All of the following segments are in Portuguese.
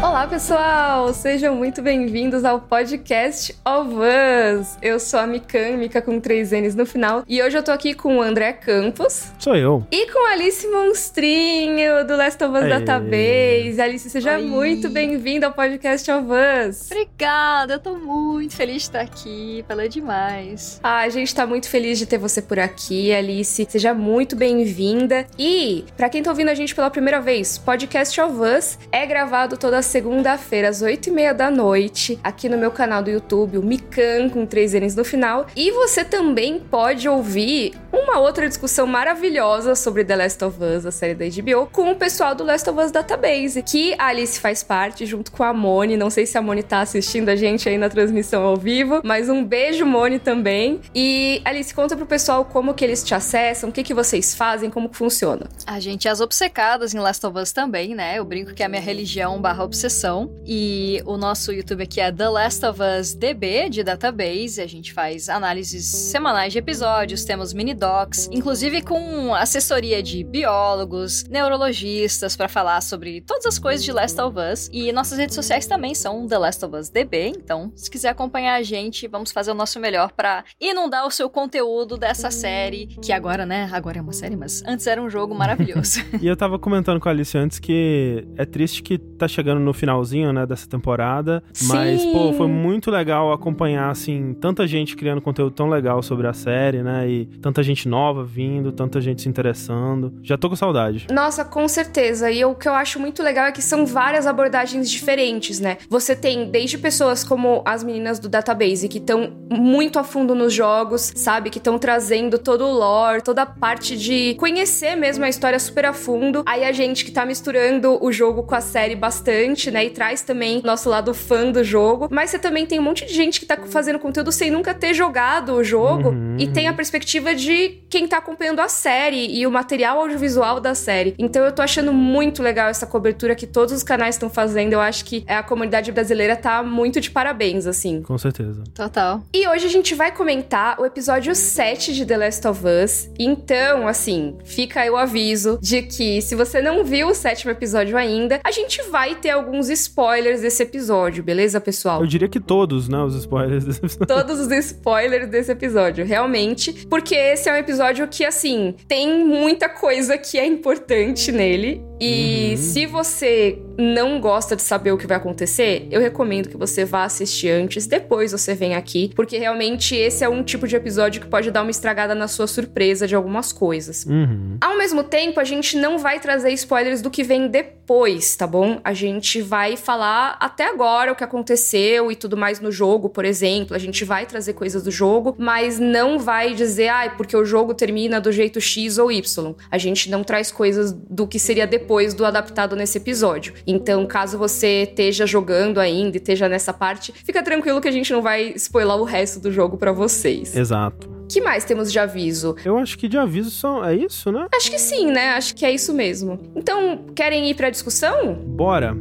Olá, pessoal! Sejam muito bem-vindos ao podcast of Us. Eu sou a Mikan, Mika com três N's no final, e hoje eu tô aqui com o André Campos. Sou eu. E com a Alice Monstrinho, do Last of Us Aê. Database. Alice, seja Oi. muito bem-vinda ao podcast of Us. Obrigada, eu tô muito feliz de estar aqui, falou demais. Ah, a gente tá muito feliz de ter você por aqui, Alice. Seja muito bem-vinda. E, pra quem tá ouvindo a gente pela primeira vez, Podcast of Us é gravado toda segunda-feira, às 8h30 da noite, aqui no meu canal do YouTube, o Mikan, com três N's no final. E você também pode ouvir uma outra discussão maravilhosa sobre The Last of Us, a série da HBO, com o pessoal do Last of Us Database, que a Alice faz parte, junto com a Moni. Não sei se a Moni tá assistindo a gente aí na transmissão ao vivo, mas um beijo, Moni, também. E, Alice, conta pro pessoal como que eles te acessam, o que que vocês fazem, como que funciona. A gente é as obcecadas em Last of Us também, né? Eu brinco que é a minha religião barra obsessão. E o nosso YouTube aqui é The Last of Us DB, de database. A gente faz análises semanais de episódios, temos mini docs, inclusive com assessoria de biólogos, neurologistas para falar sobre todas as coisas de Last of Us. E nossas redes sociais também são The Last of Us DB. Então, se quiser acompanhar a gente, vamos fazer o nosso melhor para inundar o seu conteúdo dessa série, que agora, né? Agora é uma série, mas antes era um jogo maravilhoso. E eu tava comentando com a Alice antes que é triste que tá chegando no finalzinho, né, dessa temporada. Mas, Sim. pô, foi muito legal acompanhar, assim, tanta gente criando conteúdo tão legal sobre a série, né? E tanta gente nova vindo, tanta gente se interessando. Já tô com saudade. Nossa, com certeza. E o que eu acho muito legal é que são várias abordagens diferentes, né? Você tem desde pessoas como as meninas do Database, que estão muito a fundo nos jogos, sabe? Que estão trazendo todo o lore, toda a parte de conhecer mesmo a história super a fundo. Aí a gente que tá misturando o jogo com a série bastante, né? E traz também nosso lado fã do jogo. Mas você também tem um monte de gente que tá fazendo conteúdo sem nunca ter jogado o jogo Uhum. e tem a perspectiva de quem tá acompanhando a série e o material audiovisual da série. Então eu tô achando muito legal essa cobertura que todos os canais estão fazendo. Eu acho que a comunidade brasileira tá muito de parabéns, assim. Com certeza. Total. E hoje a gente vai comentar o episódio 7 de The Last of Us. Então, assim, fica aí o aviso de que se você não viu o sétimo episódio ainda, a gente vai ter alguns spoilers desse episódio, beleza, pessoal? Eu diria que todos, né, os spoilers desse episódio. todos os spoilers desse episódio, realmente. Porque esse é um episódio que, assim, tem muita coisa que é importante nele. E Uhum. se você não gosta de saber o que vai acontecer, eu recomendo que você vá assistir antes, depois você vem aqui. Porque realmente esse é um tipo de episódio que pode dar uma estragada na sua surpresa de algumas coisas. Uhum. Ao mesmo tempo, a gente não vai trazer spoilers do que vem depois, tá bom? A gente vai falar até agora o que aconteceu e tudo mais no jogo, por exemplo. A gente vai trazer coisas do jogo, mas não vai dizer, ai, porque o jogo termina do jeito X ou Y. A gente não traz coisas do que seria depois do adaptado nesse episódio. Então, caso você esteja jogando ainda e esteja nessa parte, fica tranquilo que a gente não vai spoiler o resto do jogo pra vocês. Exato. que mais temos de aviso? Eu acho que de aviso só é isso, né? Acho que sim, né? Acho que é isso mesmo. Então, querem ir pra discussão? Bora.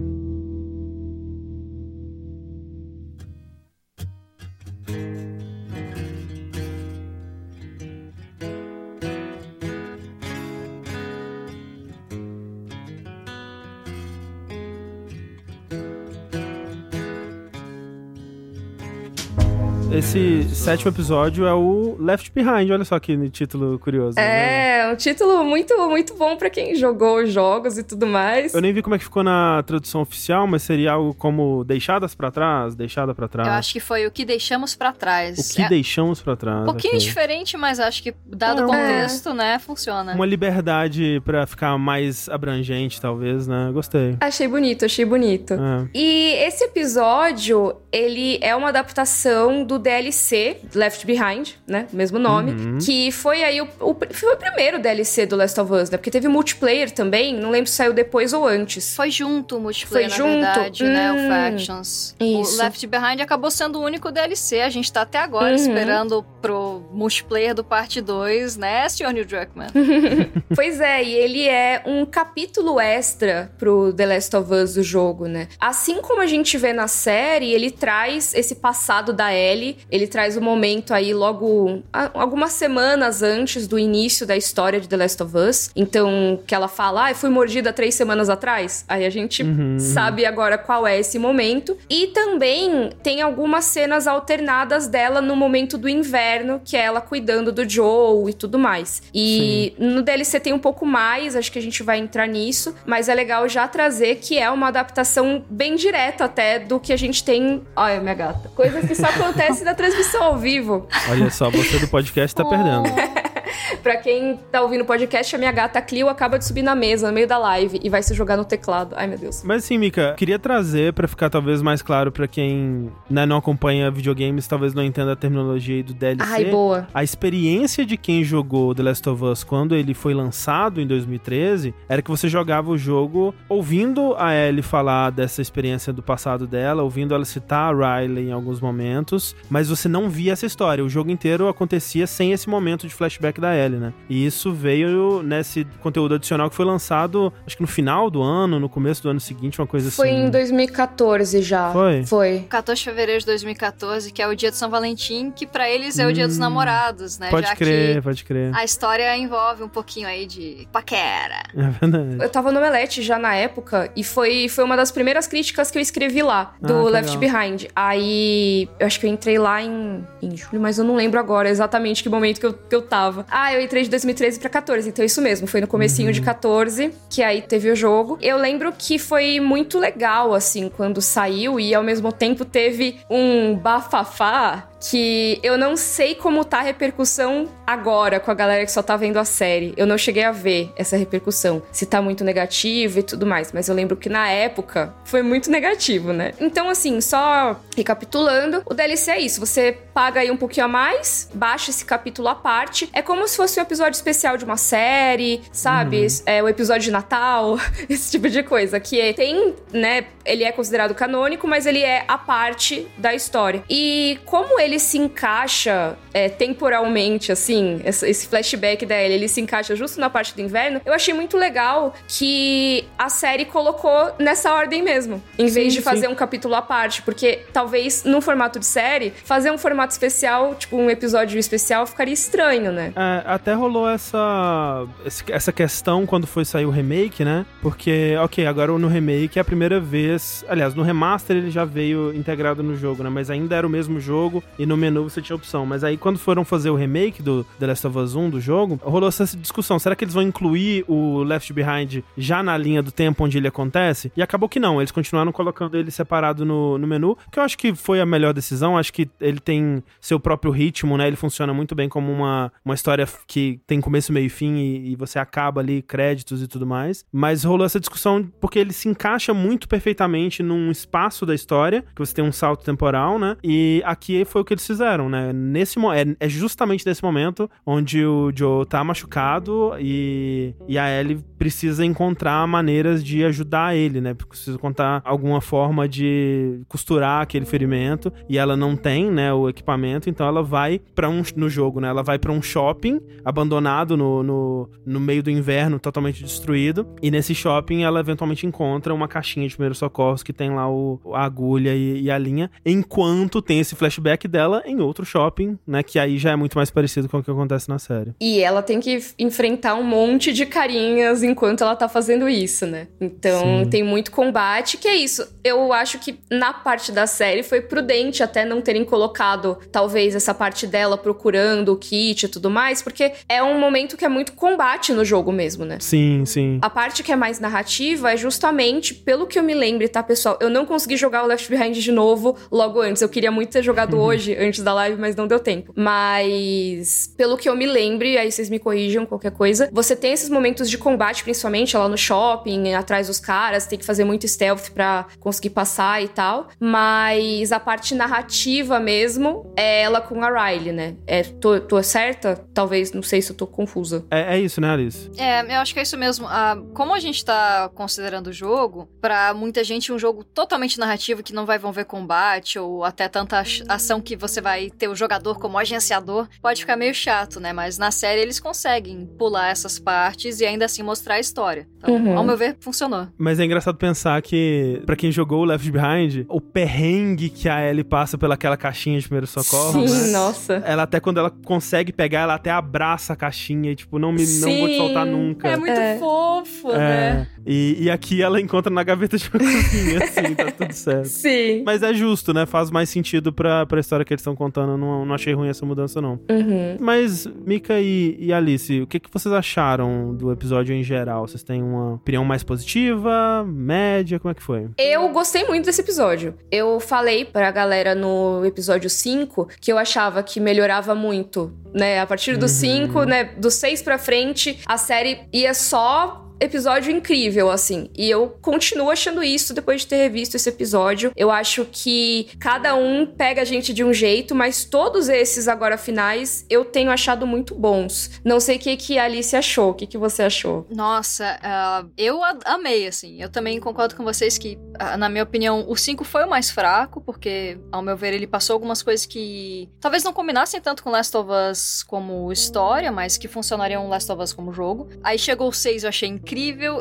Esse sétimo episódio é o Left Behind, olha só que título curioso. né? É, um título muito, muito bom pra quem jogou os jogos e tudo mais. Eu nem vi como é que ficou na tradução oficial, mas seria algo como deixadas pra trás, deixada pra trás. Eu acho que foi o que deixamos pra trás. O que é deixamos pra trás. um pouquinho diferente, mas acho que, dado É, o contexto, né, funciona. Uma liberdade pra ficar mais abrangente, talvez, né? Gostei. Achei bonito, achei bonito. É. E esse episódio, ele é uma adaptação do DLC, Left Behind, né? O mesmo nome. Uhum. Que foi aí o, o- foi o primeiro DLC do Last of Us, né? Porque teve multiplayer também, não lembro se saiu depois ou antes. Foi junto o multiplayer, Foi na junto? verdade, né? O Hum, Factions. isso. O Left Behind acabou sendo o único DLC. A gente tá até agora Uhum. esperando pro multiplayer do parte 2, né, Sr. Neil Druckmann? Pois é, e ele é um capítulo extra pro The Last of Us do jogo, né? Assim como a gente vê na série, ele traz esse passado da Ellie série, ele traz o um momento aí logo algumas semanas antes do início da história de The Last of Us. Então, que ela fala, ah, eu fui mordida três semanas atrás. Aí a gente uhum, uhum. sabe agora qual é esse momento. E também tem algumas cenas alternadas dela no momento do inverno, que é ela cuidando do Joe e tudo mais. E Sim. no DLC tem um pouco mais, acho que a gente vai entrar nisso, mas é legal já trazer que é uma adaptação bem direta até do que a gente tem. Olha, minha gata. Coisas que só acontecem na transmissão ao vivo. Olha só, você do podcast tá perdendo. pra quem tá ouvindo o podcast, a minha gata Clio acaba de subir na mesa no meio da live e vai se jogar no teclado. Ai, meu Deus. Mas sim, Mika, queria trazer para ficar talvez mais claro para quem né, não acompanha videogames, talvez não entenda a terminologia do DLC. Ai, boa. A experiência de quem jogou The Last of Us quando ele foi lançado em 2013 era que você jogava o jogo ouvindo a Ellie falar dessa experiência do passado dela, ouvindo ela citar a Riley em alguns momentos, mas você não via essa história. O jogo inteiro acontecia sem esse momento de flashback da Ellie, né? E isso veio nesse conteúdo adicional que foi lançado, acho que no final do ano, no começo do ano seguinte, uma coisa foi assim. Foi em 2014 já. Foi? Foi. 14 de fevereiro de 2014, que é o dia de São Valentim, que para eles é o dia dos hum, namorados, né? Pode já crer, pode crer. A história envolve um pouquinho aí de paquera. É verdade. Eu tava no Omelete já na época e foi, foi uma das primeiras críticas que eu escrevi lá, do ah, Left legal. Behind. Aí, eu acho que eu entrei lá em, em julho, mas eu não lembro agora exatamente que momento que eu, que eu tava. Ah, eu entrei de 2013 pra 14, então isso mesmo, foi no comecinho uhum. de 14, que aí teve o jogo. Eu lembro que foi muito legal, assim, quando saiu e ao mesmo tempo teve um bafafá que eu não sei como tá a repercussão agora com a galera que só tá vendo a série. Eu não cheguei a ver essa repercussão, se tá muito negativo e tudo mais, mas eu lembro que na época foi muito negativo, né? Então, assim, só recapitulando, o DLC é isso: você paga aí um pouquinho a mais, baixa esse capítulo à parte. É como se fosse um episódio especial de uma série, sabe? Uhum. É o episódio de Natal, esse tipo de coisa. Que é, tem, né? Ele é considerado canônico, mas ele é a parte da história. E como ele se encaixa é, temporalmente, assim, esse flashback da Ellie, ele se encaixa justo na parte do inverno, eu achei muito legal que a série colocou nessa ordem mesmo, em vez sim, de fazer sim. um capítulo à parte, porque talvez num formato de série, fazer um formato especial, tipo um episódio especial, ficaria estranho, né? É, até rolou essa, essa questão quando foi sair o remake, né? Porque, ok, agora no remake é a primeira vez, aliás, no remaster ele já veio integrado no jogo, né? Mas ainda era o mesmo jogo e no menu você tinha opção. Mas aí quando foram fazer o remake do The Last of Us 1 do jogo, rolou essa discussão. Será que eles vão incluir o Left Behind já na linha do tempo onde ele acontece? E acabou que não. Eles continuaram colocando ele separado no, no menu, que eu acho que foi a melhor decisão. Acho que ele tem seu próprio ritmo, né? Ele funciona muito bem como uma, uma história que tem começo, meio e fim e, e você acaba ali créditos e tudo mais. Mas rolou essa discussão porque ele se encaixa muito perfeitamente num espaço da história, que você tem um salto temporal, né? E aqui foi o que eles fizeram, né? Nesse, é, é justamente nesse momento onde o Joe tá machucado e, e a Ellie precisa encontrar maneiras de ajudar ele, né? Precisa contar alguma forma de costurar aquele ferimento e ela não tem, né, o equipamento, então ela vai para um no jogo, né? Ela vai para um shopping abandonado no, no, no meio do inverno, totalmente destruído, e nesse shopping ela eventualmente encontra uma caixinha de primeiros socorros que tem lá o, a agulha e, e a linha, enquanto tem esse flashback dela em outro shopping, né? Que aí já é muito mais parecido com o que acontece na série. E ela tem que enfrentar um monte de carinhas enquanto ela tá fazendo isso, né? Então Sim. tem muito combate, que é isso. Eu acho que na parte da série foi prudente até não terem colocado, talvez, essa parte dela procurando o kit e tudo mais, porque é um momento que é muito combate no jogo mesmo, né? Sim, sim. A parte que é mais narrativa é justamente, pelo que eu me lembro, tá, pessoal? Eu não consegui jogar o Left Behind de novo logo antes. Eu queria muito ter jogado hoje, antes da live, mas não deu tempo. Mas, pelo que eu me lembre, aí vocês me corrijam qualquer coisa, você tem esses momentos de combate, principalmente lá no shopping, atrás dos caras, tem que fazer muito stealth pra conseguir passar e tal. Mas a parte narrativa mesmo é ela com a Riley, né? É, tô, tô certa? Talvez, não sei se eu tô confusa. É, é isso, né, Alice? É, eu acho que é isso mesmo. Ah, como a gente tá considerando o jogo, para muita gente um jogo totalmente narrativo que não vai envolver combate ou até tanta ação que você vai ter o jogador como agenciador, pode ficar meio chato, né? Mas na série eles conseguem pular essas partes e ainda assim mostrar a história. Então, uhum. ao meu ver, funcionou. Mas é engraçado pensar que, para quem jogou o Left Behind, o perrengue que a Ellie passa pelaquela caixinha de primeiro socorro. Sim, né? nossa. Ela até quando ela consegue pegar, ela até abraça a caixinha e, tipo, não, me, não vou te soltar nunca. É muito é. fofo, é. né? E, e aqui ela encontra na gaveta de cozinha, assim, tá tudo certo. Sim. Mas é justo, né? Faz mais sentido pra, pra história que eles estão contando. Não, não achei ruim essa mudança, não. Uhum. Mas, Mika e, e, Alice, o que, que vocês acharam do episódio em geral? Vocês têm uma opinião mais positiva, média? Como é que foi? Eu gostei muito desse episódio. Eu falei pra galera no episódio 5 que eu achava que melhorava muito, né? A partir do 5, uhum. né? Do 6 pra frente, a série ia só episódio incrível, assim. E eu continuo achando isso depois de ter revisto esse episódio. Eu acho que cada um pega a gente de um jeito, mas todos esses agora finais eu tenho achado muito bons. Não sei o que, que a Alice achou. O que, que você achou? Nossa, uh, eu amei, assim. Eu também concordo com vocês que, uh, na minha opinião, o 5 foi o mais fraco, porque, ao meu ver, ele passou algumas coisas que talvez não combinassem tanto com Last of Us como história, mas que funcionariam Last of Us como jogo. Aí chegou o 6, eu achei incrível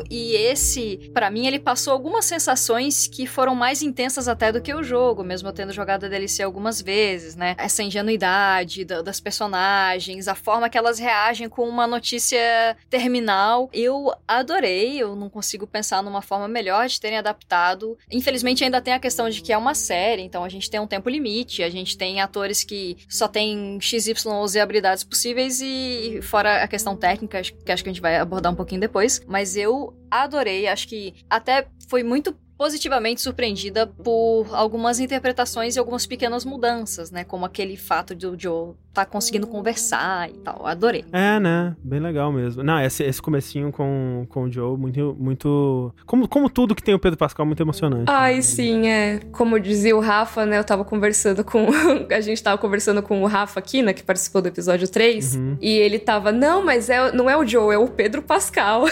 e esse, para mim, ele passou algumas sensações que foram mais intensas até do que o jogo, mesmo eu tendo jogado a DLC algumas vezes, né? Essa ingenuidade das personagens, a forma que elas reagem com uma notícia terminal. Eu adorei, eu não consigo pensar numa forma melhor de terem adaptado. Infelizmente ainda tem a questão de que é uma série, então a gente tem um tempo limite, a gente tem atores que só tem XYZ habilidades possíveis e fora a questão técnica, que acho que a gente vai abordar um pouquinho depois, mas eu adorei, acho que até foi muito positivamente surpreendida por algumas interpretações e algumas pequenas mudanças, né? Como aquele fato de o Joe tá conseguindo conversar e tal. Adorei. É, né? Bem legal mesmo. Não, esse, esse comecinho com, com o Joe, muito, muito... Como, como tudo que tem o Pedro Pascal, muito emocionante. Ai, sim, é. Como dizia o Rafa, né? Eu tava conversando com... a gente tava conversando com o Rafa aqui, né? Que participou do episódio 3. Uhum. E ele tava, não, mas é, não é o Joe, é o Pedro Pascal.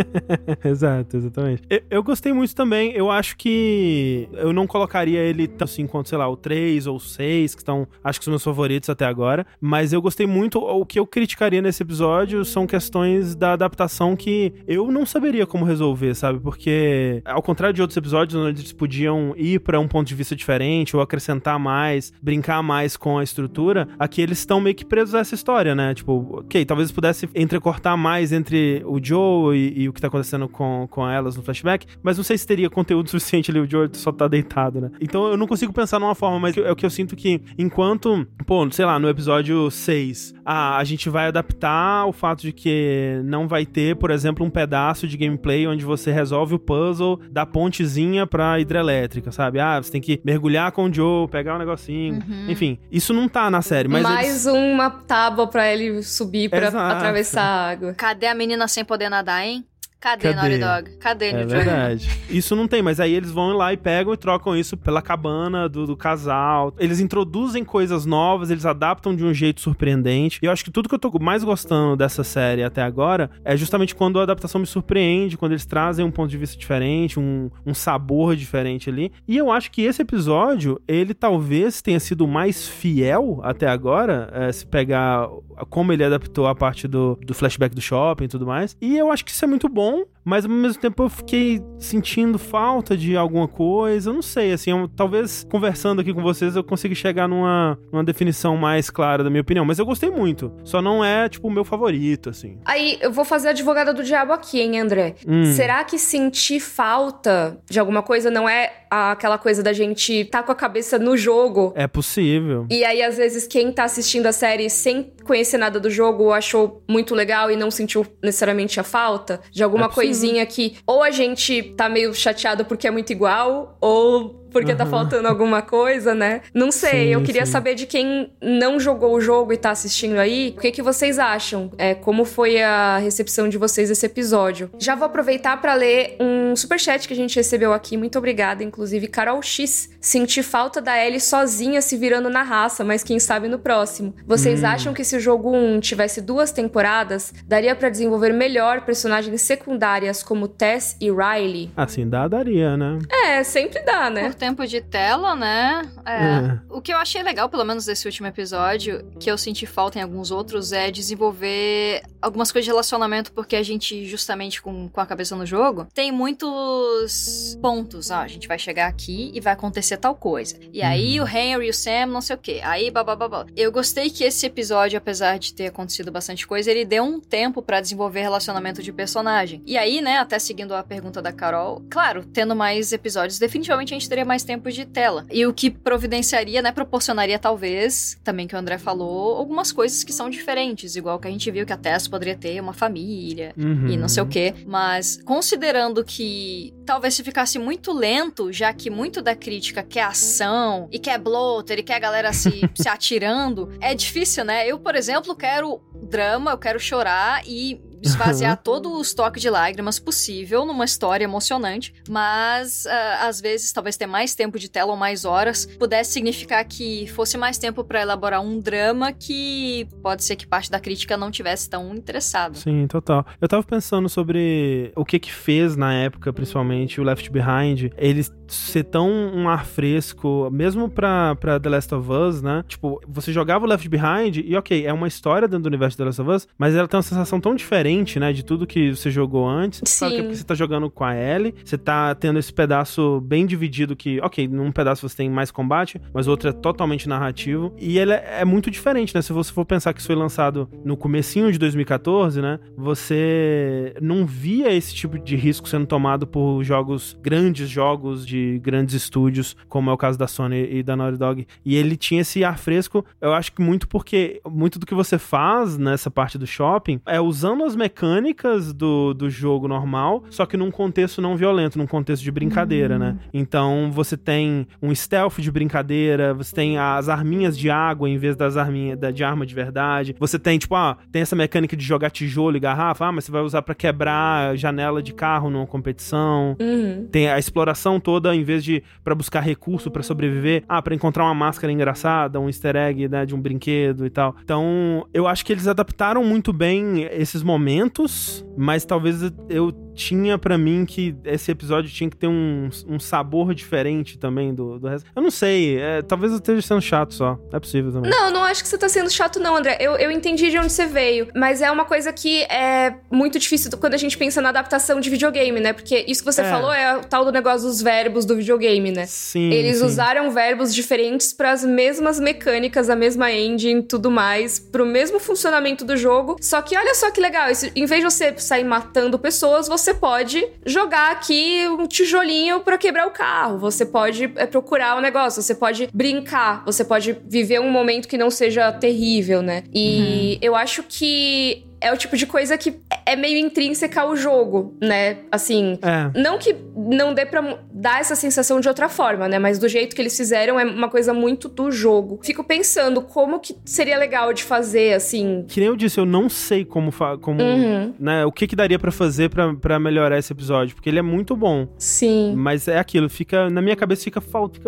Exato, exatamente. Eu, eu gostei muito também. Eu acho que eu não colocaria ele assim quanto, sei lá, o 3 ou o 6, que estão, acho que são meus favoritos até agora mas eu gostei muito. O que eu criticaria nesse episódio são questões da adaptação que eu não saberia como resolver, sabe? Porque, ao contrário de outros episódios onde eles podiam ir para um ponto de vista diferente ou acrescentar mais, brincar mais com a estrutura, aqui eles estão meio que presos a essa história, né? Tipo, ok, talvez pudesse entrecortar mais entre o Joe e, e, o que tá acontecendo com, com elas no flashback, mas não sei se teria conteúdo suficiente ali, o Joe só tá deitado, né? Então eu não consigo pensar numa forma, mas é o que eu sinto que enquanto, pô, sei lá, no episódio episódio 6, ah, a gente vai adaptar o fato de que não vai ter, por exemplo, um pedaço de gameplay onde você resolve o puzzle da pontezinha pra hidrelétrica, sabe? Ah, você tem que mergulhar com o Joe, pegar um negocinho. Uhum. Enfim, isso não tá na série, mas. Mais eles... uma tábua pra ele subir pra Exato. atravessar a água. Cadê a menina sem poder nadar, hein? Cadê, Cadê? Naughty Dog? Cadê, É verdade. Isso não tem, mas aí eles vão lá e pegam e trocam isso pela cabana do, do, casal. Eles introduzem coisas novas, eles adaptam de um jeito surpreendente. E eu acho que tudo que eu tô mais gostando dessa série até agora é justamente quando a adaptação me surpreende, quando eles trazem um ponto de vista diferente, um, um sabor diferente ali. E eu acho que esse episódio, ele talvez tenha sido mais fiel até agora, é, se pegar como ele adaptou a parte do, do flashback do shopping e tudo mais. E eu acho que isso é muito bom bom, mas ao mesmo tempo eu fiquei sentindo falta de alguma coisa. Eu não sei, assim, eu, talvez conversando aqui com vocês eu consiga chegar numa, numa definição mais clara da minha opinião. Mas eu gostei muito. Só não é, tipo, o meu favorito, assim. Aí, eu vou fazer a advogada do diabo aqui, hein, André? Hum. Será que sentir falta de alguma coisa não é aquela coisa da gente tá com a cabeça no jogo? É possível. E aí, às vezes, quem tá assistindo a série sem conhecer nada do jogo achou muito legal e não sentiu necessariamente a falta de alguma é coisinha que ou a gente tá meio chateado porque é muito igual, ou porque uhum. tá faltando alguma coisa, né? Não sei, sim, eu queria sim. saber de quem não jogou o jogo e tá assistindo aí, o que, que vocês acham? É, como foi a recepção de vocês esse episódio? Já vou aproveitar para ler um superchat que a gente recebeu aqui, muito obrigada, inclusive Carol X. Senti falta da Ellie sozinha se virando na raça, mas quem sabe no próximo. Vocês hum. acham que se o jogo 1 tivesse duas temporadas, daria para desenvolver melhor personagens secundárias como Tess e Riley? Assim dá, daria, né? É, sempre dá, né? Tempo de tela, né? É. é. O que eu achei legal, pelo menos desse último episódio, que eu senti falta em alguns outros, é desenvolver algumas coisas de relacionamento, porque a gente, justamente com, com a cabeça no jogo, tem muitos pontos. Ah, a gente vai chegar aqui e vai acontecer tal coisa. E aí uhum. o Henry e o Sam, não sei o quê. Aí, babá. Eu gostei que esse episódio, apesar de ter acontecido bastante coisa, ele deu um tempo para desenvolver relacionamento de personagem. E aí, né, até seguindo a pergunta da Carol, claro, tendo mais episódios, definitivamente a gente teria mais tempo de tela. E o que providenciaria, né, proporcionaria talvez, também que o André falou, algumas coisas que são diferentes, igual que a gente viu que a Tess poderia ter uma família uhum. e não sei o quê. Mas considerando que talvez se ficasse muito lento, já que muito da crítica quer ação e quer bloater e quer a galera se, se atirando, é difícil, né? Eu, por exemplo, quero drama, eu quero chorar e esvaziar todo o estoque de lágrimas possível numa história emocionante, mas uh, às vezes talvez ter mais tempo de tela ou mais horas pudesse significar que fosse mais tempo para elaborar um drama que pode ser que parte da crítica não tivesse tão interessado. Sim, total. Eu tava pensando sobre o que que fez na época, principalmente o Left Behind, ele ser tão um ar fresco, mesmo pra, pra The Last of Us, né? Tipo, você jogava o Left Behind e ok, é uma história dentro do universo The Last of Us, mas ela tem uma sensação tão diferente né, de tudo que você jogou antes. Sim. Claro que você tá jogando com a Ellie, você tá tendo esse pedaço bem dividido que, ok, num pedaço você tem mais combate, mas o outro é totalmente narrativo. E ele é, é muito diferente, né? Se você for pensar que isso foi lançado no comecinho de 2014, né, você não via esse tipo de risco sendo tomado por jogos, grandes jogos de grandes estúdios, como é o caso da Sony e da Naughty Dog. E ele tinha esse ar fresco, eu acho que muito porque muito do que você faz nessa parte do shopping é usando as mecânicas do, do jogo normal, só que num contexto não violento, num contexto de brincadeira, né? uhum. né? Então você tem um stealth de brincadeira, você tem as arminhas de água em vez das arminhas de arma de verdade. Você tem, tipo, ah, tem essa mecânica de jogar tijolo e garrafa, ah, mas você vai usar para quebrar janela de carro numa competição. Uhum. Tem a exploração toda, em vez de para buscar recurso para sobreviver, ah, para encontrar uma máscara engraçada, um easter egg, né, de um brinquedo e tal. Então, eu acho que eles adaptaram muito bem esses momentos momentos, mas talvez eu tinha para mim que esse episódio tinha que ter um, um sabor diferente também do, do resto. Eu não sei, é, talvez eu esteja sendo chato só. É possível também. Não, não acho que você tá sendo chato, não, André. Eu, eu entendi de onde você veio, mas é uma coisa que é muito difícil quando a gente pensa na adaptação de videogame, né? Porque isso que você é. falou é o tal do negócio dos verbos do videogame, né? Sim. Eles sim. usaram verbos diferentes para as mesmas mecânicas, a mesma engine, tudo mais, pro mesmo funcionamento do jogo. Só que olha só que legal, isso, em vez de você sair matando pessoas, você você pode jogar aqui um tijolinho para quebrar o carro. Você pode é, procurar o um negócio, você pode brincar, você pode viver um momento que não seja terrível, né? E uhum. eu acho que é o tipo de coisa que é meio intrínseca ao jogo, né? Assim, é. não que não dê pra dar essa sensação de outra forma, né? Mas do jeito que eles fizeram é uma coisa muito do jogo. Fico pensando como que seria legal de fazer, assim. Que nem eu disse, eu não sei como, como uhum. né? O que que daria para fazer para melhorar esse episódio, porque ele é muito bom. Sim. Mas é aquilo, fica na minha cabeça fica falta,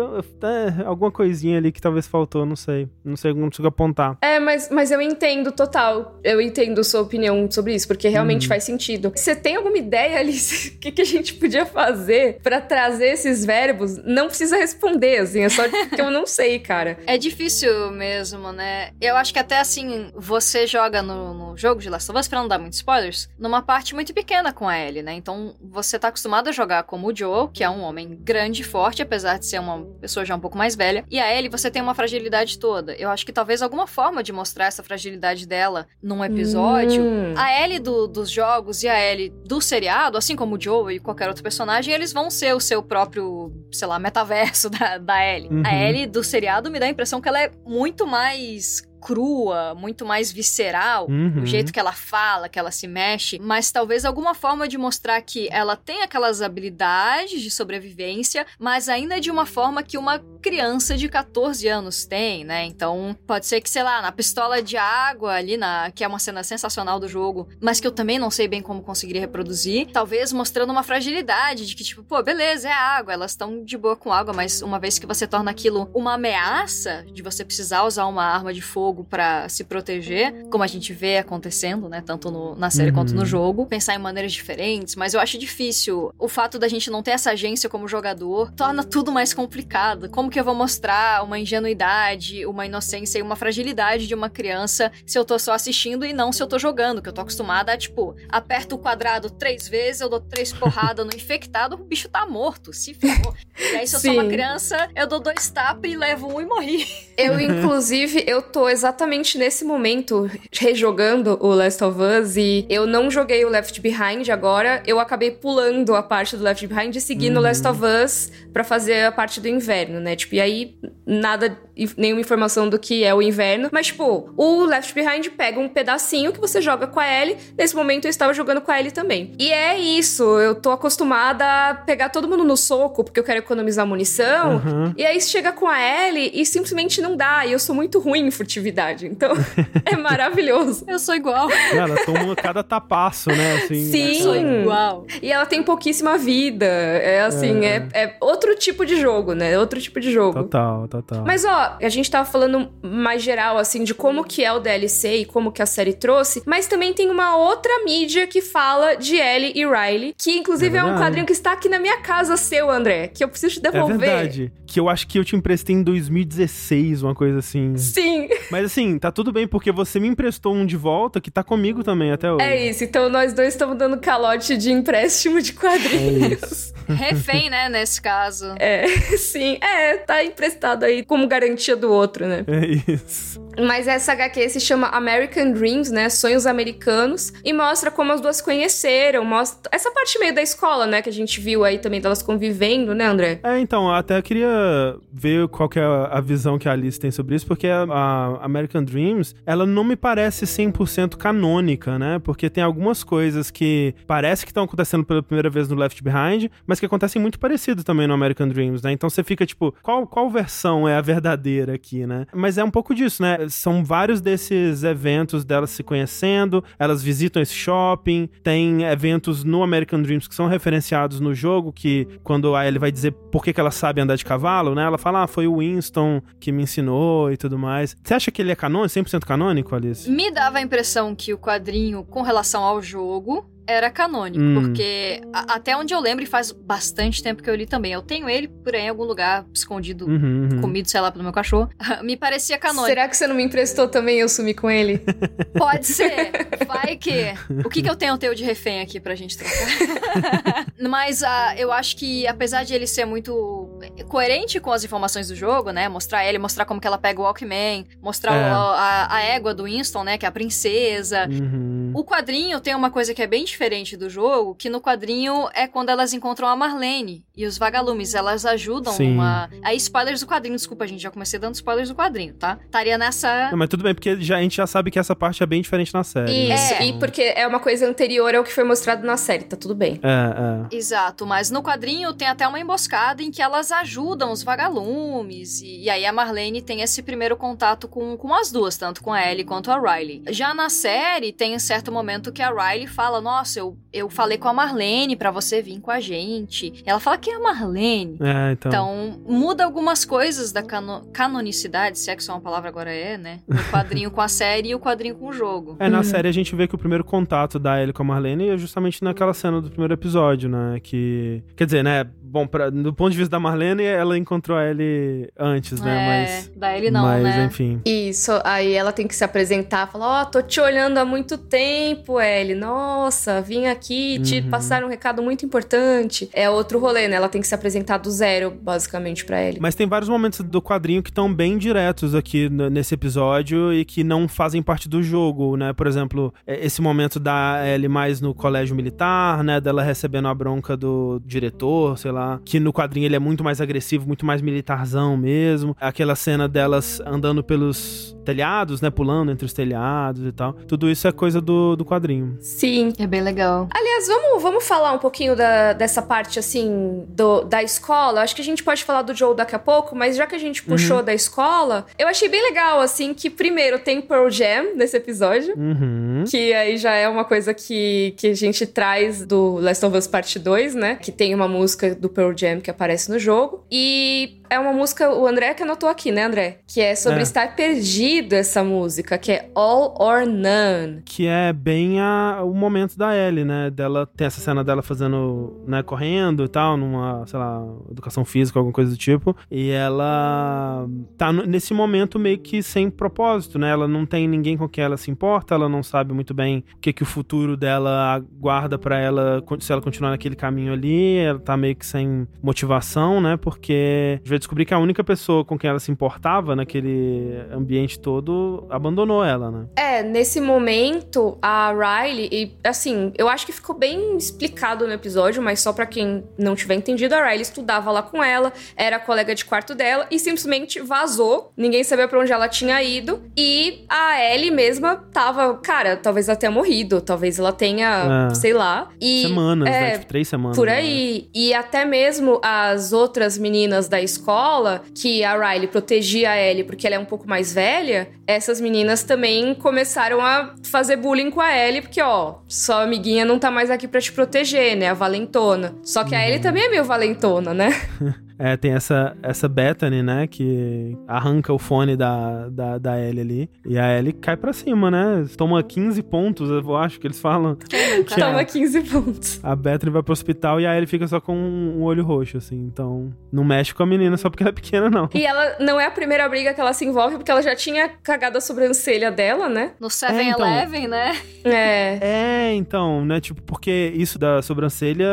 é, alguma coisinha ali que talvez faltou, não sei. Não sei, não consigo apontar. É, mas, mas eu entendo total. Eu entendo sobre opinião sobre isso, porque realmente hum. faz sentido. Você tem alguma ideia, Alice, o que, que a gente podia fazer para trazer esses verbos? Não precisa responder, assim, é só porque eu não sei, cara. É difícil mesmo, né? Eu acho que até assim, você joga no, no jogo de Last of Us, pra não dar muitos spoilers, numa parte muito pequena com a Ellie, né? Então você tá acostumado a jogar como o Joe, que é um homem grande e forte, apesar de ser uma pessoa já um pouco mais velha. E a Ellie, você tem uma fragilidade toda. Eu acho que talvez alguma forma de mostrar essa fragilidade dela num episódio Hum. A Ellie do, dos jogos e a Ellie do seriado, assim como o Joe e qualquer outro personagem, eles vão ser o seu próprio, sei lá, metaverso da, da Ellie. Uhum. A Ellie do seriado me dá a impressão que ela é muito mais crua, muito mais visceral, uhum. o jeito que ela fala, que ela se mexe, mas talvez alguma forma de mostrar que ela tem aquelas habilidades de sobrevivência, mas ainda de uma forma que uma criança de 14 anos tem, né? Então, pode ser que, sei lá, na pistola de água ali na, que é uma cena sensacional do jogo, mas que eu também não sei bem como conseguiria reproduzir, talvez mostrando uma fragilidade de que tipo, pô, beleza, é água, elas estão de boa com água, mas uma vez que você torna aquilo uma ameaça de você precisar usar uma arma de fogo jogo para se proteger, como a gente vê acontecendo, né? Tanto no, na série uhum. quanto no jogo. Pensar em maneiras diferentes, mas eu acho difícil. O fato da gente não ter essa agência como jogador torna tudo mais complicado. Como que eu vou mostrar uma ingenuidade, uma inocência e uma fragilidade de uma criança se eu tô só assistindo e não se eu tô jogando? Que eu tô acostumada a, tipo, aperto o quadrado três vezes, eu dou três porradas no infectado, o bicho tá morto, se ferrou. E aí, se eu Sim. sou uma criança, eu dou dois tapas e levo um e morri. Eu, inclusive, eu tô exatamente nesse momento rejogando o Last of Us e eu não joguei o Left Behind agora, eu acabei pulando a parte do Left Behind e seguindo o uhum. Last of Us para fazer a parte do inverno, né? Tipo, e aí nada, nenhuma informação do que é o inverno, mas tipo, o Left Behind pega um pedacinho que você joga com a Ellie. Nesse momento eu estava jogando com a Ellie também. E é isso, eu tô acostumada a pegar todo mundo no soco porque eu quero economizar munição. Uhum. E aí chega com a Ellie e simplesmente não dá. E eu sou muito ruim em furtividade. Então é maravilhoso. Eu sou igual. Ela toma cada tapaço, né? Assim, Sim. Eu sou igual. E ela tem pouquíssima vida. É assim, é. É, é outro tipo de jogo, né? Outro tipo de jogo. Total, total. Mas ó, a gente tava falando mais geral, assim, de como que é o DLC e como que a série trouxe. Mas também tem uma outra mídia que fala de Ellie e Riley, que inclusive é, é um quadrinho que está aqui na minha casa seu, André, que eu preciso te devolver. É verdade. Que eu acho que eu te emprestei em 2016, uma coisa assim. Sim. Mas assim, tá tudo bem, porque você me emprestou um de volta que tá comigo também até hoje. É isso, então nós dois estamos dando calote de empréstimo de quadrinhos. É Refém, né, nesse caso. É, sim. É, tá emprestado aí como garantia do outro, né? É isso. Mas essa HQ se chama American Dreams, né? Sonhos Americanos. E mostra como as duas conheceram. Mostra essa parte meio da escola, né? Que a gente viu aí também delas convivendo, né, André? É, então, até queria ver qual que é a visão que a Alice tem sobre isso, porque a American Dreams, ela não me parece 100% canônica, né? Porque tem algumas coisas que parece que estão acontecendo pela primeira vez no Left Behind, mas que acontecem muito parecido também no American Dreams, né? Então você fica tipo, qual, qual versão é a verdadeira aqui, né? Mas é um pouco disso, né? são vários desses eventos delas se conhecendo, elas visitam esse shopping, tem eventos no American Dreams que são referenciados no jogo, que quando a Ellie vai dizer por que, que ela sabe andar de cavalo, né? Ela fala, ah, foi o Winston que me ensinou e tudo mais. Você acha que ele é canônico, 100% canônico, Alice? Me dava a impressão que o quadrinho, com relação ao jogo, era canônico, hum. porque a, até onde eu lembro, e faz bastante tempo que eu li também, eu tenho ele por aí em algum lugar escondido, uhum, uhum. comido, sei lá, pelo meu cachorro, me parecia canônico. Será que você não me emprestou também e eu sumi com ele? Pode ser, vai que... O que que eu tenho teu de refém aqui pra gente trocar? Mas uh, eu acho que, apesar de ele ser muito coerente com as informações do jogo, né, mostrar ele, mostrar como que ela pega o Walkman, mostrar é. o, a, a, égua do Winston, né, que é a princesa, uhum. o quadrinho tem uma coisa que é bem diferente do jogo, que no quadrinho é quando elas encontram a Marlene e os vagalumes. Elas ajudam Sim. uma. Aí, spoilers do quadrinho, desculpa, gente, já comecei dando spoilers do quadrinho, tá? Estaria nessa. Não, mas tudo bem, porque já, a gente já sabe que essa parte é bem diferente na série. Isso, é. e porque é uma coisa anterior ao que foi mostrado na série, tá tudo bem. É, é. Exato, mas no quadrinho tem até uma emboscada em que elas ajudam os vagalumes. E, e aí a Marlene tem esse primeiro contato com, com as duas, tanto com a Ellie quanto a Riley. Já na série, tem um certo momento que a Riley fala: Nossa, nossa, eu, eu falei com a Marlene para você vir com a gente. Ela fala que é a Marlene. É, então. Então, muda algumas coisas da cano canonicidade, se é que só uma palavra agora é, né? O quadrinho com a série e o quadrinho com o jogo. É, na uhum. série a gente vê que o primeiro contato da Ellie com a Marlene é justamente naquela cena do primeiro episódio, né? Que. Quer dizer, né? Bom, pra, do ponto de vista da Marlene, ela encontrou a Ellie antes, né? É, mas. Da Ellie não, mas, né? enfim. Isso, aí ela tem que se apresentar, falar: Ó, oh, tô te olhando há muito tempo, Ellie. Nossa, vim aqui te uhum. passar um recado muito importante. É outro rolê, né? Ela tem que se apresentar do zero, basicamente, pra Ellie. Mas tem vários momentos do quadrinho que estão bem diretos aqui nesse episódio e que não fazem parte do jogo, né? Por exemplo, esse momento da Ellie mais no colégio militar, né? Dela recebendo a bronca do diretor, sei lá que no quadrinho ele é muito mais agressivo, muito mais militarzão mesmo. Aquela cena delas andando pelos telhados, né? Pulando entre os telhados e tal. Tudo isso é coisa do, do quadrinho. Sim. É bem legal. Aliás, vamos, vamos falar um pouquinho da, dessa parte, assim, do, da escola. Acho que a gente pode falar do Joe daqui a pouco, mas já que a gente puxou uhum. da escola, eu achei bem legal, assim, que primeiro tem Pearl Jam nesse episódio. Uhum. Que aí já é uma coisa que, que a gente traz do Last of Us Part 2, né? Que tem uma música do Pearl Jam que aparece no jogo. E é uma música, o André que anotou aqui, né, André? Que é sobre é. estar perdido essa música, que é All or None. Que é bem a, o momento da Ellie, né? Dela tem essa cena dela fazendo, né, correndo e tal, numa, sei lá, educação física, alguma coisa do tipo. E ela tá nesse momento meio que sem propósito, né? Ela não tem ninguém com quem ela se importa, ela não sabe muito bem o que, que o futuro dela aguarda para ela se ela continuar naquele caminho ali. Ela tá meio que sem motivação, né? Porque vai descobrir que a única pessoa com quem ela se importava naquele ambiente todo abandonou ela, né? É, nesse momento, a Riley, e assim, eu acho que ficou bem explicado no episódio, mas só para quem não tiver entendido, a Riley estudava lá com ela, era colega de quarto dela e simplesmente vazou. Ninguém sabia para onde ela tinha ido. E a Ellie mesma tava, cara, talvez tenha morrido, talvez ela tenha, é. sei lá. E, semanas, né? é, né? Tipo, três semanas. Por aí. Né? E até mesmo as outras meninas da escola, que a Riley protegia a Ellie porque ela é um pouco mais velha, essas meninas também começaram a fazer bullying com a Ellie, porque, ó, sua amiguinha não tá mais aqui para te proteger, né? A valentona. Só que a Ellie uhum. também é meio valentona, né? É, tem essa, essa Bethany, né? Que arranca o fone da, da, da Ellie ali. E a Ellie cai pra cima, né? Toma 15 pontos, eu acho que eles falam. Que Toma é, 15 pontos. A Bethany vai pro hospital e a Ellie fica só com um olho roxo, assim. Então, não mexe com a menina só porque ela é pequena, não. E ela não é a primeira briga que ela se envolve, porque ela já tinha cagado a sobrancelha dela, né? No 7-Eleven, é, então, né? É. É, então, né? Tipo, porque isso da sobrancelha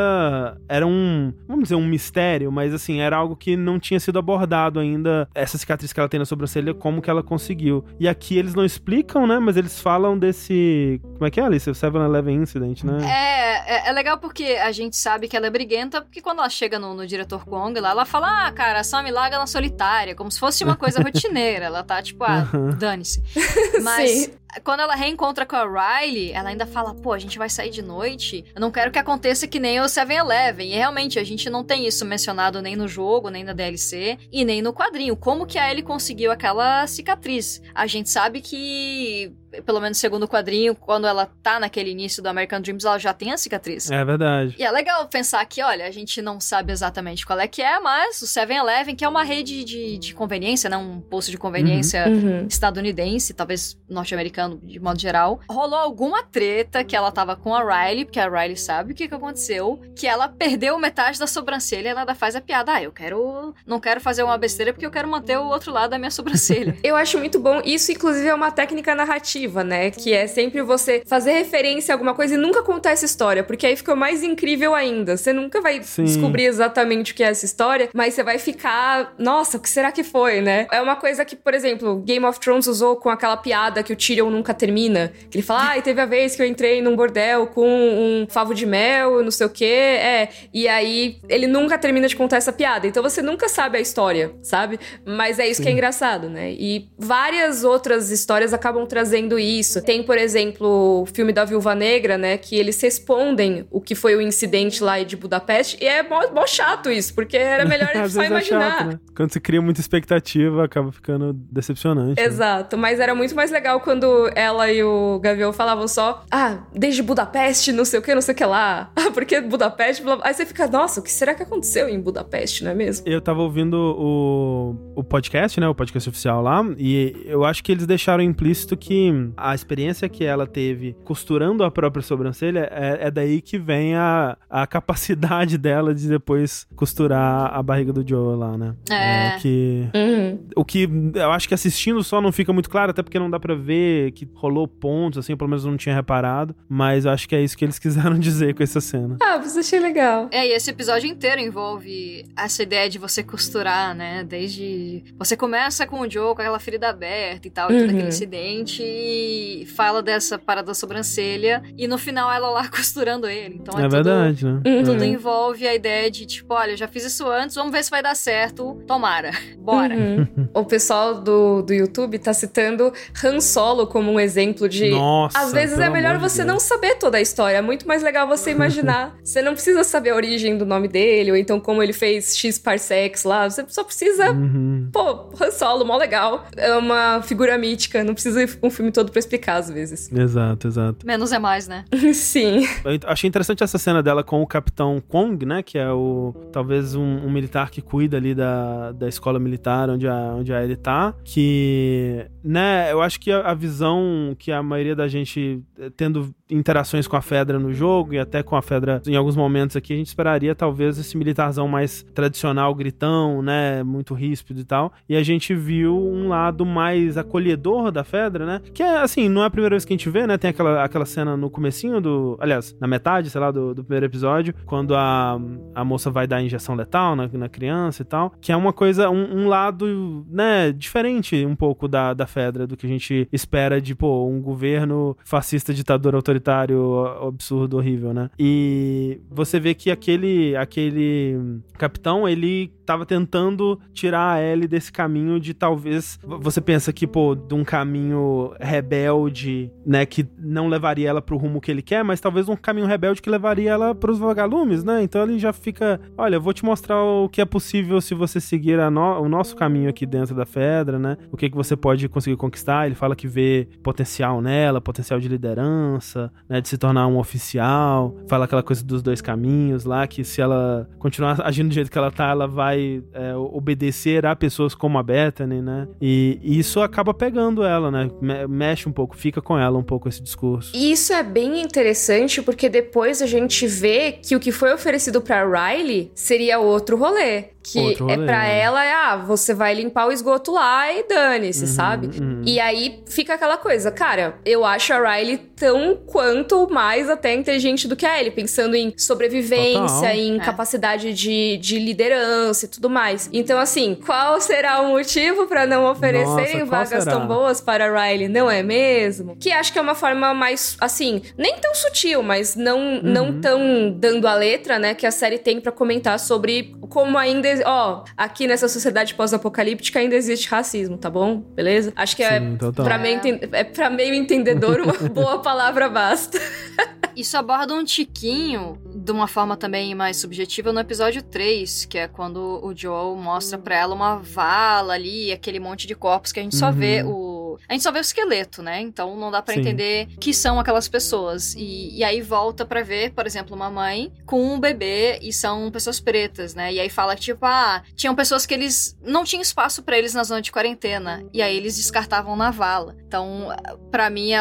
era um, vamos dizer, um mistério, mas assim, era era algo que não tinha sido abordado ainda, essa cicatriz que ela tem na sobrancelha, como que ela conseguiu. E aqui eles não explicam, né? Mas eles falam desse. Como é que é, Alice? O 7-Eleven Incident, né? É, é, é, legal porque a gente sabe que ela é briguenta, porque quando ela chega no, no diretor Kong lá, ela fala: Ah, cara, a Sam larga na solitária, como se fosse uma coisa rotineira. ela tá tipo, ah, dane-se. Mas. Sim quando ela reencontra com a Riley, ela ainda fala: pô, a gente vai sair de noite. Eu não quero que aconteça que nem o 7-Eleven. E realmente, a gente não tem isso mencionado nem no jogo, nem na DLC e nem no quadrinho. Como que a Ellie conseguiu aquela cicatriz? A gente sabe que pelo menos segundo o quadrinho, quando ela tá naquele início do American Dreams, ela já tem a cicatriz. É verdade. E é legal pensar que, olha, a gente não sabe exatamente qual é que é, mas o 7-Eleven, que é uma rede de, de conveniência, né? Um posto de conveniência uhum. uhum. estadunidense, talvez norte-americano de modo geral, rolou alguma treta que ela tava com a Riley, porque a Riley sabe o que, que aconteceu, que ela perdeu metade da sobrancelha e ela ainda faz a piada, ah, eu quero... não quero fazer uma besteira porque eu quero manter o outro lado da minha sobrancelha. eu acho muito bom. Isso, inclusive, é uma técnica narrativa narrativa, né? Que é sempre você fazer referência a alguma coisa e nunca contar essa história, porque aí fica mais incrível ainda. Você nunca vai Sim. descobrir exatamente o que é essa história, mas você vai ficar, nossa, o que será que foi, né? É uma coisa que, por exemplo, Game of Thrones usou com aquela piada que o Tyrion nunca termina, que ele fala: "Ah, teve a vez que eu entrei num bordel com um favo de mel, não sei o quê". É, e aí ele nunca termina de contar essa piada. Então você nunca sabe a história, sabe? Mas é isso Sim. que é engraçado, né? E várias outras histórias acabam trazendo isso. Tem, por exemplo, o filme da Viúva Negra, né? Que eles respondem o que foi o incidente lá de Budapeste. E é mó, mó chato isso, porque era melhor só imaginar. É chato, né? Quando você cria muita expectativa, acaba ficando decepcionante. Né? Exato. Né? Mas era muito mais legal quando ela e o Gavião falavam só: Ah, desde Budapeste, não sei o que, não sei o que lá. Ah, porque Budapeste. Blá. Aí você fica, nossa, o que será que aconteceu em Budapeste, não é mesmo? Eu tava ouvindo o, o podcast, né? O podcast oficial lá. E eu acho que eles deixaram implícito que a experiência que ela teve costurando a própria sobrancelha é, é daí que vem a, a capacidade dela de depois costurar a barriga do Joe lá, né? É. é que, uhum. O que eu acho que assistindo só não fica muito claro, até porque não dá pra ver que rolou pontos, assim, pelo menos eu não tinha reparado. Mas eu acho que é isso que eles quiseram dizer com essa cena. Ah, você achei legal. É, e esse episódio inteiro envolve essa ideia de você costurar, né? Desde. Você começa com o Joe com aquela ferida aberta e tal, uhum. e todo aquele incidente fala dessa parada da sobrancelha e no final ela lá costurando ele. Então é, é tudo, verdade, né? Tudo uhum. envolve a ideia de tipo, olha, eu já fiz isso antes, vamos ver se vai dar certo. Tomara. Bora. Uhum. o pessoal do, do YouTube tá citando Han Solo como um exemplo de. Nossa, às vezes é melhor você não saber toda a história. É muito mais legal você imaginar. você não precisa saber a origem do nome dele, ou então como ele fez X parsecs lá. Você só precisa. Uhum. Pô, Han Solo, mó legal. É uma figura mítica. Não precisa um filme todo pra explicar às vezes. Exato, exato. Menos é mais, né? Sim. Eu achei interessante essa cena dela com o Capitão Kong, né? Que é o talvez um, um militar que cuida ali da, da escola militar onde a, onde a Ellie tá. Que, né, eu acho que a, a visão que a maioria da gente eh, tendo interações com a Fedra no jogo e até com a Fedra em alguns momentos aqui, a gente esperaria talvez esse militarzão mais tradicional, gritão, né? Muito ríspido e tal. E a gente viu um lado mais acolhedor da Fedra, né? Que é assim, não é a primeira vez que a gente vê, né? Tem aquela, aquela cena no comecinho do. Aliás, na metade, sei lá, do, do primeiro episódio, quando a, a moça vai dar injeção letal na, na criança e tal. Que é uma coisa, um, um lado, né, diferente um pouco da, da Fedra, do que a gente espera de, pô, um governo fascista, ditador autoritário, absurdo, horrível, né? E você vê que aquele, aquele capitão, ele tava tentando tirar a Ellie desse caminho de talvez. Você pensa que, pô, de um caminho rebelde, né, que não levaria ela pro rumo que ele quer, mas talvez um caminho rebelde que levaria ela pros vagalumes, né? Então ele já fica: olha, vou te mostrar o que é possível se você seguir no... o nosso caminho aqui dentro da Fedra, né? O que, que você pode conseguir conquistar. Ele fala que vê potencial nela, potencial de liderança, né, de se tornar um oficial. Fala aquela coisa dos dois caminhos lá, que se ela continuar agindo do jeito que ela tá, ela vai é, obedecer a pessoas como a Bethany, né? E, isso acaba pegando ela, né? Me mexe um pouco, fica com ela um pouco esse discurso. E isso é bem interessante porque depois a gente vê que o que foi oferecido para Riley seria outro rolê. Que é pra ela, é, ah, você vai limpar o esgoto lá e dane-se, uhum, sabe? Uhum. E aí fica aquela coisa, cara, eu acho a Riley tão quanto mais até inteligente do que a Ellie, pensando em sobrevivência, Total. em é. capacidade de, de liderança e tudo mais. Então, assim, qual será o motivo para não oferecerem Nossa, vagas será? tão boas para a Riley, não é mesmo? Que acho que é uma forma mais, assim, nem tão sutil, mas não, uhum. não tão dando a letra, né, que a série tem para comentar sobre como ainda ó, aqui nessa sociedade pós-apocalíptica ainda existe racismo, tá bom? Beleza? Acho que é Sim, pra meio, é pra meio entendedor uma boa palavra basta. Isso aborda um tiquinho de uma forma também mais subjetiva no episódio 3, que é quando o Joel mostra pra ela uma vala ali, aquele monte de corpos que a gente só vê uhum. A gente só vê o esqueleto, né? Então não dá para entender que são aquelas pessoas. E, e aí volta para ver, por exemplo, uma mãe com um bebê e são pessoas pretas, né? E aí fala que, tipo, ah, tinham pessoas que eles não tinham espaço para eles na zona de quarentena. E aí eles descartavam na vala. Então, para mim, é,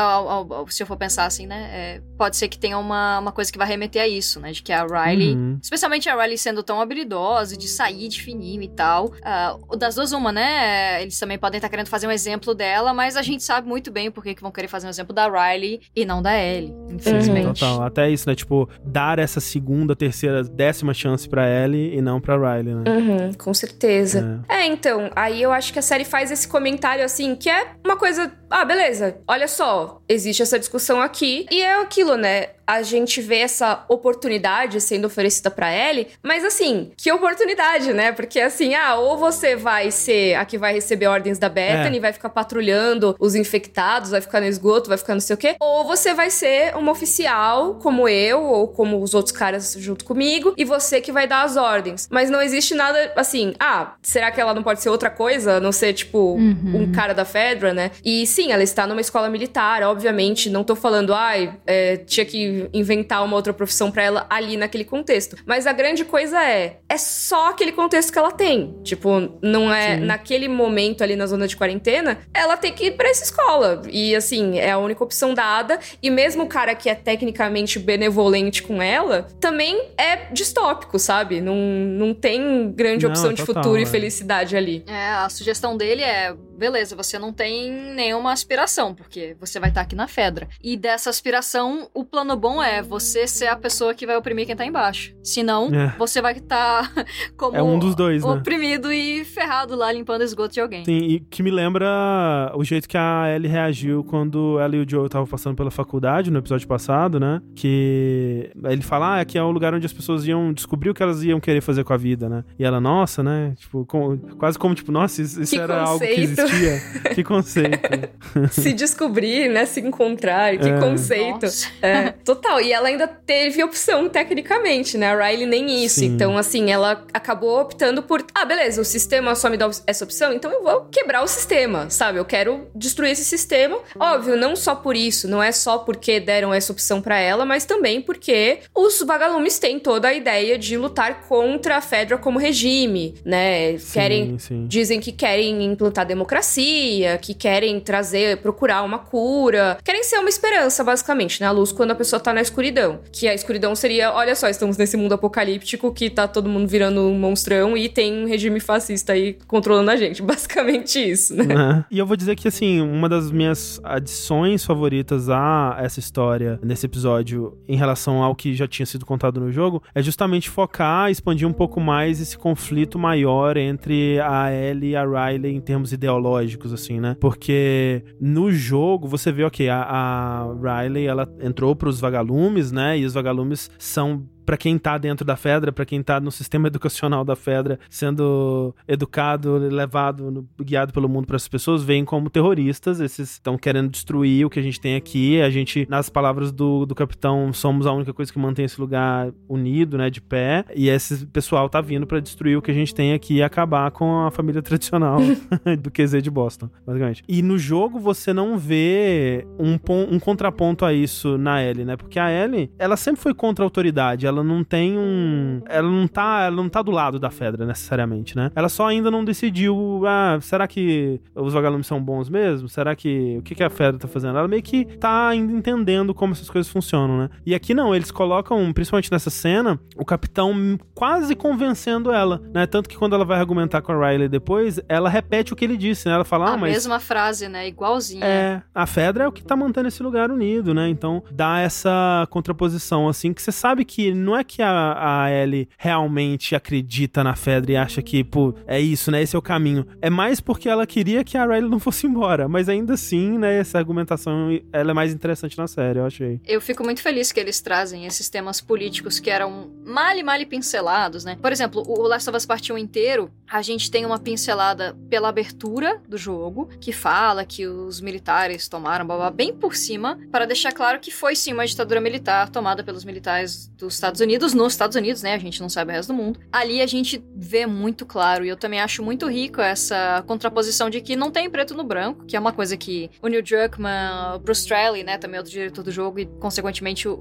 se eu for pensar assim, né? É, pode ser que tenha uma, uma coisa que vai remeter a isso, né? De que a Riley, uhum. especialmente a Riley sendo tão habilidosa, de sair de fininho e tal. Uh, das duas, uma, né? Eles também podem estar querendo fazer um exemplo dela, mas a gente sabe muito bem por que vão querer fazer um exemplo da Riley e não da Ellie, infelizmente. Uhum. Total, até isso, né? Tipo, dar essa segunda, terceira, décima chance pra Ellie e não pra Riley, né? Uhum, com certeza. É. é, então, aí eu acho que a série faz esse comentário assim, que é uma coisa. Ah, beleza, olha só, existe essa discussão aqui, e é aquilo, né? a gente vê essa oportunidade sendo oferecida para Ellie, mas assim, que oportunidade, né? Porque assim, ah, ou você vai ser a que vai receber ordens da Bethany, é. vai ficar patrulhando os infectados, vai ficar no esgoto, vai ficar não sei o quê, ou você vai ser uma oficial como eu ou como os outros caras junto comigo e você que vai dar as ordens. Mas não existe nada assim, ah, será que ela não pode ser outra coisa, não ser tipo uhum. um cara da Fedra, né? E sim, ela está numa escola militar, obviamente, não tô falando, ai, é, tinha que inventar uma outra profissão para ela ali naquele contexto. Mas a grande coisa é, é só aquele contexto que ela tem. Tipo, não é Sim. naquele momento ali na zona de quarentena, ela tem que ir para essa escola. E assim, é a única opção dada. E mesmo o cara que é tecnicamente benevolente com ela, também é distópico, sabe? Não, não tem grande não, opção de futuro é. e felicidade ali. É, a sugestão dele é beleza, você não tem nenhuma aspiração, porque você vai estar tá aqui na Fedra. E dessa aspiração, o plano bom é você ser a pessoa que vai oprimir quem tá embaixo. Senão, é. você vai estar tá como é um dos dois, né? oprimido e ferrado lá limpando esgoto de alguém. Sim, e que me lembra o jeito que a Ellie reagiu quando ela e o Joe estavam passando pela faculdade no episódio passado, né? Que ele fala, ah, aqui é o lugar onde as pessoas iam descobrir o que elas iam querer fazer com a vida, né? E ela, nossa, né? Tipo, com, quase como, tipo, nossa, isso, isso era conceito. algo que existia que conceito. Se descobrir, né? Se encontrar, que é. conceito. É, total. E ela ainda teve opção tecnicamente, né? A Riley nem isso. Sim. Então, assim, ela acabou optando por. Ah, beleza, o sistema só me dá essa opção, então eu vou quebrar o sistema, sabe? Eu quero destruir esse sistema. Óbvio, não só por isso, não é só porque deram essa opção para ela, mas também porque os vagalumes têm toda a ideia de lutar contra a Fedra como regime, né? Sim, querem sim. dizem que querem implantar democracia, que querem trazer, procurar uma cura, querem ser uma esperança basicamente, né? A luz quando a pessoa tá na escuridão, que a escuridão seria, olha só, estamos nesse mundo apocalíptico que tá todo mundo virando um monstrão e tem um regime fascista aí controlando a gente, basicamente isso, né? É. E eu vou dizer que, assim, uma das minhas adições favoritas a essa história nesse episódio, em relação ao que já tinha sido contado no jogo, é justamente focar, expandir um pouco mais esse conflito maior entre a Ellie e a Riley em termos ideológicos, assim, né? Porque no jogo você vê, ok, a, a Riley ela entrou pros vagalumes, né? E os vagalumes são para quem tá dentro da Fedra, para quem tá no sistema educacional da Fedra, sendo educado, levado, guiado pelo mundo para essas pessoas, veem como terroristas. Esses estão querendo destruir o que a gente tem aqui. A gente, nas palavras do, do capitão, somos a única coisa que mantém esse lugar unido, né, de pé. E esse pessoal tá vindo para destruir o que a gente tem aqui e acabar com a família tradicional do QZ de Boston, basicamente. E no jogo você não vê um, um contraponto a isso na Ellie, né? Porque a Ellie, ela sempre foi contra a autoridade, ela não tem um. Ela não tá, ela não tá do lado da Fedra, necessariamente, né? Ela só ainda não decidiu, ah, será que os vagalumes são bons mesmo? Será que. O que, que a Fedra tá fazendo? Ela meio que tá ainda entendendo como essas coisas funcionam, né? E aqui não, eles colocam, principalmente nessa cena, o capitão quase convencendo ela, né? Tanto que quando ela vai argumentar com a Riley depois, ela repete o que ele disse, né? Ela fala, ah, a mas. mesma frase, né? Igualzinha. É, a Fedra é o que tá mantendo esse lugar unido, né? Então dá essa contraposição, assim, que você sabe que não é que a, a Ellie realmente acredita na Fedra e acha que, pô, é isso, né? Esse é o caminho. É mais porque ela queria que a Riley não fosse embora. Mas ainda assim, né? Essa argumentação ela é mais interessante na série, eu achei. Eu fico muito feliz que eles trazem esses temas políticos que eram mal e mal pincelados, né? Por exemplo, o Last of Us Part 1 inteiro, a gente tem uma pincelada pela abertura do jogo, que fala que os militares tomaram, blá, bem por cima, para deixar claro que foi sim uma ditadura militar tomada pelos militares dos Estados Unidos, nos Estados Unidos, né? A gente não sabe o resto do mundo. Ali a gente vê muito claro, e eu também acho muito rico essa contraposição de que não tem preto no branco, que é uma coisa que o Neil Druckmann, o Bruce Straley, né, também outro diretor do jogo, e consequentemente o,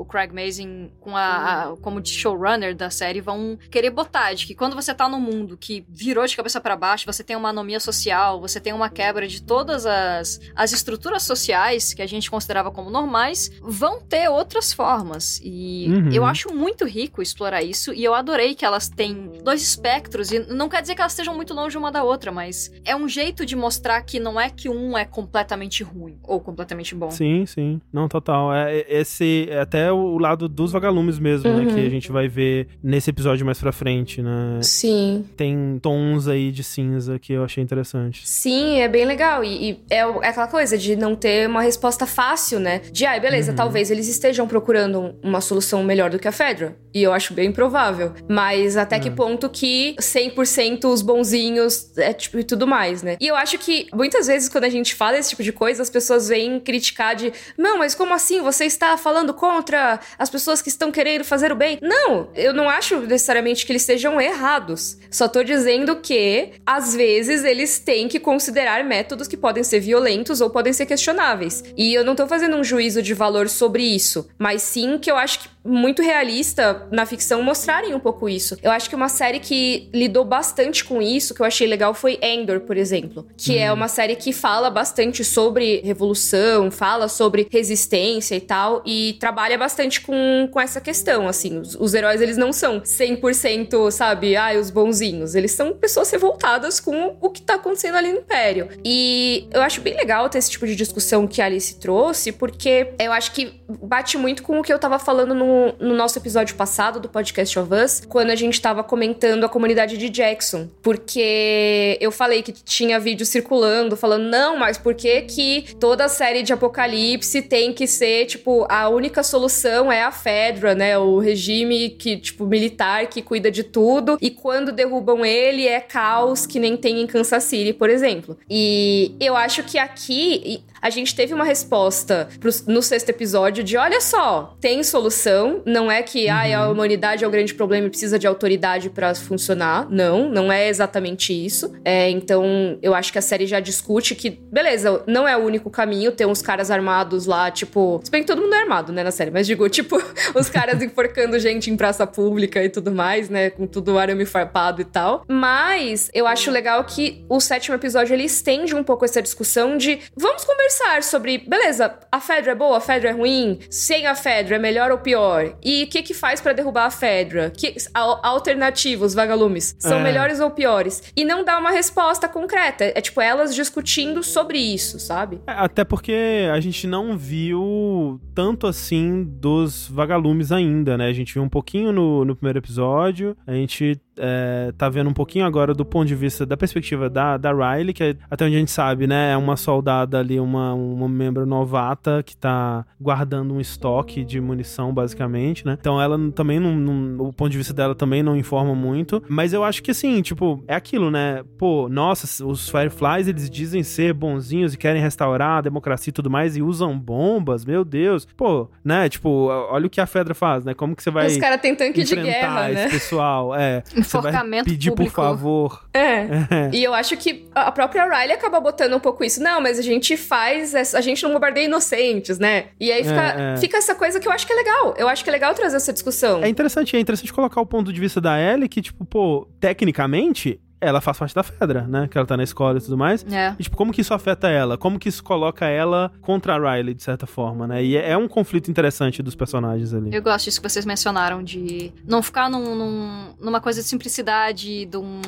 o Craig Mazin, com a, a- como showrunner da série, vão querer botar de que quando você tá num mundo que virou de cabeça para baixo, você tem uma anomia social, você tem uma quebra de todas as, as estruturas sociais que a gente considerava como normais, vão ter outras formas. E Uhum. eu acho muito rico explorar isso, e eu adorei que elas têm dois espectros, e não quer dizer que elas estejam muito longe uma da outra, mas é um jeito de mostrar que não é que um é completamente ruim ou completamente bom. Sim, sim. Não, total. É, é- esse é até o lado dos vagalumes mesmo, né? Uhum. Que a gente vai ver nesse episódio mais pra frente, né? Sim. Tem tons aí de cinza que eu achei interessante. Sim, é bem legal. E, e é, é aquela coisa de não ter uma resposta fácil, né? De, ai, beleza, Uhum. talvez eles estejam procurando um- uma solução melhor do que a Fedra. E eu acho bem provável. Mas até que É. ponto que 100% os bonzinhos é tipo e tudo mais, né? E eu acho que muitas vezes quando a gente fala esse tipo de coisa, as pessoas vêm criticar de, não, mas como assim? Você está falando contra as pessoas que estão querendo fazer o bem? Não, eu não acho necessariamente que eles estejam errados. Só tô dizendo que, às vezes, eles têm que considerar métodos que podem ser violentos ou podem ser questionáveis. E eu não tô fazendo um juízo de valor sobre isso, mas sim que eu acho que muito realista na ficção mostrarem um pouco isso. Eu acho que uma série que lidou bastante com isso, que eu achei legal, foi Endor, por exemplo. Que é uma série que fala bastante sobre revolução, fala sobre resistência e tal, e trabalha bastante com, com essa questão, assim. Os, os heróis, eles não são 100%, sabe, ai, os bonzinhos. Eles são pessoas revoltadas com o que tá acontecendo ali no Império. E eu acho bem legal ter esse tipo de discussão que a Alice trouxe, porque eu acho que bate muito com o que eu tava falando no, no nosso episódio passado do podcast of Us, quando a gente tava comentando a comunidade de Jackson. Porque eu falei que tinha vídeo circulando falando, não, mas por que que toda série de apocalipse tem que ser, tipo, a única solução é a Fedra, né? O regime que, tipo, militar que cuida de tudo. E quando derrubam ele é caos que nem tem em Kansas City, por exemplo. E eu acho que aqui a gente teve uma resposta pro- no sexto episódio de: olha só, tem solução, não é que ah, é a humanidade é o grande problema e precisa de autoridade para funcionar. Não, não é exatamente isso. É, então, eu acho que a série já discute que, beleza, não é o único caminho, tem uns caras armados lá, tipo. Se bem que todo mundo é armado, né, na série, mas digo, tipo, os caras enforcando gente em praça pública e tudo mais, né, com tudo arame farpado e tal. Mas eu acho legal que o sétimo episódio ele estende um pouco essa discussão de vamos conversar sobre, beleza, a Fedra é boa, a Fedra é ruim, sem a Fedra é melhor ou pior? E o que que faz para derrubar a Fedra? Que alternativos, vagalumes, são é. melhores ou piores? E não dá uma resposta concreta, é tipo elas discutindo sobre isso, sabe? É, até porque a gente não viu tanto assim dos vagalumes ainda, né? A gente viu um pouquinho no, no primeiro episódio, a gente é, tá vendo um pouquinho agora do ponto de vista da perspectiva da, da Riley, que é, até onde a gente sabe, né, é uma soldada ali, uma, uma membro novata que tá guardando um estoque de munição, basicamente, né? Então ela também não, não, O ponto de vista dela também não informa muito. Mas eu acho que assim, tipo, é aquilo, né? Pô, nossa, os Fireflies eles dizem ser bonzinhos e querem restaurar a democracia e tudo mais e usam bombas, meu Deus. Pô, né? Tipo, olha o que a Fedra faz, né? Como que você vai. Os caras têm tanque de guerra, esse né? pessoal, é. Você vai pedir público. por favor. É. é. E eu acho que a própria Riley acaba botando um pouco isso. Não, mas a gente faz. A gente não bombardeia inocentes, né? E aí fica, é, é. fica essa coisa que eu acho que é legal. Eu acho que é legal trazer essa discussão. É interessante, é interessante colocar o ponto de vista da Ellie, que, tipo, pô, tecnicamente, ela faz parte da Fedra, né? Que ela tá na escola e tudo mais. É. E, tipo, como que isso afeta ela? Como que isso coloca ela contra a Riley, de certa forma, né? E é, é um conflito interessante dos personagens ali. Eu gosto disso que vocês mencionaram, de não ficar num, num, numa coisa de simplicidade, de um,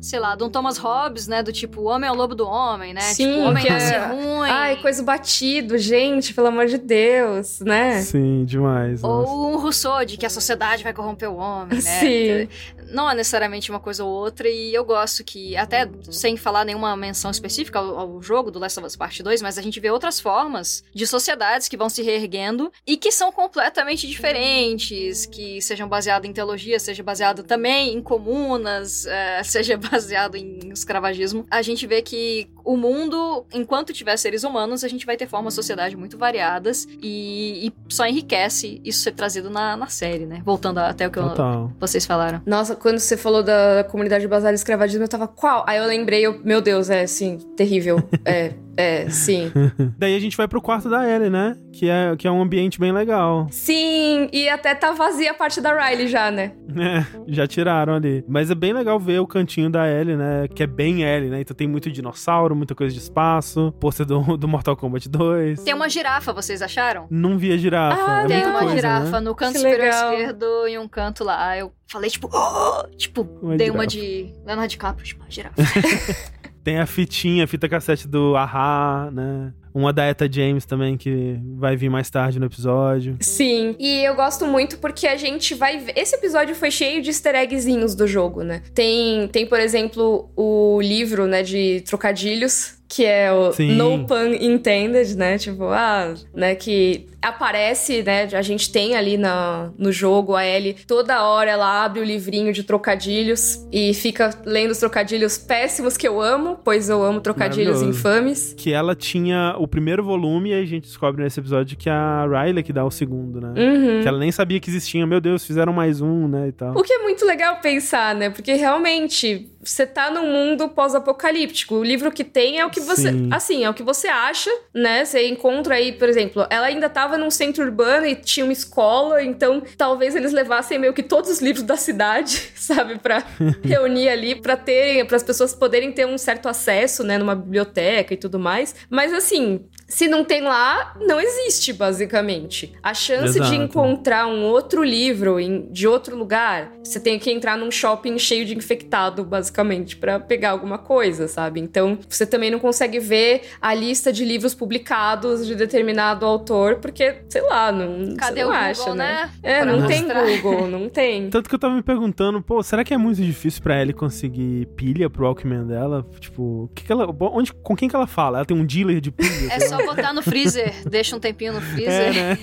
sei lá, de um Thomas Hobbes, né? Do tipo, o homem é o lobo do homem, né? Sim, tipo, o homem que é é... ruim. Ai, coisa batido, gente, pelo amor de Deus, né? Sim, demais. Ou nossa. um Rousseau, de que a sociedade vai corromper o homem, né? Sim. Não é necessariamente uma coisa ou outra, e eu gosto que, até sem falar nenhuma menção específica ao, ao, jogo do Last of Us Part 2, mas a gente vê outras formas de sociedades que vão se reerguendo e que são completamente diferentes, que sejam baseadas em teologia, seja baseado também em comunas, é, seja baseado em escravagismo. A gente vê que o mundo, enquanto tiver seres humanos, a gente vai ter formas de sociedade muito variadas e, e só enriquece isso ser trazido na, na série, né? Voltando até o que eu, vocês falaram. Nossa, quando você falou da comunidade baseada em escravagismo, eu tava, qual? Aí eu lembrei, eu, meu Deus, é, sim, terrível. é, é, sim. Daí a gente vai pro quarto da Ellie, né? Que é, que é um ambiente bem legal. Sim, e até tá vazia a parte da Riley já, né? É, já tiraram ali. Mas é bem legal ver o cantinho da Ellie, né? Que é bem Ellie, né? Então tem muito dinossauro, muita coisa de espaço, pôster do, do Mortal Kombat 2. Tem uma girafa, vocês acharam? não vi a girafa. Ah, é tem uma coisa, girafa né? no canto superior esquerdo e um canto lá. Eu falei, tipo, oh! tipo, uma dei girafa. uma de Leonardo DiCaprio, tipo, uma girafa. Tem a fitinha, a fita cassete do Ahá, né? Uma da Eta James também, que vai vir mais tarde no episódio. Sim, e eu gosto muito porque a gente vai. Esse episódio foi cheio de easter eggzinhos do jogo, né? Tem, tem por exemplo, o livro, né, de trocadilhos que é o Sim. No Pun Intended, né? Tipo, ah, né? Que aparece, né? A gente tem ali na, no jogo a Ellie, toda hora ela abre o livrinho de trocadilhos e fica lendo os trocadilhos péssimos que eu amo, pois eu amo trocadilhos infames. Que ela tinha o primeiro volume e a gente descobre nesse episódio que a Riley que dá o segundo, né? Uhum. Que ela nem sabia que existia. Meu Deus, fizeram mais um, né? E tal. O que é muito legal pensar, né? Porque realmente você tá num mundo pós-apocalíptico. O livro que tem é o que você. Sim. Assim, é o que você acha, né? Você encontra aí, por exemplo, ela ainda tava num centro urbano e tinha uma escola, então talvez eles levassem meio que todos os livros da cidade, sabe? para reunir ali, para terem, para as pessoas poderem ter um certo acesso, né? Numa biblioteca e tudo mais. Mas assim, se não tem lá, não existe, basicamente. A chance Exato. de encontrar um outro livro em, de outro lugar, você tem que entrar num shopping cheio de infectado, basicamente, para pegar alguma coisa, sabe? Então, você também não consegue ver a lista de livros publicados de determinado autor, porque, sei lá, não, Cadê você não o acha, Google, né? né? É, não tem Google, não tem. Tanto que eu tava me perguntando, pô, será que é muito difícil para ela conseguir pilha pro Walkman dela? Tipo, que que ela, onde, com quem que ela fala? Ela tem um dealer de pilha? É só botar no freezer, deixa um tempinho no freezer. É, né?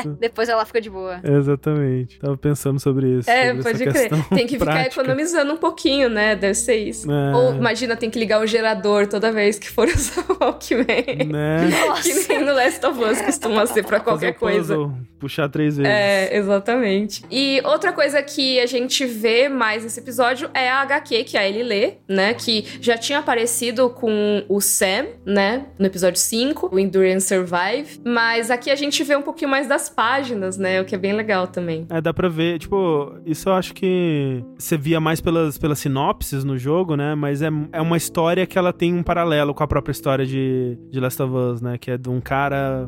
Isso. Depois ela fica de boa. Exatamente. Tava pensando sobre isso. É, sobre pode essa crer. questão Tem que ficar prática. economizando um pouquinho, né? Deve ser isso. É. Ou imagina, tem que ligar o gerador toda vez que for usar o Walkman. Né? que nem no Last of Us costuma ser pra qualquer coisa. puzzle, Puxar três vezes. É, exatamente. E outra coisa que a gente vê mais nesse episódio é a HQ que a Ellie lê, né? Que já tinha aparecido com o Sam, né? No episódio 5, o Endurance Survive. Mas aqui a gente vê um pouquinho mais das páginas, né? O que é bem legal também. É, dá pra ver, tipo, isso eu acho que você via mais pelas, pelas sinopses no jogo, né? Mas é, é uma história que ela tem um paralelo com a própria história de, de Last of Us, né? Que é de um cara,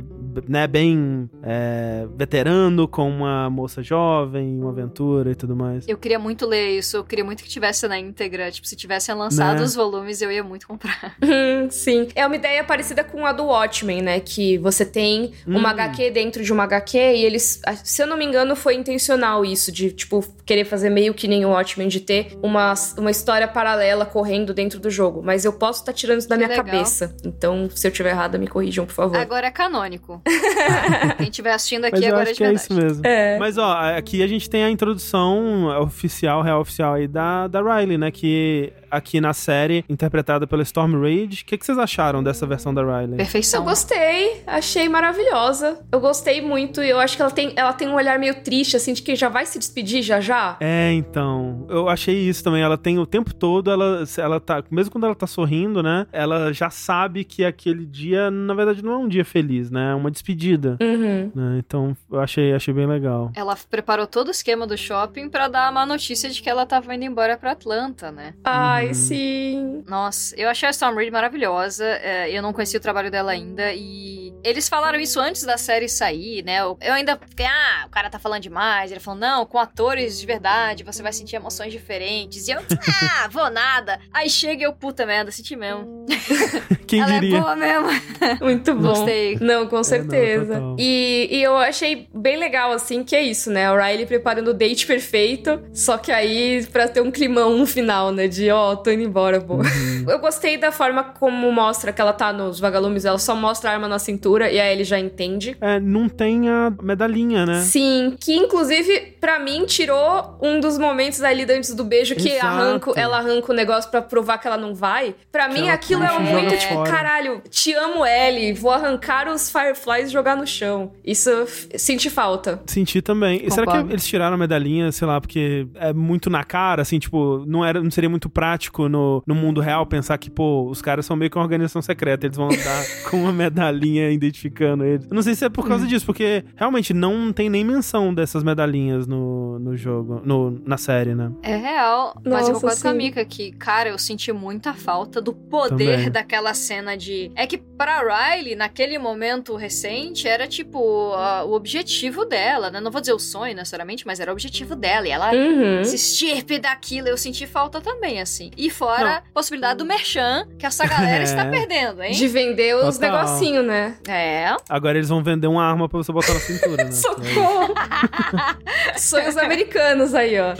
né, bem é, veterano com uma moça jovem, uma aventura e tudo mais. Eu queria muito ler isso, eu queria muito que tivesse na íntegra. Tipo, se tivessem lançado Né? os volumes, eu ia muito comprar. Hum, sim. É uma ideia parecida com a do Watchmen, né? Que você tem uma Hum. HQ dentro de uma HQ e eles, se eu não me engano, foi intencional isso, de, tipo, querer fazer meio que nem o Watchmen, de ter uma, uma história paralela correndo dentro do jogo. Mas eu posso estar tirando isso da Que minha legal. cabeça. Então, se eu tiver errada, me corrijam, por favor. Agora é canônico. Quem estiver assistindo aqui Mas eu agora acho de que é verdade. isso mesmo. É. Mas ó, aqui a gente tem a introdução oficial, real oficial aí da, da Riley, né? Que aqui na série, interpretada pela Storm Rage. O que, que vocês acharam dessa versão da Riley? Eu Perfeição. gostei, achei maravilhosa. Eu gostei muito e eu acho que ela tem, ela tem um olhar meio triste, assim, de que já vai se despedir já já. É, então. Eu achei isso também. Ela tem o tempo todo, ela, ela tá. Mesmo quando ela tá sorrindo, né? Ela já sabe que aquele dia, na verdade, não é um dia feliz, né? É uma despedida. Uhum. né? Então, eu achei, achei bem legal. Ela preparou todo o esquema do shopping pra dar a má notícia de que ela tava indo embora pra Atlanta, né? Ai, Uhum. sim. Nossa, eu achei a Storm Reid maravilhosa. é, eu não conhecia o trabalho dela ainda. E eles falaram isso antes da série sair, né? Eu, eu ainda fiquei, ah, o cara tá falando demais. Ele falou, não, com atores de verdade você vai sentir emoções diferentes. E eu, ah, vou nada. Aí chega e eu, puta merda, senti mesmo. Quem ela diria? é boa mesmo. Muito bom. Gostei. Não, com certeza. total. e, e eu achei bem legal, assim, que é isso, né? O Riley preparando o date perfeito, só que aí pra ter um climão no final, né? De, ó, tô indo embora, pô. Uhum. Eu gostei da forma como mostra que ela tá nos vagalumes, ela só mostra a arma na cintura e aí ele já entende. É, não tem a medalhinha, né? Sim, que inclusive, pra mim, tirou um dos momentos ali antes do beijo que Exato. arranca, ela arranca o negócio pra provar que ela não vai. Pra mim, aquilo é muito tipo, fora. caralho, te amo, Ellie, vou arrancar os Fireflies e jogar no chão. Isso senti falta. Senti também. E será que eles tiraram a medalhinha, sei lá, porque é muito na cara, assim, tipo, não, era, não seria muito prático no, no mundo real pensar que, pô, os caras são meio que uma organização secreta, eles vão andar com uma medalhinha identificando eles. Eu não sei se é por Hum. causa disso, porque realmente não tem nem menção dessas medalhinhas no, no jogo, no, na série, né? É real, mas Nossa, eu concordo com a. Mika que, cara, eu senti muita falta do poder Também. daquela cena de. É que pra Riley, naquele momento recente, era tipo a- o objetivo dela, né? Não vou dizer o sonho necessariamente, mas era o objetivo dela. E ela Uhum. se estirpe daquilo, eu senti falta também, assim. E fora a possibilidade do Merchan, que essa galera É. está perdendo, hein? De vender os Total. negocinhos, né? É. Agora eles vão vender uma arma pra você botar na cintura, né? Socorro! Sonhos americanos aí, ó.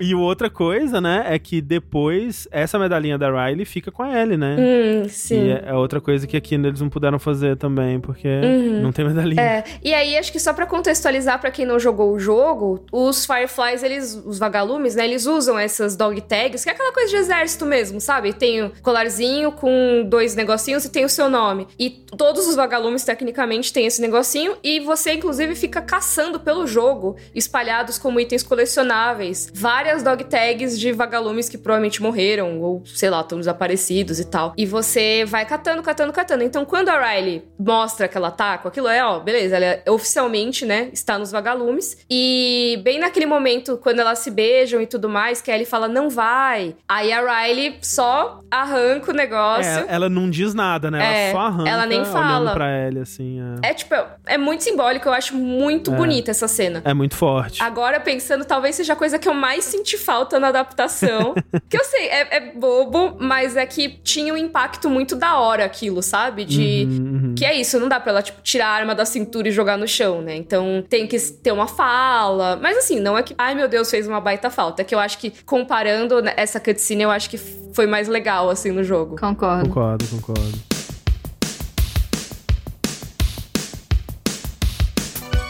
E outra coisa, né, é que depois essa medalhinha da Riley fica com a Ellie, né? Hum, sim. E é, é outra coisa que aqui eles não puderam fazer também, porque Uhum. não tem medalhinha. É, e aí acho que só pra contextualizar pra quem não jogou o jogo, os Fireflies, eles, os vagalumes, né, eles usam essas dog tags, que é aquela coisa de exército mesmo, sabe? Tem o colarzinho com dois negocinhos e tem o seu nome. E todos os vagalumes, tecnicamente, têm esse negocinho, e você, inclusive, fica caçando pelo jogo, espalhados como itens colecionáveis, várias dog tags de vagalumes que provavelmente morreram, ou, sei lá, estão desaparecidos e tal. E você vai catando, catando, catando. Então, quando a Riley mostra que ela tá com aquilo, é, ó, beleza, ela é- oficialmente, né, está nos vagalumes. E bem naquele momento, quando elas se beijam e tudo mais, que a Ellie fala, não vai. Aí a Riley só arranca o negócio. É, ela não diz nada, né? É, ela só arranca ela nem fala. pra Ellie, assim. É, É tipo, é muito simbólico, eu acho muito É. bonita essa cena. é muito forte. Agora, pensando, talvez seja a coisa que eu mais senti falta na adaptação. que eu sei, é, é bobo, mas é que tinha um impacto muito da hora aquilo, sabe? De. Uhum, uhum. Que é isso, não dá pra ela, tipo, tirar a arma da cintura e jogar no chão, né? Então tem que ter uma fala. Mas assim, não é que, ai meu Deus, fez uma baita falta. É que eu acho que, comparando né, essa cutscene eu acho que foi mais legal, assim, no jogo. Concordo. Concordo, concordo.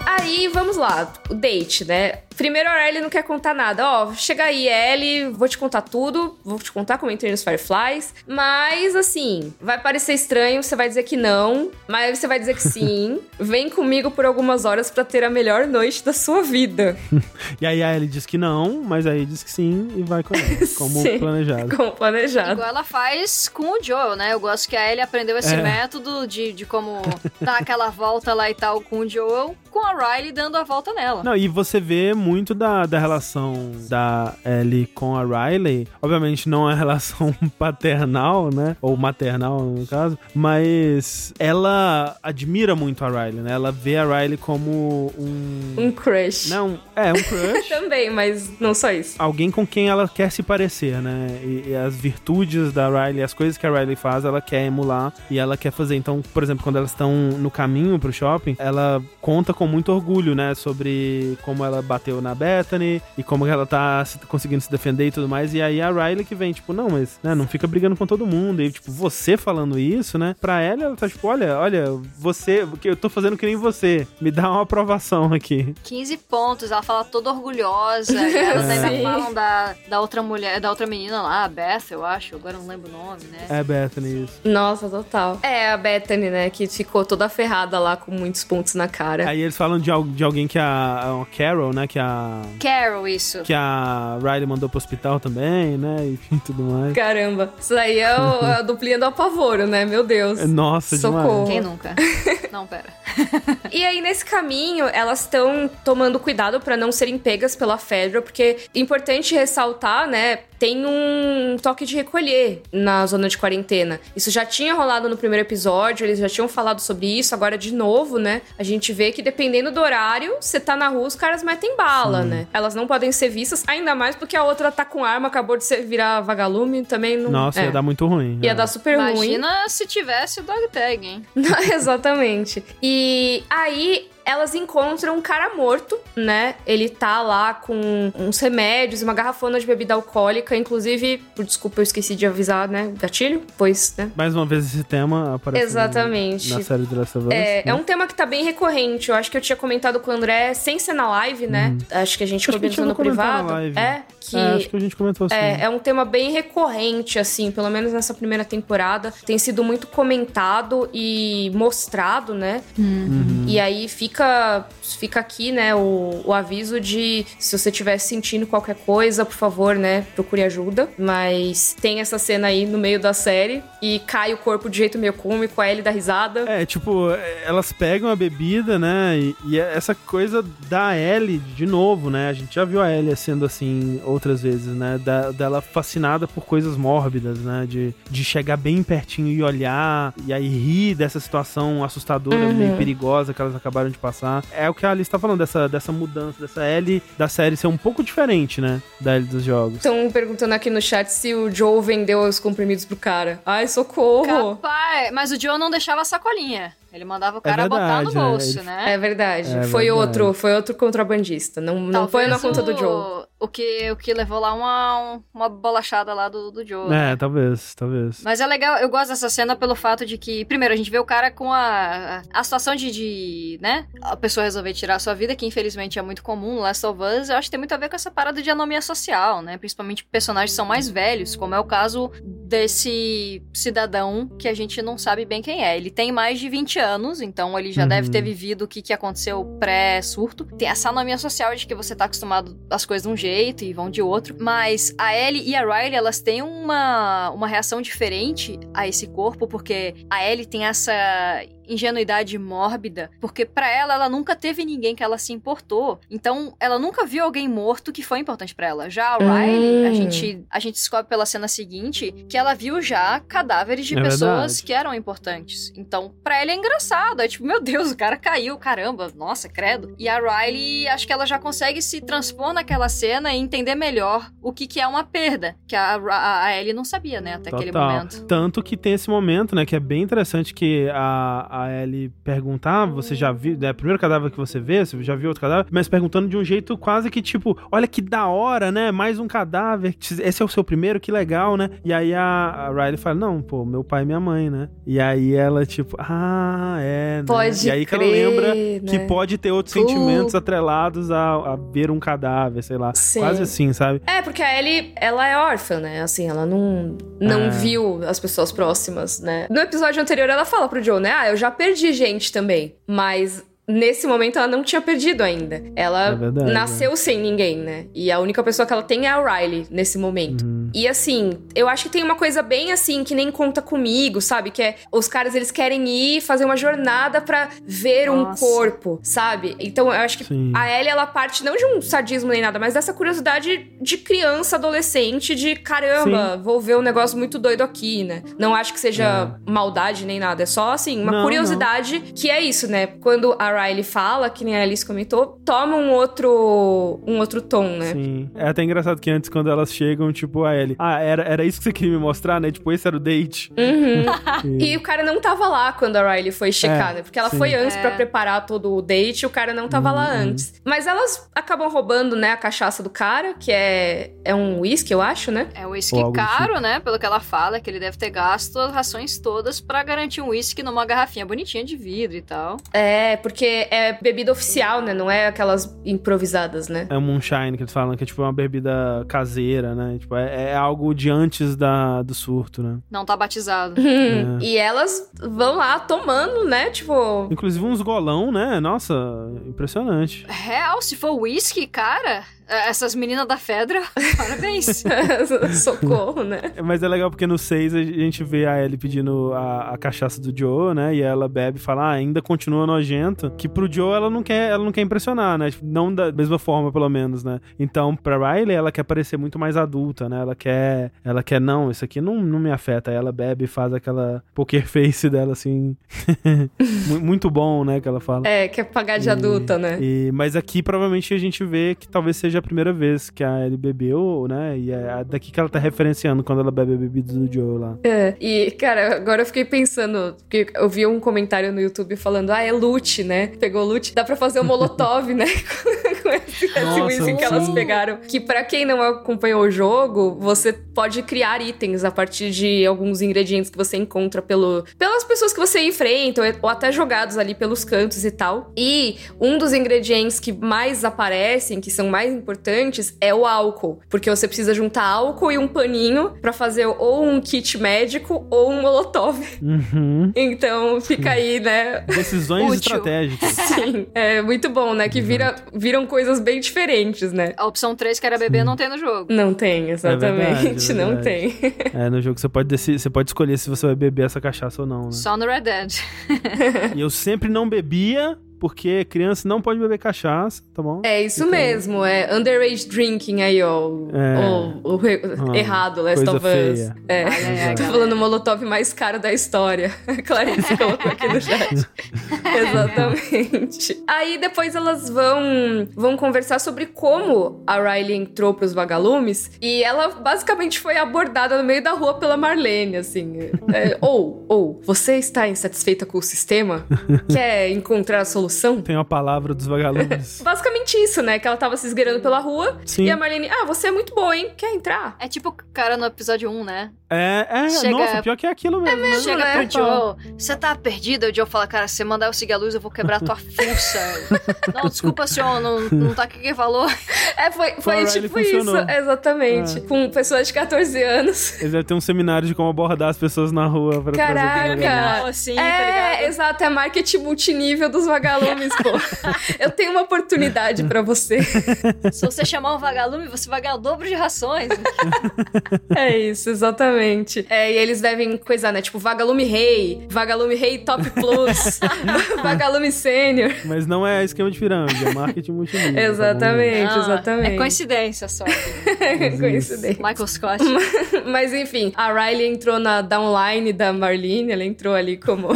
Aí, vamos lá, o date, né? Primeiro a Riley não quer contar nada. Ó, chega aí, Ellie, vou te contar tudo. Vou te contar como entrei nos Fireflies. Mas, assim, vai parecer estranho, você vai dizer que não. Mas você vai dizer que sim. Vem comigo por algumas horas para ter a melhor noite da sua vida. e aí a Ellie diz que não, mas aí diz que sim e vai com ela. Como sim, planejado. Como planejado. Igual ela faz com o Joel, né? Eu gosto que a Ellie aprendeu esse é. método de, de como dar aquela volta lá e tal com o Joel, com a Riley dando a volta nela. Não, e você vê muito da, da relação da Ellie com a Riley. Obviamente não é relação paternal, né? Ou maternal, no caso. Mas ela admira muito a Riley, né? Ela vê a Riley como um... Um crush. Não, é, um crush. Também, mas não só isso. Alguém com quem ela quer se parecer, né? E, e as virtudes da Riley, as coisas que a Riley faz, ela quer emular e ela quer fazer. Então, por exemplo, quando elas estão no caminho pro shopping, ela conta com muito orgulho, né? Sobre como ela bateu na Bethany e como ela tá conseguindo se defender e tudo mais. E aí a Riley que vem, tipo, não, mas né, não fica brigando com todo mundo. E, tipo, você falando isso, né? Pra ela, ela tá tipo, olha, olha, você, que eu tô fazendo que nem você. Me dá uma aprovação aqui. 15 pontos, ela fala toda orgulhosa. elas ainda falam da, da outra mulher, da outra menina lá, a Beth, eu acho. Agora não lembro o nome, né? É a Bethany, isso. Nossa, total. É a Bethany, né? Que ficou toda ferrada lá com muitos pontos na cara. Aí eles falam de, de alguém que é a, a Carol, né? Que é a. Carol, isso. Que a Riley mandou pro hospital também, né? E tudo mais. Caramba. Isso aí é o, a duplinha do apavoro, né? Meu Deus. Nossa, Socorro. Demais. Quem nunca? não, pera. e aí, nesse caminho, elas estão tomando cuidado para não serem pegas pela Fedra, porque é importante ressaltar, né? Tem um toque de recolher na zona de quarentena. Isso já tinha rolado no primeiro episódio, eles já tinham falado sobre isso, agora de novo, né? A gente vê que dependendo do horário, você tá na rua, os caras metem bala, Sim. né? Elas não podem ser vistas, ainda mais porque a outra tá com arma, acabou de ser, virar vagalume, também não. Nossa, é. ia dar muito ruim. Ia é. dar super Imagina ruim. Imagina se tivesse o dog tag, hein? Exatamente. E aí elas encontram um cara morto, né? Ele tá lá com uns remédios, uma garrafona de bebida alcoólica, inclusive, por desculpa, eu esqueci de avisar, né? Gatilho, pois, né? Mais uma vez esse tema aparece Exatamente. na série de Last of Us. É, né? é um tema que tá bem recorrente. Eu acho que eu tinha comentado com o André sem ser na live, né? Uhum. Acho que a gente comentou no privado. É, que é, acho que a gente comentou assim. É, é um tema bem recorrente, assim, pelo menos nessa primeira temporada. Tem sido muito comentado e mostrado, né? Uhum. E aí fica, fica aqui, né, o, o aviso de se você estiver sentindo qualquer coisa, por favor, né, procure ajuda. Mas tem essa cena aí no meio da série e cai o corpo de jeito meio cômico, a Ellie dá risada. É, tipo, elas pegam a bebida, né, e, e essa coisa da Ellie, de novo, né, a gente já viu a Ellie sendo assim outras vezes, né, da, dela fascinada por coisas mórbidas, né, de, de chegar bem pertinho e olhar, e aí rir dessa situação assustadora, uhum. meio perigosa que elas acabaram de passar. É o que a Alice tá falando, dessa, dessa mudança, dessa L da série ser um pouco diferente, né? Da L dos jogos. Estão perguntando aqui no chat se o Joe vendeu os comprimidos pro cara. Ai, socorro! Capaz, mas o Joe não deixava a sacolinha. Ele mandava o cara é verdade, botar no bolso, é, né? É verdade. É foi verdade. outro, foi outro contrabandista. Não, não foi na conta do Joe. O que, o que levou lá uma, uma bolachada lá do, do Joe. É, né? talvez, talvez. Mas é legal, eu gosto dessa cena pelo fato de que, primeiro, a gente vê o cara com a, a situação de, de, né, a pessoa resolver tirar a sua vida, que infelizmente é muito comum no Last of Us, eu acho que tem muito a ver com essa parada de anomia social, né? Principalmente personagens são mais velhos, como é o caso desse cidadão que a gente não sabe bem quem é. Ele tem mais de 20 anos, então ele já uhum. deve ter vivido o que, que aconteceu pré-surto. Tem essa anomia social de que você tá acostumado às coisas de um jeito jeito e vão de outro. Mas a Ellie e a Riley, elas têm uma, uma reação diferente a esse corpo, porque a Ellie tem essa ingenuidade mórbida, porque para ela ela nunca teve ninguém que ela se importou. Então, ela nunca viu alguém morto que foi importante para ela. Já a Riley, a hum. gente a gente descobre pela cena seguinte que ela viu já cadáveres de é pessoas verdade. que eram importantes. Então, para ela é engraçado, é tipo, meu Deus, o cara caiu, caramba, nossa, credo. E a Riley, acho que ela já consegue se transpor naquela cena e entender melhor o que que é uma perda, que a, a, a Ellie não sabia, né, até Total. aquele momento. Tanto que tem esse momento, né, que é bem interessante que a a, a Ellie pergunta: ah, você já viu? É o primeiro cadáver que você vê? Você já viu outro cadáver? Mas perguntando de um jeito quase que tipo: olha que da hora, né? Mais um cadáver. Esse é o seu primeiro, que legal, né? E aí a, a Riley fala: não, pô, meu pai e minha mãe, né? E aí ela, tipo, ah, é. Né? Pode E aí que ela crer, lembra né? que pode ter outros Puh. sentimentos atrelados a, a ver um cadáver, sei lá. Sim. Quase assim, sabe? É, porque a Ellie, ela é órfã, né? Assim, ela não, não É. viu as pessoas próximas, né? No episódio anterior, ela fala pro Joe, né? Ah, eu já perdi gente também. Mas nesse momento, ela não tinha perdido ainda. É Ela verdade, nasceu sem ninguém, né? E a única pessoa que ela tem é a Riley nesse momento. Uhum. E assim, eu acho que tem uma coisa bem assim que nem conta comigo, sabe? Que é os caras eles querem ir fazer uma jornada pra ver Nossa. um corpo, sabe? Então eu acho que Sim. a Ellie ela parte não de um sadismo nem nada, mas dessa curiosidade de criança, adolescente, de caramba, vou ver um negócio muito doido aqui, né? Não acho que seja maldade nem nada, é só assim, uma Não, curiosidade que é isso, né? Quando a Riley fala, que nem a Alice comentou, toma um outro um outro tom, né? Sim. É até engraçado que antes, quando elas chegam, tipo, a Ellie, ah, era, era isso que você queria me mostrar, né? Tipo, esse era o date. Uhum. E- o cara não tava lá quando a Riley foi checar, É, né? Porque ela sim. foi antes É. pra preparar todo o date e o cara não tava lá Uhum. antes. Mas elas acabam roubando, né, a cachaça do cara, que é, é um whisky, eu acho, né? É um uísque caro, né? Pelo que ela fala, que ele deve ter gasto as rações todas pra garantir um uísque numa garrafinha bonitinha de vidro e tal. É, porque é bebida oficial, né? Não é aquelas improvisadas, né? É um moonshine que eles falam, que é tipo uma bebida caseira, né? Tipo, é, é algo de antes da, do surto, né? Não tá batizado. Hum, E elas vão lá tomando, né? Tipo. Inclusive uns golão, né? Nossa, impressionante. Real, se for uísque, cara, é, essas meninas da Fedra, parabéns. Socorro, né? Mas é legal porque no 6 a gente vê a Ellie pedindo a, a cachaça do Joe, né? E ela bebe e fala, ah, ainda continua nojento. Que pro Joe ela não quer, ela não quer impressionar, né? Tipo, não da mesma forma, pelo menos, né? Então, pra Riley, ela quer parecer muito mais adulta, né? Ela quer, ela quer, não, isso aqui não, não me afeta. Aí ela bebe e faz aquela poker face dela, assim. Mu- muito bom, né? Que ela fala. É, quer pagar de E- adulta, né? E- mas aqui provavelmente a gente vê que talvez seja a primeira vez que a Ellie bebeu, né? E é daqui que ela tá referenciando quando ela bebe a bebida do Joe lá. É, e, cara, agora eu fiquei pensando, porque eu vi um comentário no YouTube falando, ah, é loot, né? Pegou loot, dá pra fazer um molotov, né? Com esse, esse Nossa, whisky que elas sim. pegaram. Que pra quem não acompanhou o jogo, você pode criar itens a partir de alguns ingredientes que você encontra pelo, pelas pessoas que você enfrenta, ou- ou até jogados ali pelos cantos e tal. E um dos ingredientes que mais aparecem, que são mais importantes, é o álcool. Porque você precisa juntar álcool e um paninho pra fazer ou um kit médico ou um molotov. Uhum. Então fica aí, né? Decisões estratégicas. Sim, é muito bom, né? Que vira, viram coisas bem diferentes, né? A opção 3, que era bebê, não tem no jogo. Não tem, exatamente. verdade, é não verdade. tem. É, no jogo você pode, decidir, você pode escolher se você vai beber essa cachaça ou não, né? Só no Red Dead. E eu sempre não bebia, porque criança não pode beber cachaça, tá bom? É isso mesmo, é underage drinking aí, ó. É. O, o re- Ah, errado, Last coisa of Us. feia. É. Ai, ai, Tô falando o molotov mais caro da história. Clarice colocou aqui no chat. Exatamente. Aí depois elas vão vão conversar sobre como a Riley entrou pros vagalumes e ela basicamente foi abordada no meio da rua pela Marlene, assim. É, ou, ou, você está insatisfeita com o sistema? Quer encontrar a solução? Tem uma palavra dos vagalumes. Basicamente isso, né? Que ela tava se esgueirando pela rua Sim. e a Marlene, ah, você é muito boa, hein? Quer entrar? É tipo o cara no episódio 1, né? É, é, Chega- nossa, pior que é aquilo mesmo. né? Chega né, pro? Joe, você tá perdido? O Joe fala, cara, se você mandar eu seguir a luz, eu vou quebrar tua fuça. não, desculpa, senhor, não, não tá aqui quem falou. É, foi, foi tipo isso, funcionou. exatamente. É. Com pessoas de 14 anos. Eles devem ter um seminário de como abordar as pessoas na rua pra Caraca! Não, assim, tá é, ligado? exato, é marketing multinível dos vagalumes, pô. Eu tenho uma oportunidade pra você. Se você chamar um vagalume, você vai ganhar o dobro de rações. É isso, exatamente. É, e eles devem coisar, né? Tipo, vagalume rei, vagalume rei top plus, vagalume sênior. Mas não é esquema de pirâmide, é marketing multinível. tá? Exatamente, Não, exatamente. É coincidência só. Coincidência. Michael Scott. Mas enfim, a Riley entrou na downline da Marlene, ela entrou ali como,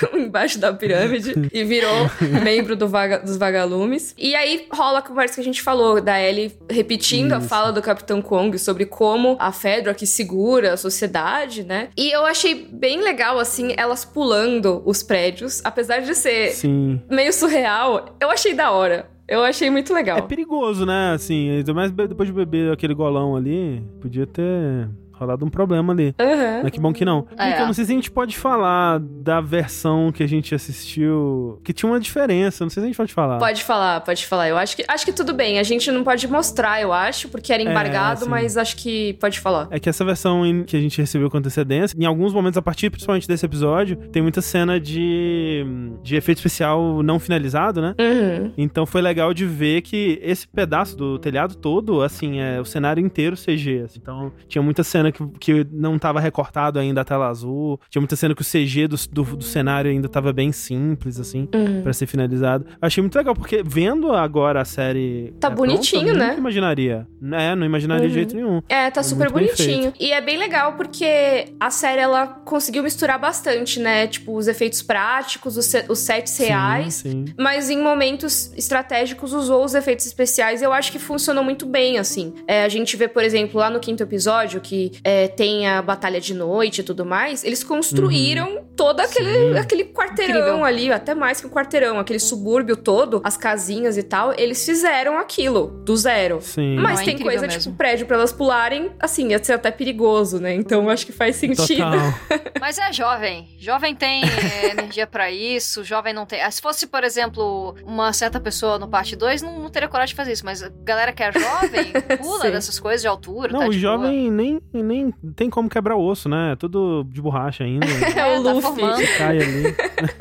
como embaixo da pirâmide e virou membro do vaga- dos vagalumes. E aí rola a conversa que a gente falou, da Ellie repetindo a Isso. fala do Capitão Kong sobre como a Fedra que segura cultura, a sociedade, né? E eu achei bem legal, assim, elas pulando os prédios, apesar de ser Sim. meio surreal, eu achei da hora. Eu achei muito legal. É perigoso, né? Assim, ainda mais depois de beber aquele golão ali, podia ter rolado um problema ali. Uhum. Mas que bom que não. É. Então, não sei se a gente pode falar da versão que a gente assistiu, que tinha uma diferença, não sei se a gente pode falar. Pode falar, pode falar. Eu acho que, acho que tudo bem. A gente não pode mostrar, eu acho, porque era embargado, sim. mas acho que pode falar. É que essa versão que a gente recebeu com antecedência, em alguns momentos, a partir principalmente desse episódio, tem muita cena de, de efeito especial não finalizado, né? Uhum. Então foi legal de ver que esse pedaço do telhado todo, assim, é o cenário inteiro CG. assim. Então tinha muita cena que, que não tava recortado ainda a tela azul, tinha muita cena que o CG do, do, do cenário ainda tava bem simples, assim, Uhum. pra ser finalizado. Achei muito legal, porque vendo agora a série. Tá é, bonitinho, pronta, eu né? Nunca imaginaria. É, não imaginaria Uhum. de jeito nenhum. É, tá É super bonitinho. E é bem legal porque a série ela conseguiu misturar bastante, né? Tipo, os efeitos práticos, os, os sets reais. Sim. Mas em momentos estratégicos usou os efeitos especiais. Eu acho que funcionou muito bem, assim. É, a gente vê, por exemplo, lá no quinto episódio, que é, tem a batalha de noite e tudo mais, eles construíram todo aquele, Uhum. Sim. aquele quarteirão Incrível. ali, até mais que um quarteirão, aquele subúrbio todo, as casinhas e tal, eles fizeram aquilo, do zero. Sim. Mas Não, é tem coisa, mesmo. tipo, prédio pra elas pularem, assim, ia ser até perigoso, né? Então eu acho que faz sentido. Total. Mas é jovem. Jovem tem é, energia pra isso, jovem não tem. Ah, Se fosse, por exemplo, uma certa pessoa no parte 2, não, não teria coragem de fazer isso. Mas a galera que é jovem pula Sim. dessas coisas de altura. Não, tá o boa. jovem nem, nem tem como quebrar osso, né? É tudo de borracha ainda. É o tá Luffy. formando. Cai ali.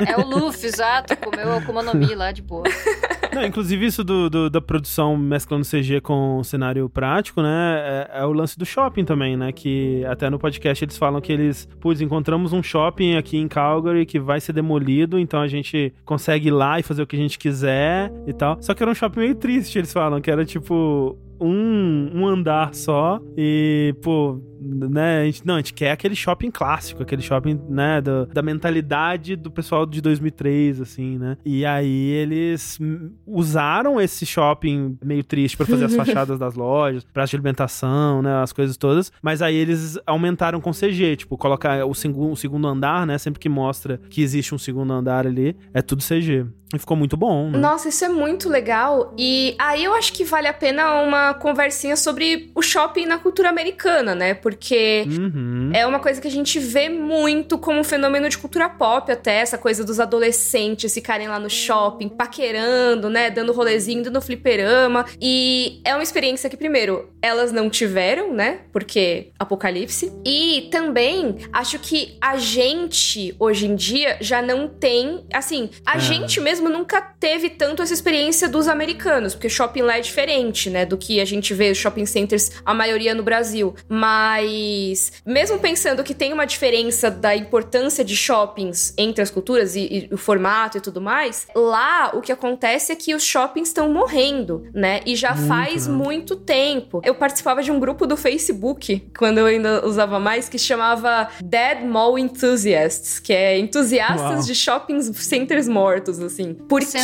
É o Luffy, exato. Comeu o Akuma no Mi lá de boa. Não, inclusive isso do, do- da produção mesclando CG com cenário prático, né? É, é o lance do shopping também, né? Que até no podcast eles falam que eles, putz, encontramos um shopping aqui em Calgary que vai ser demolido, então a gente consegue ir lá e fazer o que a gente quiser e tal. Só que era um shopping meio triste, eles falam, que era tipo um, um andar só e, pô, né, a gente, não, a gente quer aquele shopping clássico, aquele shopping, né, do- da mentalidade do pessoal de 2003, assim, né, e aí eles usaram esse shopping meio triste pra fazer as fachadas das lojas, praça de alimentação, né, as coisas todas, mas aí eles aumentaram com CG, tipo, colocar o, segu- o segundo andar, né, sempre que mostra que existe um segundo andar ali, é tudo CG. E ficou muito bom, né? Nossa, isso é muito legal. E aí eu acho que vale a pena uma conversinha sobre o shopping na cultura americana, né? Porque Uhum. é uma coisa que a gente vê muito como um fenômeno de cultura pop, até essa coisa dos adolescentes ficarem lá no shopping, paquerando, né? Dando rolezinho, dando fliperama. E é uma experiência que, primeiro, elas não tiveram, né? Porque apocalipse. E também acho que a gente, hoje em dia, já não tem. Assim, a É. gente mesmo nunca teve tanto essa experiência dos americanos, porque shopping lá é diferente, né? Do que a gente vê shopping centers, a maioria no Brasil. Mas, mesmo pensando que tem uma diferença da importância de shoppings entre as culturas e, e o formato e tudo mais, lá o que acontece é que os shoppings estão morrendo, né? E já Muito, faz né? muito tempo. Eu participava de um grupo do Facebook, quando eu ainda usava mais, que chamava Dead Mall Enthusiasts, que é entusiastas Uau. de shopping centers mortos, assim. Porque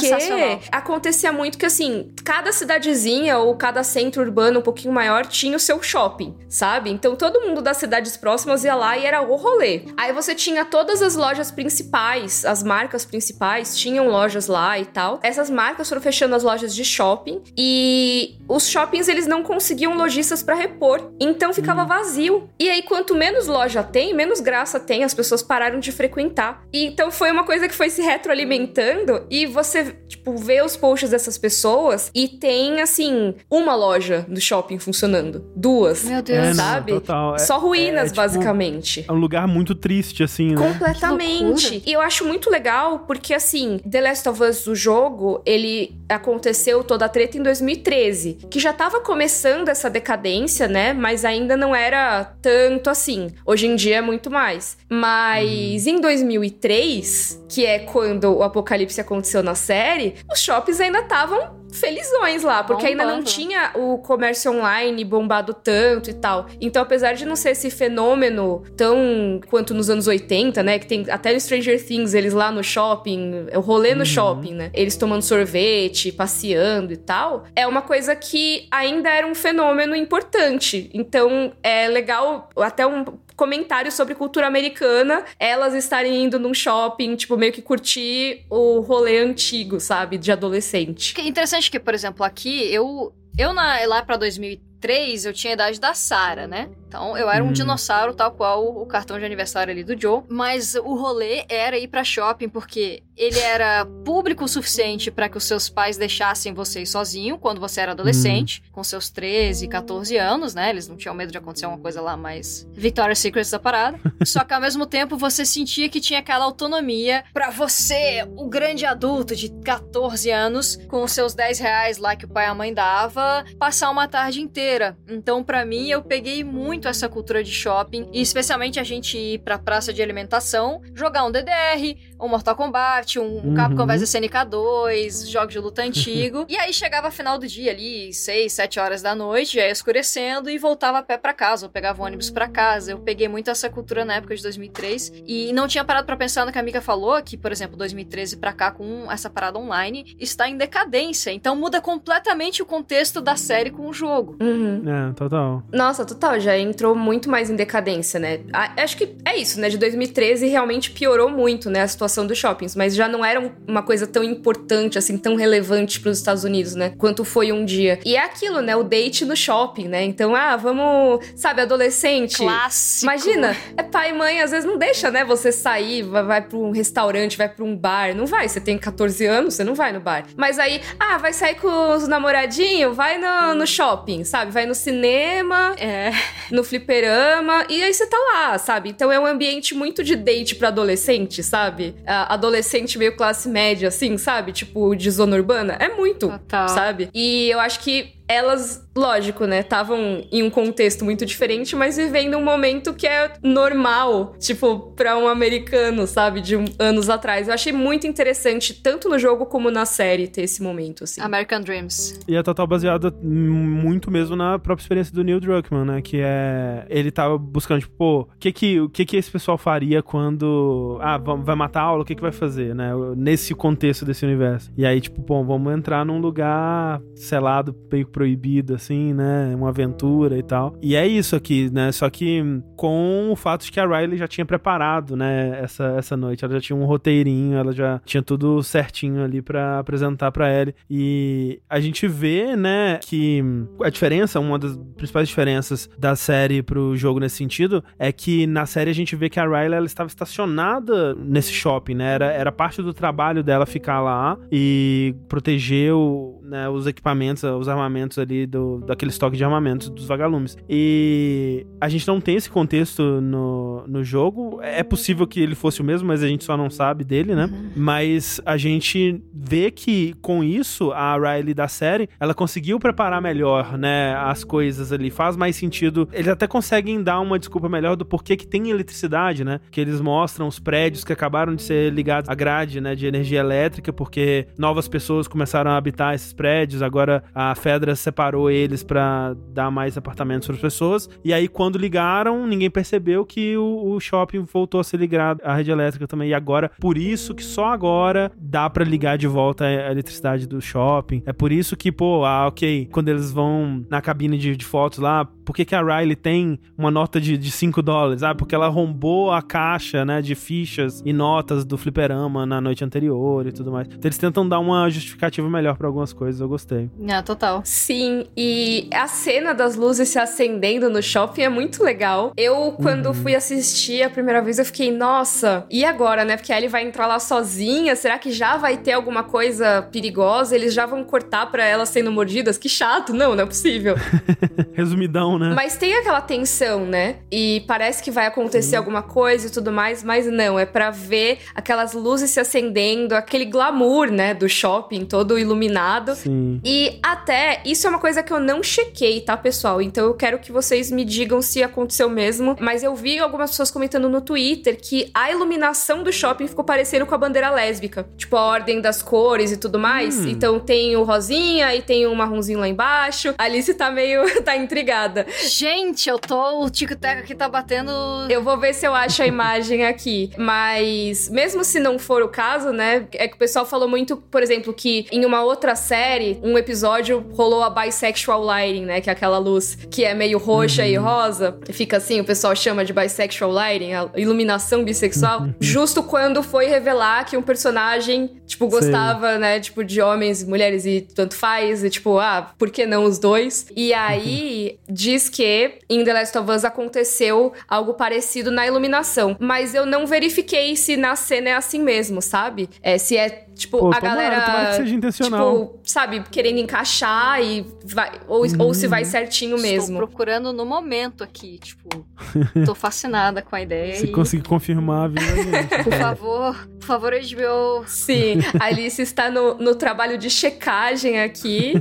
acontecia muito que, assim, cada cidadezinha ou cada centro urbano um pouquinho maior tinha o seu shopping, sabe? Então todo mundo das cidades próximas ia lá e era o rolê. Aí você tinha todas as lojas principais, as marcas principais tinham lojas lá e tal. Essas marcas foram fechando as lojas de shopping e os shoppings eles não conseguiam lojistas pra repor, então ficava vazio. E aí quanto menos loja tem, menos graça tem, as pessoas pararam de frequentar. E então foi uma coisa que foi se retroalimentando e você, tipo, vê os posts dessas pessoas e tem assim, uma loja do shopping funcionando, duas, Meu É, Deus. não, sabe? total. É- Só ruínas, é, tipo, basicamente. É um lugar muito triste, assim, né? Completamente. E eu acho muito legal porque, assim, The Last of Us, o jogo, ele aconteceu toda a treta em 2013, que já tava começando essa decadência, né? Mas ainda não era tanto assim. Hoje em dia é muito mais. Mas em 2003, que é quando o apocalipse aconteceu na série, os shoppings ainda estavam felizões lá, porque Bombando. ainda não tinha o comércio online bombado tanto e tal. Então, apesar de não ser esse fenômeno tão quanto nos anos 80, né? Que tem até o Stranger Things, eles lá no shopping, o rolê no uhum. shopping, né? Eles tomando sorvete, passeando e tal. É uma coisa que ainda era um fenômeno importante. Então, é legal até um comentário sobre cultura americana, elas estarem indo num shopping, tipo, meio que curtir o rolê antigo, sabe? De adolescente. Que interessante que, por exemplo, aqui eu. Eu na, lá pra 2003, eu tinha a idade da Sara, né? Então, eu era um hum. dinossauro, tal qual o cartão de aniversário ali do Joe. Mas o rolê era ir pra shopping, porque ele era público o suficiente para que os seus pais deixassem você ir sozinho quando você era adolescente, hum. com seus 13, 14 anos, né? Eles não tinham medo de acontecer uma coisa lá mais Victoria's Secret da parada. Só que ao mesmo tempo você sentia que tinha aquela autonomia para você, o grande adulto de 14 anos, com os seus 10 reais lá que o pai e a mãe dava, passar uma tarde inteira. Então, para mim, eu peguei muito muito essa cultura de shopping, e especialmente a gente ir pra praça de alimentação, jogar um DDR, um Mortal Kombat, um, uhum. Capcom vs SNK 2, jogos de luta antigo. e aí chegava final do dia ali, 6, 7 horas da noite, já ia escurecendo e voltava a pé para casa, ou pegava o ônibus para casa. Eu peguei muito essa cultura na época de 2003 e não tinha parado para pensar no que a amiga falou, que, por exemplo, 2013 para cá com essa parada online está em decadência. Então muda completamente o contexto da série com o jogo. Uhum. É, total. Nossa, total, já entrou muito mais em decadência, né? Acho que é isso, né? De 2013 realmente piorou muito, né? A situação dos shoppings, mas já não era uma coisa tão importante, assim, tão relevante para os Estados Unidos, né? Quanto foi um dia. E é aquilo, né? O date no shopping, né? Então, ah, vamos, sabe, adolescente. Clássico. Imagina, é pai e mãe, às vezes não deixa, né? Você sair, vai, vai para um restaurante, vai para um bar. Não vai, você tem 14 anos, você não vai no bar. Mas aí, ah, vai sair com os namoradinhos, vai no, no shopping, sabe? Vai no cinema, é. no fliperama, e aí você tá lá, sabe? Então é um ambiente muito de date para adolescente, sabe? adolescente meio classe média, assim, sabe? Tipo, de zona urbana. É muito, Total. sabe? E eu acho que elas, lógico, né, estavam em um contexto muito diferente, mas vivendo um momento que é normal, tipo, para um americano, sabe, de um, anos atrás. Eu achei muito interessante, tanto no jogo como na série, ter esse momento, assim. American Dreams. E é total baseada muito mesmo na própria experiência do Neil Druckmann, né, que é... Ele tava buscando, tipo, pô, o que que, o que que esse pessoal faria quando... Ah, vai matar a aula, o que que vai fazer, né, nesse contexto desse universo. E aí, tipo, pô, vamos entrar num lugar selado, meio proibido, assim, né? Uma aventura e tal. E é isso aqui, né? Só que com o fato de que a Riley já tinha preparado, né? Essa, essa noite. Ela já tinha um roteirinho, ela já tinha tudo certinho ali para apresentar para ele. E a gente vê, né, que a diferença, uma das principais diferenças da série pro jogo nesse sentido, é que na série a gente vê que a Riley ela estava estacionada nesse shopping, né? Era, era parte do trabalho dela ficar lá e proteger o, né, os equipamentos, os armamentos ali do, daquele estoque de armamentos dos vagalumes. E a gente não tem esse contexto no, no jogo. É possível que ele fosse o mesmo, mas a gente só não sabe dele, né? Uhum. Mas a gente vê que com isso a Riley da série, ela conseguiu preparar melhor, né, as coisas ali. Faz mais sentido. Eles até conseguem dar uma desculpa melhor do porquê que tem eletricidade, né? Que eles mostram os prédios que acabaram de ser ligados à grade, né, de energia elétrica, porque novas pessoas começaram a habitar esses prédios. Agora a Fedra separou eles para dar mais apartamentos para as pessoas. E aí, quando ligaram, ninguém percebeu que o, o, shopping voltou a ser ligado à rede elétrica também. E agora, por isso que só agora dá para ligar de volta a eletricidade do shopping. É por isso que, pô, ah, ok, quando eles vão na cabine de, de fotos lá, por que, que a Riley tem uma nota de 5 dólares? Ah, porque ela rombou a caixa, né, de fichas e notas do fliperama na noite anterior e tudo mais. Então eles tentam dar uma justificativa melhor para algumas coisas, eu gostei. Ah, total. Sim, e a cena das luzes se acendendo no shopping é muito legal. Eu, quando uhum. fui assistir a primeira vez, eu fiquei, nossa, e agora, né? Porque a Ellie vai entrar lá sozinha, será que já vai ter alguma coisa perigosa? Eles já vão cortar pra elas sendo mordidas? Que chato, não, não é possível. Resumidão tensão, né? Mas tem aquela tensão, né? E parece que vai acontecer Sim. alguma coisa e tudo mais, mas não, é para ver aquelas luzes se acendendo, aquele glamour, né, do shopping todo iluminado. Sim. E até isso é uma coisa que eu não chequei, tá, pessoal? Então eu quero que vocês me digam se aconteceu mesmo, mas eu vi algumas pessoas comentando no Twitter que a iluminação do shopping ficou parecendo com a bandeira lésbica, tipo a ordem das cores e tudo mais. Hum. Então tem o rosinha e tem o marronzinho lá embaixo. A Alice tá meio tá intrigada. Gente, eu tô o tic-tac aqui tá batendo. Eu vou ver se eu acho a imagem aqui, mas mesmo se não for o caso, né, é que o pessoal falou muito, por exemplo, que em uma outra série, um episódio rolou a bisexual lighting, né, que é aquela luz que é meio roxa uhum. e rosa, e fica assim, o pessoal chama de bisexual lighting, a iluminação bissexual, uhum. justo quando foi revelar que um personagem, tipo, gostava, Sim. né, tipo, de homens e mulheres e tanto faz, e tipo, ah, por que não os dois? E aí, uhum. Diz que em The Last of Us aconteceu algo parecido na iluminação, mas eu não verifiquei se na cena é assim mesmo, sabe? É, se é Tipo, Pô, a tomara, galera. Tomara que seja intencional. Tipo, sabe, querendo encaixar e vai. Ou, uhum. ou se vai certinho mesmo. Estou procurando no momento aqui, tipo. tô fascinada com a ideia. Se e... conseguir confirmar, viu, gente. Por favor, por favor, HBO. Sim, a Alice está no, no trabalho de checagem aqui.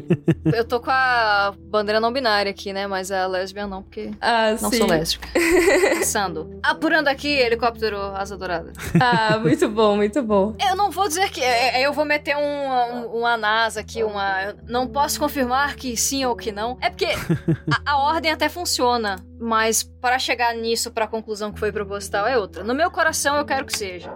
Eu tô com a bandeira não binária aqui, né? Mas a lésbica não, porque ah, não sim. sou lésbica. Pensando. Apurando aqui, helicóptero asa dourada. Ah, muito bom, muito bom. Eu não vou dizer que. É, é, eu vou meter um, um, uma NASA aqui, uma. Não posso confirmar que sim ou que não. É porque a, a ordem até funciona, mas para chegar nisso, para a conclusão que foi proposital, é outra. No meu coração, eu quero que seja.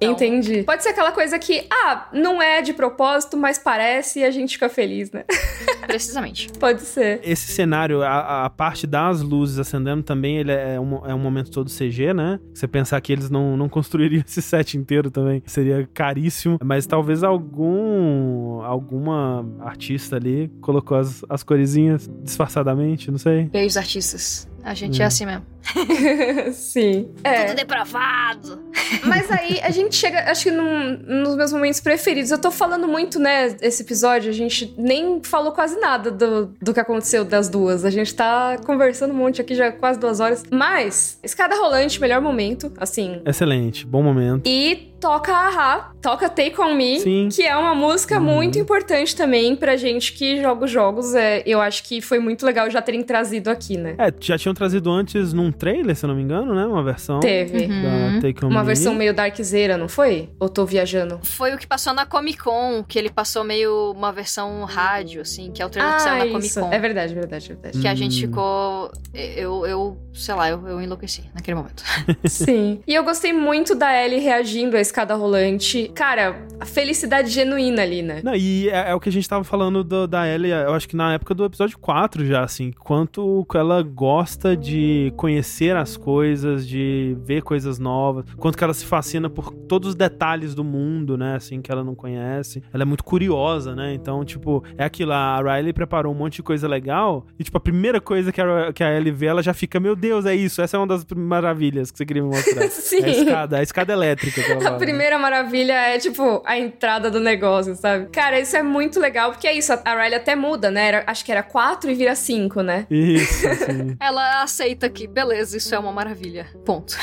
Então... Entendi. Pode ser aquela coisa que, ah, não é de propósito, mas parece e a gente fica feliz, né? Precisamente. Pode ser. Esse cenário, a, a, parte das luzes acendendo também, ele é um, é um momento todo CG, né? Você pensar que eles não, não construiriam esse set inteiro também, seria caríssimo. Mas talvez algum alguma artista ali colocou as, as coresinhas disfarçadamente, não sei. Beijos artistas. A gente é, é assim mesmo. Sim. É. Tudo depravado. Mas aí a gente chega, acho que num, nos meus momentos preferidos. Eu tô falando muito, né, esse episódio. A gente nem falou quase nada do, do que aconteceu das duas. A gente tá conversando um monte aqui já quase duas horas. Mas, escada rolante, melhor momento, assim. Excelente, bom momento. E toca Aha, toca Take On Me, Sim. que é uma música uhum. muito importante também pra gente que joga os jogos. É, eu acho que foi muito legal já terem trazido aqui, né? É, já tinham trazido antes num trailer, se eu não me engano, né? Uma versão. Teve. Uhum. Take On uma Me. versão meio darkzeira, não foi? Ou tô viajando? Foi o que passou na Comic Con, que ele passou meio uma versão rádio, assim, que é o trailer ah, que saiu na Comic Con. É verdade, verdade, verdade. Que a gente hum. ficou. Eu, eu sei lá, eu, eu enlouqueci naquele momento. Sim. E eu gostei muito da Ellie reagindo à escada rolante. Cara, a felicidade genuína ali, né? Não, e é, é o que a gente tava falando do, da Ellie, eu acho que na época do episódio 4 já, assim, quanto ela gosta de conhecer as coisas, de ver coisas novas, quanto que ela se fascina por todos os detalhes do mundo, né, assim, que ela não conhece. Ela é muito curiosa, né? Então, tipo, é aquilo, a Riley preparou um monte de coisa legal e, tipo, a primeira coisa que a, que a Ellie vê, ela já fica, meu Deus, é isso, essa é uma das maravilhas que você queria me mostrar. Sim. É a escada, a escada elétrica. Que ela primeira maravilha é, tipo, a entrada do negócio, sabe? Cara, isso é muito legal, porque é isso, a Riley até muda, né? Era, acho que era quatro e vira cinco, né? Isso, sim. ela aceita que, beleza, isso é uma maravilha. Ponto.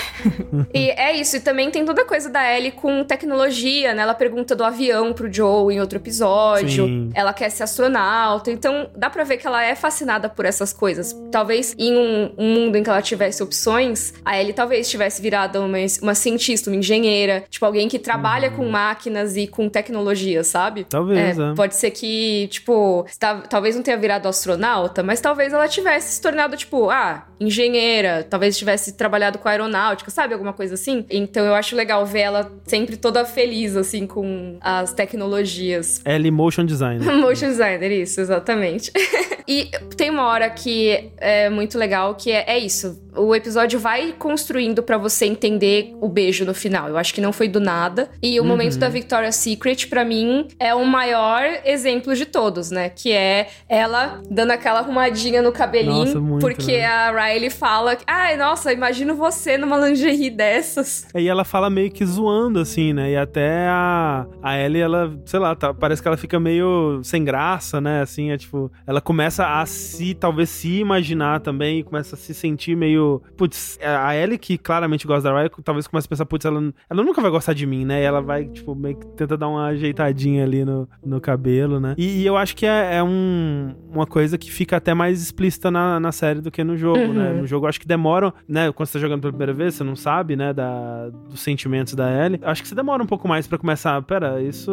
e é isso, e também tem toda a coisa da Ellie com tecnologia, né? Ela pergunta do avião pro Joe em outro episódio. Sim. Ela quer ser astronauta, então dá pra ver que ela é fascinada por essas coisas. Talvez em um, um mundo em que ela tivesse opções, a Ellie talvez tivesse virado uma, uma cientista, uma engenheira, tipo, alguém que trabalha uhum. com máquinas e com tecnologia, sabe? Talvez, é, é. Pode ser que, tipo, tá, talvez não tenha virado astronauta, mas talvez ela tivesse se tornado, tipo, ah, engenheira, talvez tivesse trabalhado com aeronáutica, sabe? Alguma coisa assim. Então eu acho legal ver ela sempre toda feliz, assim, com as tecnologias. Ellie Motion Designer. motion Designer, isso, exatamente. e tem uma hora que é muito legal, que é, é isso o episódio vai construindo para você entender o beijo no final. Eu acho que não foi do nada. E o uhum. momento da Victoria's Secret, para mim, é o maior exemplo de todos, né? Que é ela dando aquela arrumadinha no cabelinho, Nossa, muito, porque né? a Riley fala: Ai, nossa, imagino você numa lingerie dessas. E ela fala meio que zoando, assim, né? E até a, a Ellie, ela, sei lá, tá, parece que ela fica meio sem graça, né? Assim, é tipo, ela começa a se, talvez se imaginar também, começa a se sentir meio. Putz, a Ellie, que claramente gosta da Riley, talvez comece a pensar, putz, ela, ela nunca vai gostar de mim, né? E ela vai, tipo, meio que tenta dar uma ajeitadinha ali no, no cabelo, né? E, e eu acho que é, é um, uma coisa que fica até mais explícita na, na série do que no jogo, né? uhum. né? No jogo, eu acho que demora, né? Quando você tá jogando pela primeira vez, você não sabe, né? Da, dos sentimentos da Ellie. Acho que você demora um pouco mais para começar. Pera, isso.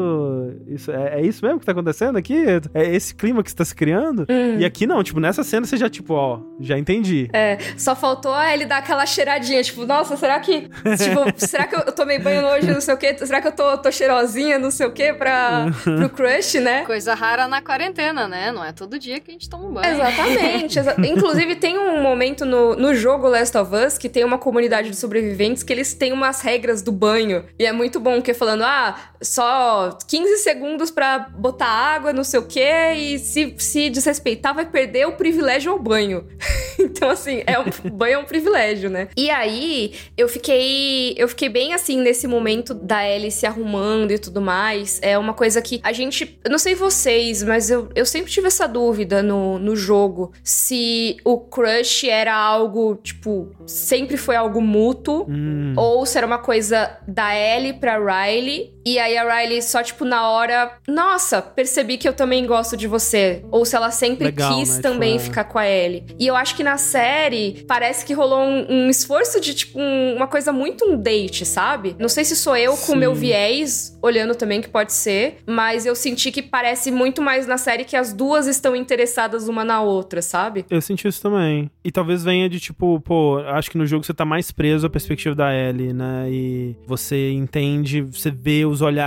isso é, é, isso mesmo que tá acontecendo aqui? É esse clima que você tá se criando? Uhum. E aqui não, tipo, nessa cena você já, tipo, ó, já entendi. É, só faltou a Ellie dar aquela cheiradinha, tipo, nossa, será que. tipo, será que eu tomei banho hoje, não sei o quê? Será que eu tô, tô cheirosinha, não sei o quê, pra, pro crush, né? Coisa rara na quarentena, né? Não é todo dia que a gente toma um banho. Exatamente. Exa Inclusive, tem um momento no, no jogo Last of Us que tem uma comunidade de sobreviventes que eles têm umas regras do banho. E é muito bom, que falando, ah, só 15 segundos para botar água, não sei o quê, e se, se desrespeitar, vai perder o privilégio ao banho. então, assim, é um, banho é um privilégio, né? E aí, eu fiquei. Eu fiquei bem assim nesse momento da Ellie se arrumando e tudo mais. É uma coisa que a gente. Eu não sei vocês, mas eu, eu sempre tive essa dúvida no, no jogo. Se o crush era algo, tipo, sempre foi algo mútuo, hum. ou se era uma coisa da Ellie pra Riley. E aí a Riley só, tipo, na hora, nossa, percebi que eu também gosto de você. Ou se ela sempre Legal, quis né? também tipo, ficar com a Ellie. E eu acho que na série parece que rolou um, um esforço de, tipo, um, uma coisa muito um date, sabe? Não sei se sou eu com o meu viés, olhando também, que pode ser, mas eu senti que parece muito mais na série que as duas estão interessadas uma na outra, sabe? Eu senti isso também. E talvez venha de, tipo, pô, acho que no jogo você tá mais preso à perspectiva da Ellie, né? E você entende, você vê os olhares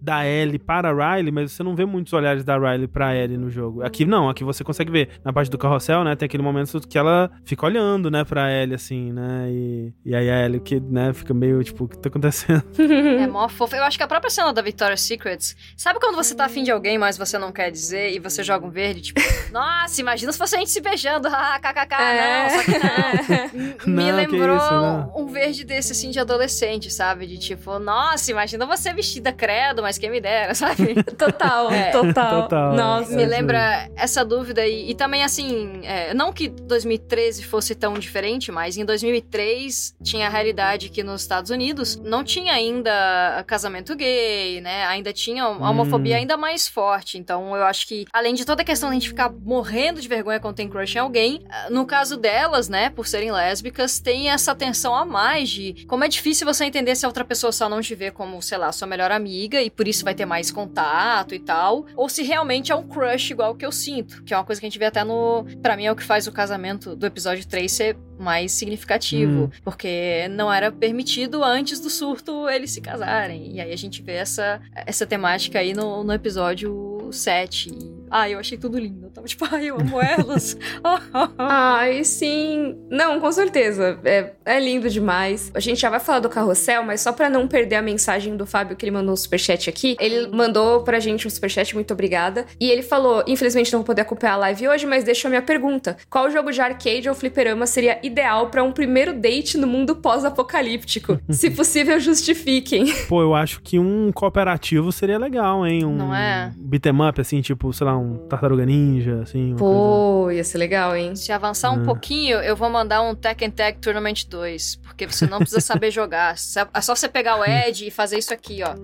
da Ellie para a Riley, mas você não vê muitos olhares da Riley pra Ellie no jogo. Aqui não, aqui você consegue ver. Na parte do carrossel, né? Tem aquele momento que ela fica olhando, né, pra Ellie, assim, né? E, e aí a Ellie que, né, fica meio, tipo, o que tá acontecendo? É mó fofo. Eu acho que a própria cena da Victoria's Secrets, sabe quando você tá afim de alguém, mas você não quer dizer, e você joga um verde, tipo, nossa, imagina se fosse a gente se beijando, ah, kkk, é. não, só que não. Me não, lembrou isso, um verde desse, assim, de adolescente, sabe? De tipo, nossa, imagina você vestida credo, mas quem me dera, sabe? total, é. total, total. Nossa. Me lembra essa dúvida e, e também, assim, é, não que 2013 fosse tão diferente, mas em 2003 tinha a realidade que nos Estados Unidos não tinha ainda casamento gay, né? Ainda tinha a homofobia hum. ainda mais forte. Então, eu acho que, além de toda a questão de a gente ficar morrendo de vergonha quando tem crush em alguém, no caso delas, né, por serem lésbicas, tem essa tensão a mais de como é difícil você entender se a outra pessoa só não te vê como, sei lá, sua melhor amiga e por isso vai ter mais contato e tal, ou se realmente é um crush igual que eu sinto, que é uma coisa que a gente vê até no. Para mim é o que faz o casamento do episódio 3 ser mais significativo, hum. porque não era permitido antes do surto eles se casarem. E aí a gente vê essa, essa temática aí no, no episódio 7. Ai, eu achei tudo lindo. Eu tava tipo, ai, eu amo elas. ai, sim. Não, com certeza. É, é lindo demais. A gente já vai falar do carrossel, mas só para não perder a mensagem do Fábio que ele mandou um superchat aqui, ele mandou pra gente um superchat, muito obrigada. E ele falou: infelizmente não vou poder acompanhar a live hoje, mas deixa a minha pergunta. Qual jogo de arcade ou fliperama seria ideal para um primeiro date no mundo pós-apocalíptico? Se possível, justifiquem. Pô, eu acho que um cooperativo seria legal, hein? Um não é? beat'em up, assim, tipo, sei lá, um Tartaruga Ninja, assim. Pô, coisa... ia ser legal, hein? Se avançar um é. pouquinho, eu vou mandar um Tekken Tag Tournament 2, porque você não precisa saber jogar. É só você pegar o Ed e fazer isso aqui, ó.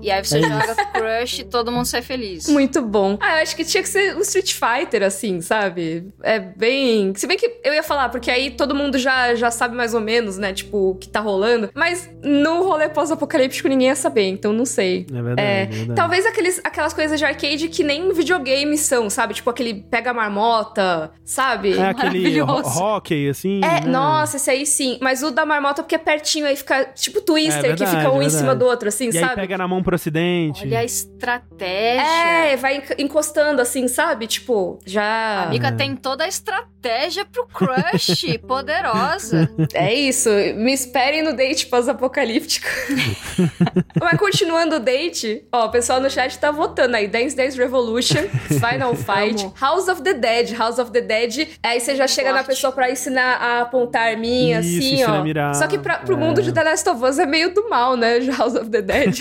E aí você é joga Crush e todo mundo sai feliz. Muito bom. Ah, eu acho que tinha que ser um Street Fighter, assim, sabe? É bem. Se bem que eu ia falar, porque aí todo mundo já, já sabe mais ou menos, né? Tipo, o que tá rolando. Mas no rolê pós-apocalíptico ninguém ia saber, então não sei. É verdade. É, é verdade. Talvez aqueles, aquelas coisas de arcade que nem videogame são, sabe? Tipo aquele pega marmota, sabe? É aquele hockey, assim. É, né? nossa, esse aí sim. Mas o da marmota, porque é pertinho, aí fica tipo Twister, é verdade, que fica um em cima do outro, assim, e sabe? Aí pega na mão por acidente. Olha a estratégia. É, vai encostando assim, sabe? Tipo, já. A amiga tem toda a estratégia pro crush, poderosa. É isso. Me esperem no date pós-apocalíptico. Mas continuando o date, ó, o pessoal no chat tá votando aí. Dance Dance Revolution, Final Fight, Amo. House of the Dead. House of the Dead. Aí você já chega na pessoa pra ensinar a apontar a arminha, Isso, assim, ó. a mirar. Só que pra, pro É. mundo de The Last of Us é meio do mal, né? House of the Dead.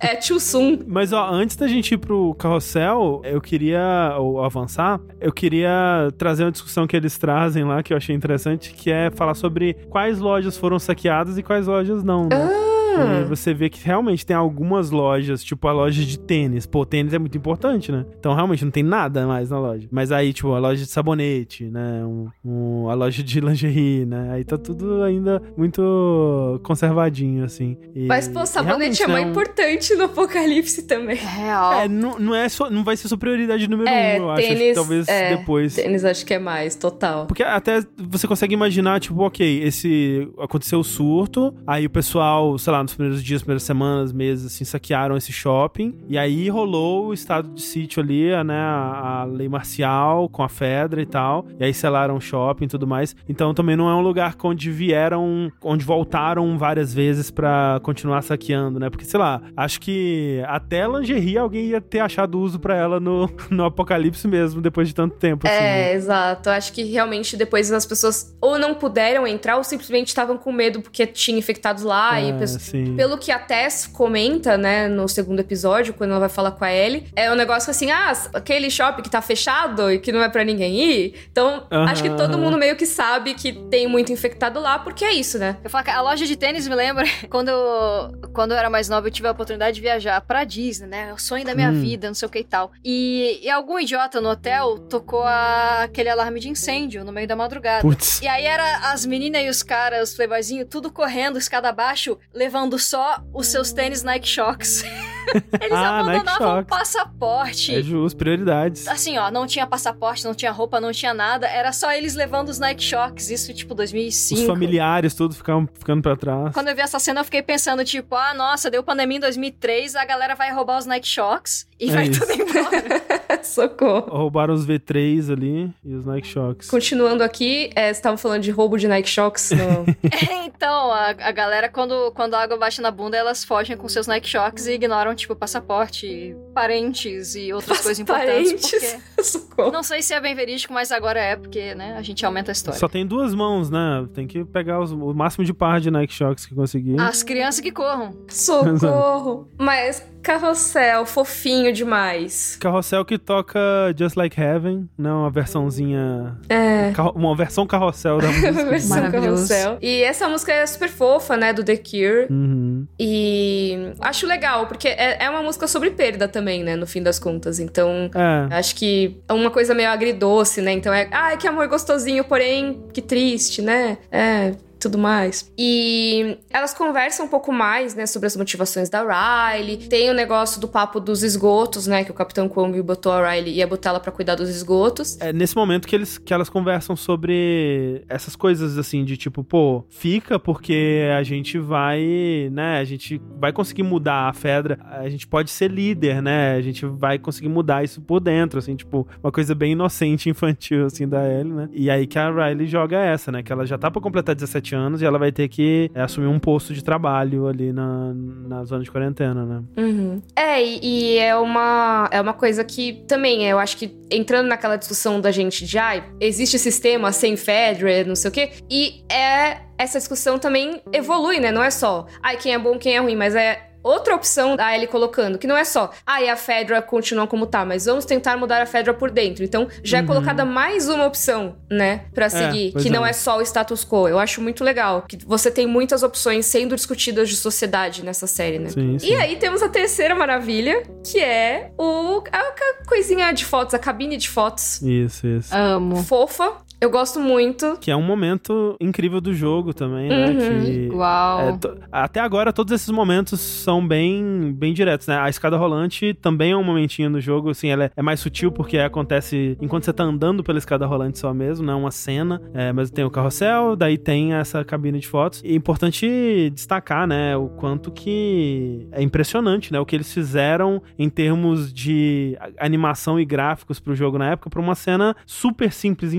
é too soon. Mas, ó, antes da gente ir pro carrossel, eu queria, ou avançar, eu queria trazer uma discussão que eles trazem lá, que eu achei interessante, que é falar sobre quais lojas foram saqueadas e quais lojas não, né? Ah. E você vê que realmente tem algumas lojas, tipo a loja de tênis. Pô, tênis é muito importante, né? Então realmente não tem nada mais na loja. Mas aí, tipo, a loja de sabonete, né? Um, um- a loja de lingerie, né? Aí tá tudo ainda muito conservadinho, assim. E- Mas, pô, sabonete é né, mais um- importante no apocalipse também. Real. É, não, não, é só, não vai ser sua prioridade número É, um, eu acho. Acho que tênis, talvez é, depois. Tênis acho que é mais, total. Porque até você consegue imaginar, tipo, ok, esse. Aconteceu o surto, aí o pessoal, sei lá, nos primeiros dias, primeiras semanas, meses, assim, saquearam esse shopping. E aí rolou o estado de sítio ali, né? A, a lei marcial com a Fedra e tal. E aí selaram o shopping e tudo mais. Então também não é um lugar onde vieram, onde voltaram várias vezes pra continuar saqueando, né? Porque, sei lá, acho que até lingerie alguém ia ter achado uso pra ela no, no apocalipse mesmo, depois de tanto tempo. assim, né? É, exato. Acho que realmente depois as pessoas ou não puderam entrar ou simplesmente estavam com medo porque tinha infectados lá. e É, pessoas- sim. Pelo que a Tess comenta, né, no segundo episódio, quando ela vai falar com a Ellie, é um negócio assim: ah, aquele shopping que tá fechado e que não é pra ninguém ir. Então, Aham, acho que todo mundo meio que sabe que tem muito infectado lá, porque é isso, né? Eu falo que a loja de tênis me lembra quando, eu- quando eu era mais nova, eu tive a oportunidade de viajar pra Disney, né? O sonho da minha Hum. vida, não sei o que e tal. E, e algum idiota no hotel tocou a- aquele alarme de incêndio no meio da madrugada. Putz. E aí era as meninas e os caras, os playboyzinhos, tudo correndo, escada abaixo, levando só os seus tênis Nike Shox. Eles Ah, abandonavam o passaporte. É justo, prioridades. Assim, ó, não tinha passaporte, não tinha roupa, não tinha nada. Era só eles levando os Nike Shox. Isso, tipo, 2005. Os familiares, tudo ficavam ficando pra trás. Quando eu vi essa cena, eu fiquei pensando, tipo, ah, nossa, deu pandemia em 2003, a galera vai roubar os Nike Shox e É vai isso. tudo embora. Socorro. Roubaram os V3 ali e os Nike Shox. Continuando aqui, é, você tava falando de roubo de Nike Shox no. então, a, a galera, quando, quando a água baixa na bunda, elas fogem com seus Nike Shox e ignoram, tipo, passaporte, parentes e outras coisas importantes. Parentes. Porque... Socorro. Não sei se é bem verídico, mas agora é, porque, né, a gente aumenta a história. Só tem duas mãos, né? Tem que pegar os- o máximo de par de Nike Shox que conseguir. As crianças que corram. Socorro. Mas carrossel, fofinho demais. Carrossel que toca Just Like Heaven, né? Uma versãozinha. É. Uma versão carrossel da música. Versão Maravilhoso. carrossel. E essa música é super fofa, né? Do The Cure. Uhum. E acho legal, porque é, é uma música sobre perda também, né? No fim das contas. Então, É. acho que é uma coisa meio agridoce, né? Então é, ai, que amor gostosinho, porém, que triste, né? É. Tudo mais. E elas conversam um pouco mais, né, sobre as motivações da Riley. Tem o negócio do papo dos esgotos, né, que o Capitão Kong botou a Riley ia botar ela pra cuidar dos esgotos. É nesse momento que, eles, que elas conversam sobre essas coisas assim, de tipo, pô, fica porque a gente vai, né? A gente vai conseguir mudar a Fedra, a gente pode ser líder, né? A gente vai conseguir mudar isso por dentro, assim, tipo, uma coisa bem inocente, infantil, assim, da Ellie, né? E aí que a Riley joga essa, né? Que ela já tá pra completar 17 anos e ela vai ter que é, assumir um posto de trabalho ali na, na zona de quarentena, né? Uhum. É, e, e é uma é uma coisa que também, eu acho que entrando naquela discussão da gente de, ai, existe sistema sem Fedra, não sei o quê, e é essa discussão também evolui, né? Não é só, ai, quem é bom, quem é ruim, mas é outra opção da Ellie colocando, que não é só, ah, e a Fedra continua como tá, mas vamos tentar mudar a Fedra por dentro. Então, já é Uhum. colocada mais uma opção, né, Pra seguir, pois que não é. é só o status quo. Eu acho muito legal, que você tem muitas opções sendo discutidas de sociedade nessa série, né? Sim, sim. E aí temos a terceira maravilha, que é o a coisinha de fotos, a cabine de fotos. Isso, isso. Amo. Fofa, Eu gosto muito. Que é um momento incrível do jogo também, né? Uhum. Que, Uau. é, to- até agora, todos esses momentos são bem, bem diretos, né? A escada rolante também é um momentinho no jogo, assim, ela é, é mais sutil porque acontece enquanto você tá andando pela escada rolante só mesmo, não é uma cena. É, mas tem o carrossel, daí tem essa cabine de fotos. E é importante destacar, né, o quanto que é impressionante, né? O que eles fizeram em termos de animação e gráficos pro jogo na época, pra uma cena super simples e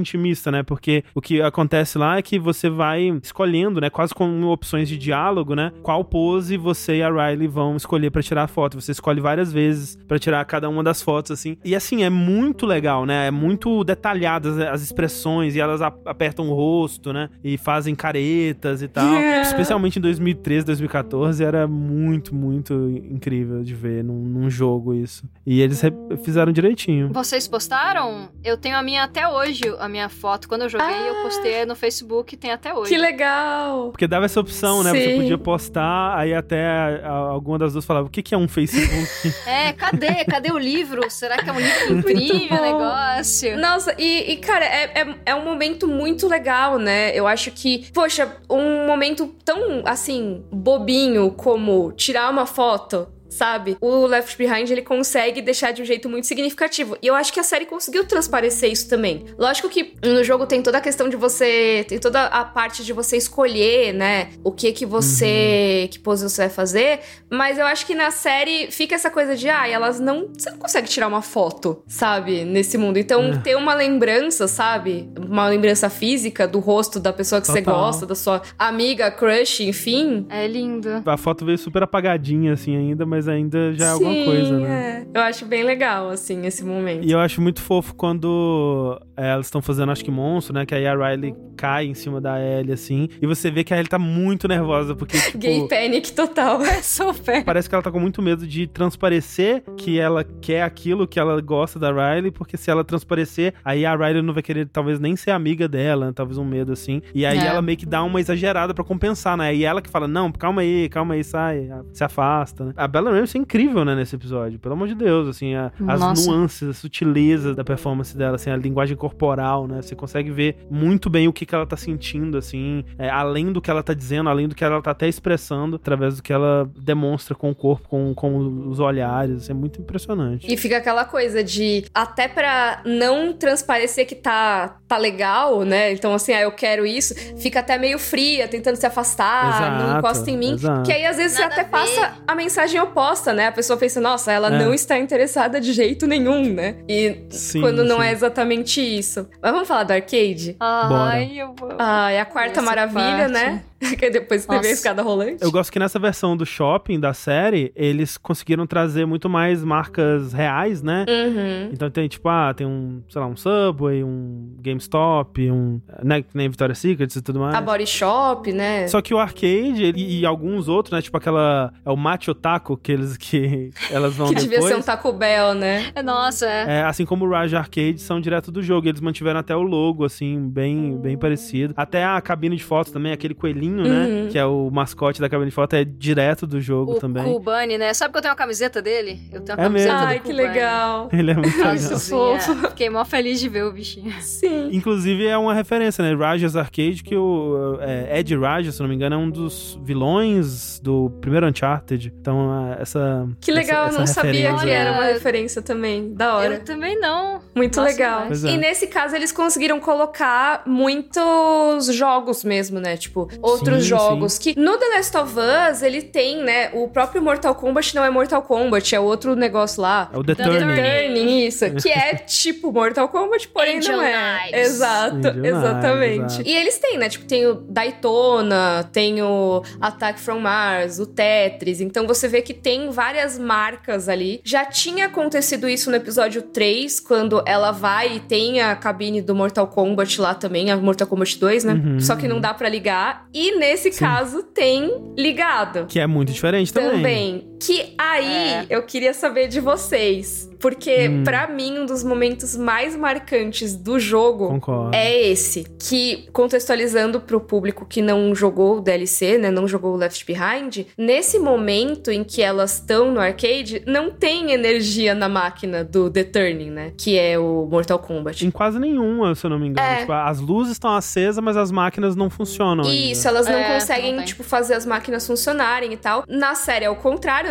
né? Porque o que acontece lá é que você vai escolhendo, né? Quase com opções de diálogo, né? Qual pose você e a Riley vão escolher pra tirar a foto. Você escolhe várias vezes pra tirar cada uma das fotos, assim. E assim, é muito legal, né? É muito detalhadas as expressões e elas apertam o rosto, né? E fazem caretas e tal. Yeah. Especialmente em 2013, 2014, era muito, muito incrível de ver num, num jogo isso. E eles fizeram direitinho. Vocês postaram? Eu tenho a minha até hoje, a minha foto. Quando eu joguei, eu postei no Facebook, tem até hoje. Que legal! Porque dava essa opção, né? Você Sim. podia postar, aí até alguma das duas falava: o que, que é um Facebook? É, cadê? Cadê o livro? Será que é um livro que imprime o negócio? Nossa, e, e, cara, é, é, é um momento muito legal, né? Eu acho que, poxa, um momento tão, assim, bobinho como tirar uma foto. Sabe? O Left Behind ele consegue deixar de um jeito muito significativo. E eu acho que a série conseguiu transparecer isso também. Lógico que no jogo tem toda a questão de você. Tem toda a parte de você escolher, né? O que que você. Que pose você vai fazer. Mas eu acho que na série fica essa coisa de, ah, elas não. Você não consegue tirar uma foto, sabe? Nesse mundo. Então, É. ter uma lembrança, sabe? Uma lembrança física do rosto da pessoa que você Total. gosta, da sua amiga, crush, enfim. É lindo. a foto veio super apagadinha, assim, ainda, mas ainda já é alguma Sim, coisa, né? é. Eu acho bem legal, assim, esse momento. E eu acho muito fofo quando é, elas estão fazendo, acho que monstro, né? Que aí a Riley cai em cima da Ellie, assim. E você vê que a Ellie tá muito nervosa, porque, tipo. Gay panic total. É super. Parece que ela tá com muito medo de transparecer que ela quer aquilo, que ela gosta da Riley, porque se ela transparecer, aí a Riley não vai querer talvez nem ser amiga dela, né? talvez um medo assim. E aí É. ela meio que dá uma exagerada pra compensar, né? E ela que fala: "Não, calma aí, calma aí, sai, se afasta", né? A Bella Ramsey é incrível, né, nesse episódio. Pelo amor de Deus, assim, a- as Nossa. nuances, a sutileza da performance dela, assim, a linguagem corporal, né? Você consegue ver muito bem o que, que ela tá sentindo, assim, é, além do que ela tá dizendo, além do que ela tá até expressando, através do que ela demonstra com o corpo, com, com os olhares. Isso é muito impressionante. E fica aquela coisa de até pra não transparecer que tá, tá legal, né? Então, assim, ah, eu quero isso, fica até meio fria, tentando se afastar, não Exato, encosta em mim. exato. Que aí, às vezes, Nada você a até passa a mensagem oposta, né? A pessoa pensa, nossa, ela É. não está interessada de jeito nenhum, né? E Sim, quando não sim. é exatamente isso. Mas vamos falar do arcade? Ai, eu vou. Ah, é a quarta Essa maravilha, parte. né? que depois teve a Nossa. escada rolante. Eu gosto que nessa versão do shopping da série, eles conseguiram trazer muito mais marcas reais, né? Uhum. Então tem tipo, ah, tem um, sei lá, um Subway, um GameStop, um. Né, que nem Victoria's Secret e tudo mais. A Body Shop, né? Só que o arcade ele- e, alguns outros, né? Tipo aquela. É o Macho Taco que, eles, que elas vão que depois. devia ser um Taco Bell, né? É, Nossa, é. É, assim como o Raj Arcade são direto do jogo. Eles mantiveram até o logo, assim, bem, bem parecido. Até a cabine de fotos também, aquele coelhinho, né? Uhum. Que é o mascote da cabine de foto, é direto do jogo O também. Kubani, né? Sabe que eu tenho uma camiseta dele? Eu tenho uma É camiseta mesmo? do Ai, que legal. Ele é muito legal. Nossa, fofo. Fiquei mó feliz de ver o bichinho. Sim. Inclusive é uma referência, né? Rajas Arcade, que o é, Ed Raja, se não me engano, é um dos vilões do primeiro Uncharted. Então, é, essa. Que legal, essa, eu não essa sabia que era uma referência também. Da hora. Eu também não. Muito Nossa, legal. é. E nesse caso, eles conseguiram colocar muitos jogos mesmo, né? Tipo, outros Sim, jogos. Que no The Last of Us, ele tem, né? O próprio Mortal Kombat não é Mortal Kombat, é outro negócio lá. É o The The Turning. Turning, isso. Que é tipo Mortal Kombat, porém Angel não é. Knives. Exato, Angel exatamente. exato. E eles têm, né? Tipo, tem o Daytona, tem o Attack from Mars, o Tetris. Então você vê que tem várias marcas ali. Já tinha acontecido isso no episódio 3, quando ela vai e tem a cabine do Mortal Kombat lá também, a Mortal Kombat 2, né? Uhum. Só que não dá pra ligar. E nesse caso tem ligado. Que é muito diferente também. Também. Que aí É. eu queria saber de vocês. Porque, Hum. pra mim, um dos momentos mais marcantes do jogo Concordo. é esse. Que, contextualizando pro público que não jogou o DLC, né? Não jogou o Left Behind, nesse momento em que elas estão no arcade, não tem energia na máquina do The Turning, né? Que é o Mortal Kombat. Em quase nenhuma, se eu não me engano. É. Tipo, as luzes estão acesas, mas as máquinas não funcionam. Isso, ainda. elas não É, conseguem, não tipo, fazer as máquinas funcionarem e tal. Na série é o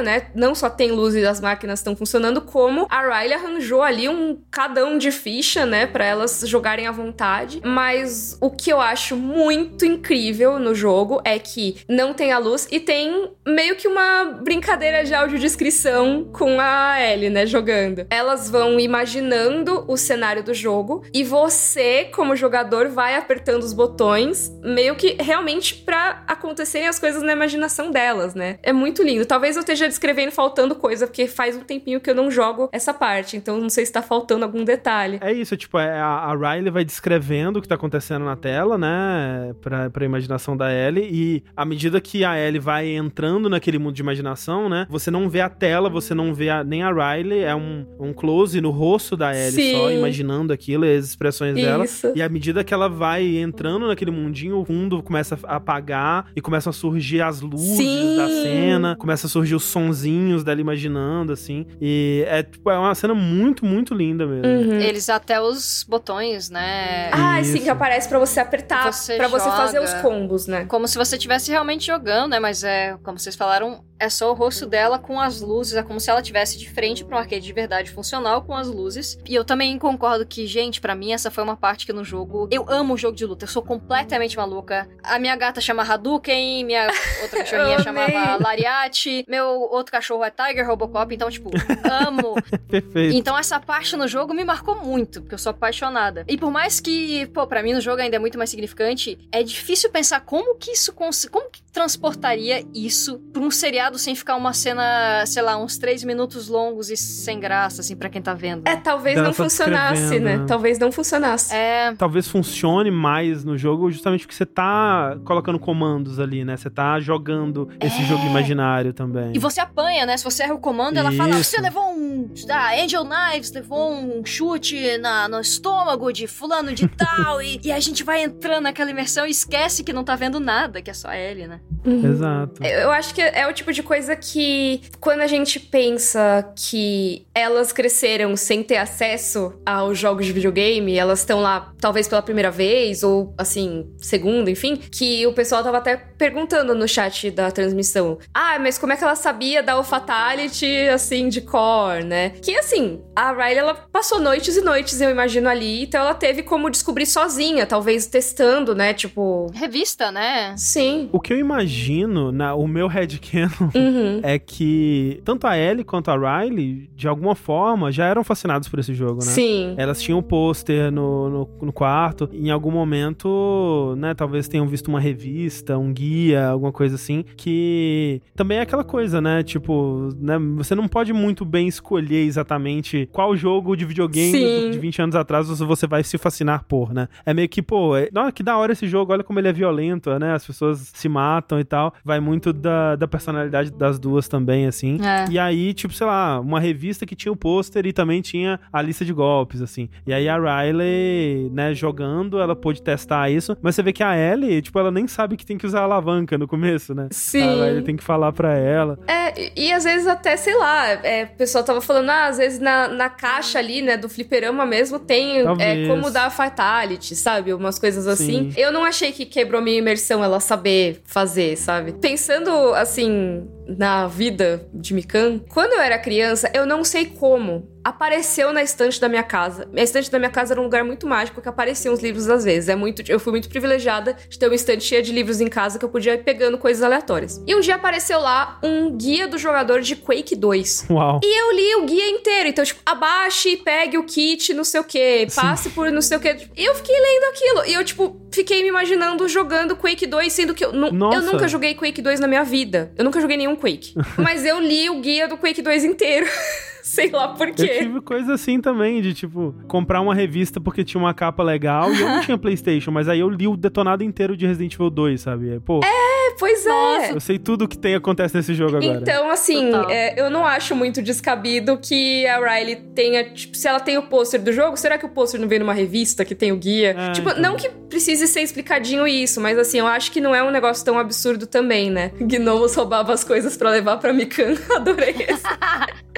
né? Não só tem luz e as máquinas estão funcionando, como a Riley arranjou ali um cadão de ficha, né? Pra elas jogarem à vontade. Mas o que eu acho muito incrível no jogo é que não tem a luz e tem meio que uma brincadeira de audiodescrição com a Ellie, né? Jogando. Elas vão imaginando o cenário do jogo e você, como jogador, vai apertando os botões, meio que realmente pra acontecerem as coisas na imaginação delas, né? É muito lindo. Talvez eu esteja descrevendo faltando coisa, porque faz um tempinho que eu não jogo essa parte, então não sei se tá faltando algum detalhe. É isso, tipo, é, a, a Riley vai descrevendo o que tá acontecendo na tela, né? Pra, pra imaginação da Ellie. E à medida que a Ellie vai entrando naquele mundo de imaginação, né? Você não vê a tela, você não vê a- nem a Riley, é um, um close no rosto da Ellie só, Sim. imaginando aquilo e as expressões dela. Isso. E à medida que ela vai entrando naquele mundinho, o fundo começa a apagar e começam a surgir as luzes Sim. da cena, começa a surgir os sonzinhos dela imaginando, assim. E é, tipo, é uma cena muito, muito linda mesmo. Uhum. Eles até os botões, né? Ah, Isso. sim, que aparece pra você apertar, Você pra você fazer os combos, né? Como se você estivesse realmente jogando, né? Mas é, como vocês falaram, é só o rosto dela com as luzes. É como se ela tivesse de frente pra um arcade de verdade funcional com as luzes. E eu também concordo que, gente, pra mim essa foi uma parte que no jogo. Eu amo o jogo de luta, eu sou completamente maluca. A minha gata chama Hadouken, minha outra cachorrinha chamava amei. Lariat, meu outro cachorro é Tiger Robocop, então, tipo, amo. Perfeito. Então essa parte no jogo me marcou muito, porque eu sou apaixonada. E por mais que, pô, pra mim no jogo ainda é muito mais significante, é difícil pensar como que isso cons- como que transportaria isso pra um seriado sem ficar uma cena, sei lá, uns três minutos longos e sem graça, assim, pra quem tá vendo. É, talvez não funcionasse, né? Talvez não funcionasse. É, talvez funcione mais no jogo justamente porque você tá colocando comandos ali, né? Você tá jogando esse É. jogo imaginário também. E você apanha, né? Se você erra o comando, ela fala: Isso. você levou um. Ah, Angel Knives levou um chute na, no estômago de fulano de tal. e, e a gente vai entrando naquela imersão e esquece que não tá vendo nada, que é só ele, né? Uhum. Exato. Eu acho que é o tipo de coisa que, quando a gente pensa que elas cresceram sem ter acesso aos jogos de videogame, elas estão lá, talvez pela primeira vez, ou assim, segunda, enfim, que o pessoal tava até perguntando no chat da transmissão: ah, mas como é que ela sabia dar o Fatality, assim, de core, né? Que assim, a Riley, ela passou noites e noites, eu imagino ali, então ela teve como descobrir sozinha, talvez testando, né? Tipo. Revista, né? Sim. O que eu imagino, na, o meu headcanon, Uhum. é que tanto a Ellie quanto a Riley, de alguma forma, já eram fascinados por esse jogo, né? Sim. Elas tinham um pôster no, no, no quarto. Em algum momento, né, talvez tenham visto uma revista, um guia, alguma coisa assim. Que também é aquela coisa, né? Tipo, né, você não pode muito bem escolher exatamente qual jogo de videogame Sim. de 20 anos atrás você vai se fascinar por, né? É meio que, pô, é, que da hora esse jogo, olha como ele é violento, né? As pessoas se matam e tal. Vai muito da, da personalidade das duas também, assim. É. E aí, tipo, sei lá, uma revista que tinha o pôster e também tinha a lista de golpes, assim. E aí a Riley, né, jogando, ela pôde testar isso, mas você vê que a Ellie, tipo, ela nem sabe que tem que usar a alavanca no começo, né? Sim. A Riley tem que falar pra ela. É, e, às vezes até, sei lá, é, o pessoal tava falando, ah, às vezes na, na caixa ali, né, do fliperama mesmo, tem é, como dar fatality, sabe? Umas coisas assim. Sim. Eu não achei que quebrou minha imersão ela saber fazer, sabe? Pensando, assim, na vida de Mikan, quando eu era criança, eu não sei como apareceu na estante da minha casa. A estante da minha casa era um lugar muito mágico que apareciam os livros às vezes. É muito, eu fui muito privilegiada de ter uma estante cheia de livros em casa que eu podia ir pegando coisas aleatórias. E um dia apareceu lá um guia do jogador de Quake 2. Uau. E eu li o guia inteiro. Então, tipo, abaixe, pegue o kit, não sei o quê, passe por não sei o quê. E eu fiquei lendo aquilo. E eu, tipo, fiquei me imaginando jogando Quake 2, sendo que eu, Nossa. eu nunca joguei Quake 2 na minha vida. Eu nunca joguei nenhum Quake. Mas eu li o guia do Quake 2 inteiro. Sei lá por quê. Eu tive coisa assim também, de tipo, comprar uma revista porque tinha uma capa legal e eu não tinha PlayStation, mas aí eu li o detonado inteiro de Resident Evil 2, sabe? Pô, É, pois é. eu sei tudo que tem acontece nesse jogo agora. Então, assim, é, eu não acho muito descabido que a Riley tenha. Tipo, se ela tem o pôster do jogo, será que o pôster não vem numa revista que tem o guia? É, tipo, então. não que precise ser explicadinho isso, mas assim, eu acho que não é um negócio tão absurdo também, né? Gnomos roubava as coisas pra levar pra Mikan. Adorei esse.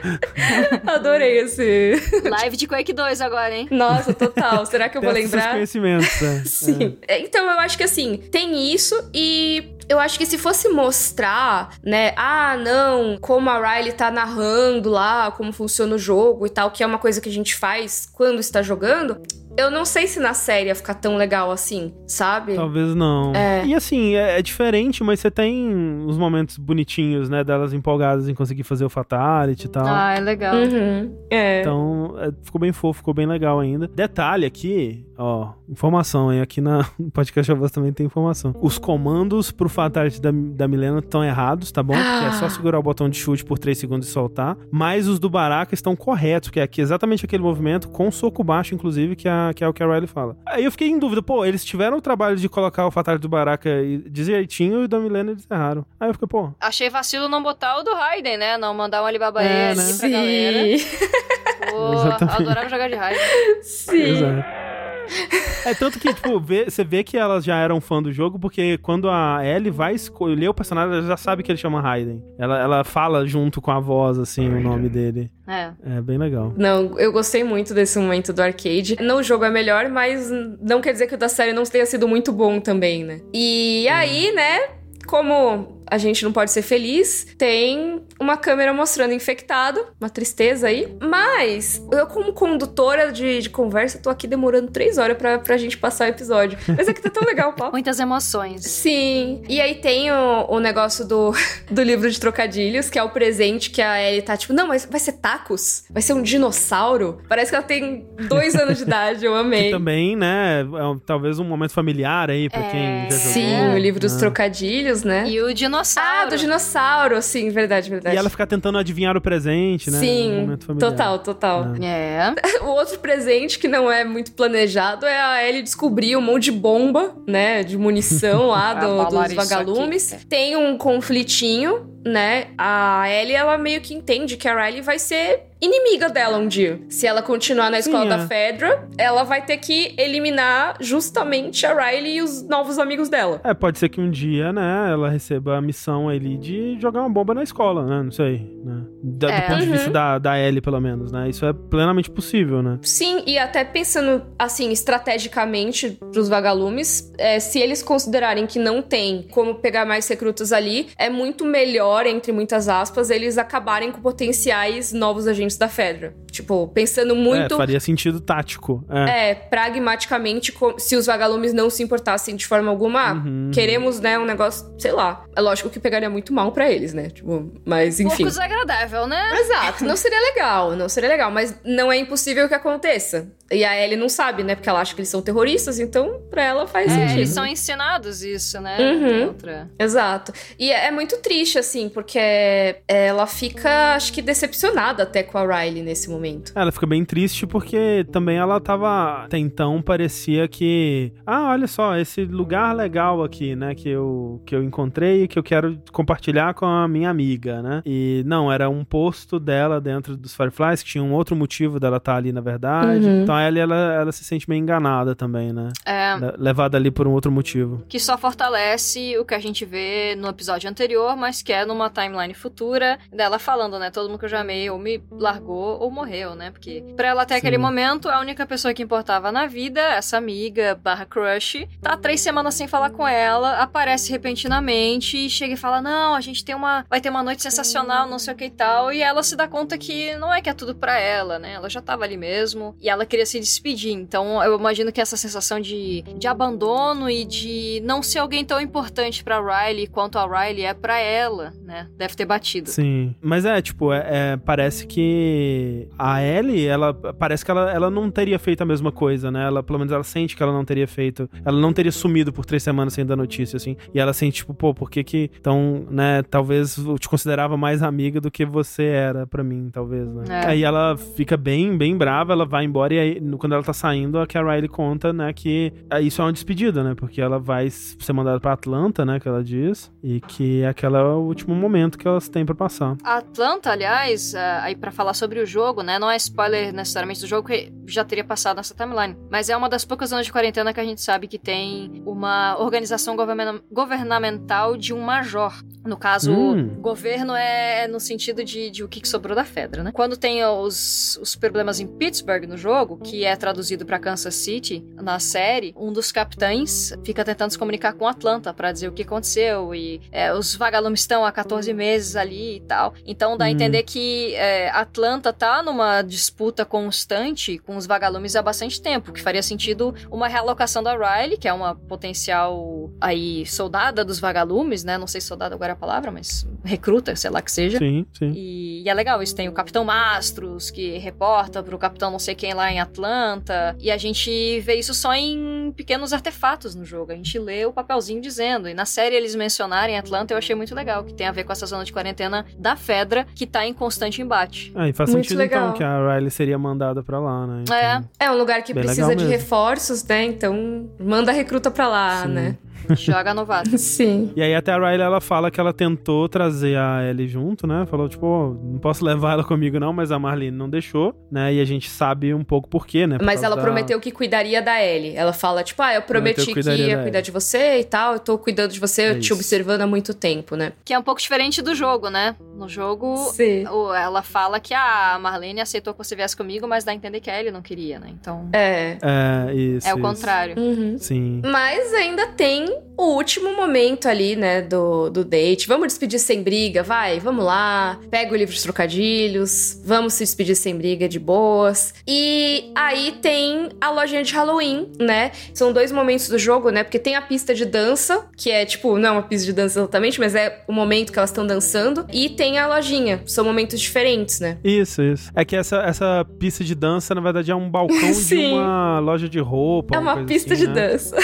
Adorei esse. Live de Quake 2 agora, hein? Nossa, total. Será que eu vou lembrar? conhecimentos, é. Sim. É, Então eu acho que assim, tem isso e eu acho que se fosse mostrar, né, ah, não, como a Riley tá narrando lá, como funciona o jogo e tal, que é uma coisa que a gente faz quando está jogando, eu não sei se na série ia ficar tão legal assim, sabe? Talvez não. É. E assim, é, é diferente, mas você tem uns momentos bonitinhos, né? Delas empolgadas em conseguir fazer o Fatality e tal. Ah, é legal. Uhum. É. Então, é, ficou bem fofo, ficou bem legal ainda. Detalhe aqui, ó, informação, hein? Aqui na no podcast Avós também tem informação. Os comandos pro Fatality da, da Milena estão errados, tá bom? Porque é só segurar o botão de chute por 3 segundos e soltar. Mas os do Baraka estão corretos, que é aqui exatamente aquele movimento, com soco baixo, inclusive, que, a, que é o que a Riley fala. Aí eu fiquei em dúvida, pô, eles tiveram o trabalho de colocar o Fatality do Baraka direitinho e o da Milena eles erraram. Aí eu fiquei, pô, Achei vacilo não botar o do Raiden, né? Não mandar um Alibaba É, né? aqui pra galera. Sim. Pô, adorava jogar de Raiden. Sim. Exato. É tanto que, tipo, vê- você vê que elas já eram fã do jogo, porque quando a Ellie vai escolher o personagem, ela já sabe que ele chama Raiden. Ela, ela fala junto com a voz, assim, o nome dele. É. É bem legal. Não, eu gostei muito desse momento do arcade. Não o jogo é melhor, mas não quer dizer que o da série não tenha sido muito bom também, né? E aí, né, como a gente não pode ser feliz, tem uma câmera mostrando infectado, uma tristeza aí. Mas eu, como condutora de, de conversa, tô aqui demorando três horas pra, pra gente passar o episódio. Mas é que tá tão legal o papo. Muitas emoções. Sim. E aí tem o, o negócio do, do livro de trocadilhos, que é o presente que a Ellie tá tipo, não, mas vai ser tacos? Vai ser um dinossauro? Parece que ela tem dois anos de idade, eu Que amei. também, né, é um- talvez um momento familiar aí pra É, quem já jogou. Sim, o livro dos Ah. trocadilhos, né? E o dinossauro. Ah, do dinossauro, sim, verdade, verdade. E ela ficar tentando adivinhar o presente, né? Sim, momento familiar. total, total. É. O outro presente que não é muito planejado é a Ellie descobrir um monte de bomba, né? De munição lá do- Abalar dos vagalumes. aqui. Tem um conflitinho, né? A Ellie, ela meio que entende que a Riley vai ser inimiga dela um dia. Se ela continuar na Sim, escola é. da Fedra, ela vai ter que eliminar justamente a Riley e os novos amigos dela. É, pode ser que um dia, né, ela receba a missão ali de jogar uma bomba na escola, né? Não sei, né? Da- É. Do ponto de Uhum. vista da, da Ellie, pelo menos, né? Isso é plenamente possível, né? Sim, e até pensando assim, estrategicamente pros vagalumes, é, se eles considerarem que não tem como pegar mais recrutas ali, é muito melhor, entre muitas aspas, eles acabarem com potenciais novos agentes da Fedra. Tipo, pensando muito. É, faria sentido tático. É. É, pragmaticamente, se os vagalumes não se importassem de forma alguma, Uhum. queremos, né, um negócio, sei lá. É lógico que pegaria muito mal pra eles, né? Tipo, mas enfim. Pouco desagradável, né? Exato, não seria legal, não seria legal, mas não é impossível que aconteça. E a Ellie não sabe, né? Porque ela acha que eles são terroristas, então pra ela faz É, sentido. eles são ensinados isso, né? Uhum. Outra. Exato. E é é muito triste, assim, porque ela fica, acho que, decepcionada até com a Riley nesse momento. Ela fica bem triste porque também ela tava. Até então parecia que. Ah, olha só, esse lugar legal aqui, né? Que eu, que eu encontrei e que eu quero compartilhar com a minha amiga, né? E não, era um posto dela dentro dos Fireflies, que tinha um outro motivo dela estar ali, na verdade. Uhum. Então ela, ela, ela se sente meio enganada também, né? É. Le- Levada ali por um outro motivo. que só fortalece o que a gente vê no episódio anterior, mas que é numa timeline futura dela falando, né? Todo mundo que eu já amei ou me largou ou morreu, né? Porque pra ela até aquele Sim. momento, a única pessoa que importava na vida, essa amiga barra crush, tá três semanas sem falar com ela, aparece repentinamente e chega e fala: Não, a gente tem uma. Vai ter uma noite sensacional, não sei o que e tal. E ela se dá conta que não é que é tudo pra ela, né? Ela já tava ali mesmo. E ela queria se despedir. Então eu imagino que essa sensação de, de abandono e de não ser alguém tão importante pra Riley quanto a Riley é pra ela, né? Deve ter batido. Sim. Mas é, tipo, é, é, parece que a Ellie, ela parece que ela, ela não teria feito a mesma coisa, né? Ela, pelo menos ela sente que ela não teria feito. Ela não teria sumido por três semanas sem dar notícia, assim. E ela sente, tipo, pô, por que que. Então, né? Talvez eu te considerava mais amiga do que você era para mim, talvez, né? É. Aí ela fica bem, bem brava, ela vai embora e aí, quando ela tá saindo, a Riley conta, né, que isso é uma despedida, né? Porque ela vai ser mandada pra Atlanta, né, que ela diz, e que aquele é o último momento que elas têm para passar. Atlanta, aliás, é, aí para falar sobre o jogo, né, não é spoiler necessariamente do jogo, que já teria passado nessa timeline, mas é uma das poucas zonas de quarentena que a gente sabe que tem uma organização governamental de um major. No caso, hum. governo é no sentido de, de o que sobrou da Fedra, né? Quando tem os, os problemas em Pittsburgh no jogo, que é traduzido para Kansas City na série, um dos capitães fica tentando se comunicar com Atlanta para dizer o que aconteceu e é, os vagalumes estão há 14 meses ali e tal. Então dá a hum. entender que é, Atlanta tá numa disputa constante com os vagalumes há bastante tempo, que faria sentido uma realocação da Riley, que é uma potencial aí soldada dos vagalumes, né? Não sei se soldado agora é a palavra, mas recruta, sei lá que seja. Sim, sim. E, e é legal, isso tem o Capitão Mastros, que reporta pro Capitão não sei quem lá em Atlanta, e a gente vê isso só em pequenos artefatos no jogo. A gente lê o papelzinho dizendo, e na série eles mencionarem Atlanta, eu achei muito legal, que tem a ver com essa zona de quarentena da Fedra, que tá em constante embate. Ah, e faz muito sentido então, legal. então que a Riley seria mandada para lá, né? Então, é. É um lugar que precisa de reforços, né? Então manda recruta para lá, Sim. né? Joga novato. Sim. E aí até a Riley, ela fala que ela tentou trazer a Ellie junto, né? Falou, tipo, oh, não posso levar ela comigo não, mas a Marlene não deixou, né? E a gente sabe um pouco por quê, né? Por mas ela da... prometeu que cuidaria da Ellie. Ela fala, tipo, ah, eu prometi que, que ia cuidar de você e tal, eu tô cuidando de você, é te observando há muito tempo, né? Que é um pouco diferente do jogo, né? No jogo, Sim. ela fala que a Marlene aceitou que você viesse comigo, mas dá a entender que a Ellie não queria, né? Então... É. É, isso. É o isso. contrário. Uhum. Sim. Mas ainda tem o último momento ali, né, do, do date. Vamos despedir sem briga, vai, vamos lá. Pega o livro de trocadilhos, vamos se despedir sem briga de boas. E aí tem a lojinha de Halloween, né? São dois momentos do jogo, né? Porque tem a pista de dança, que é tipo, não é uma pista de dança exatamente, mas é o momento que elas estão dançando. E tem a lojinha. São momentos diferentes, né? Isso, isso. É que essa, essa pista de dança, na verdade, é um balcão de uma loja de roupa. É uma pista assim, de né? dança.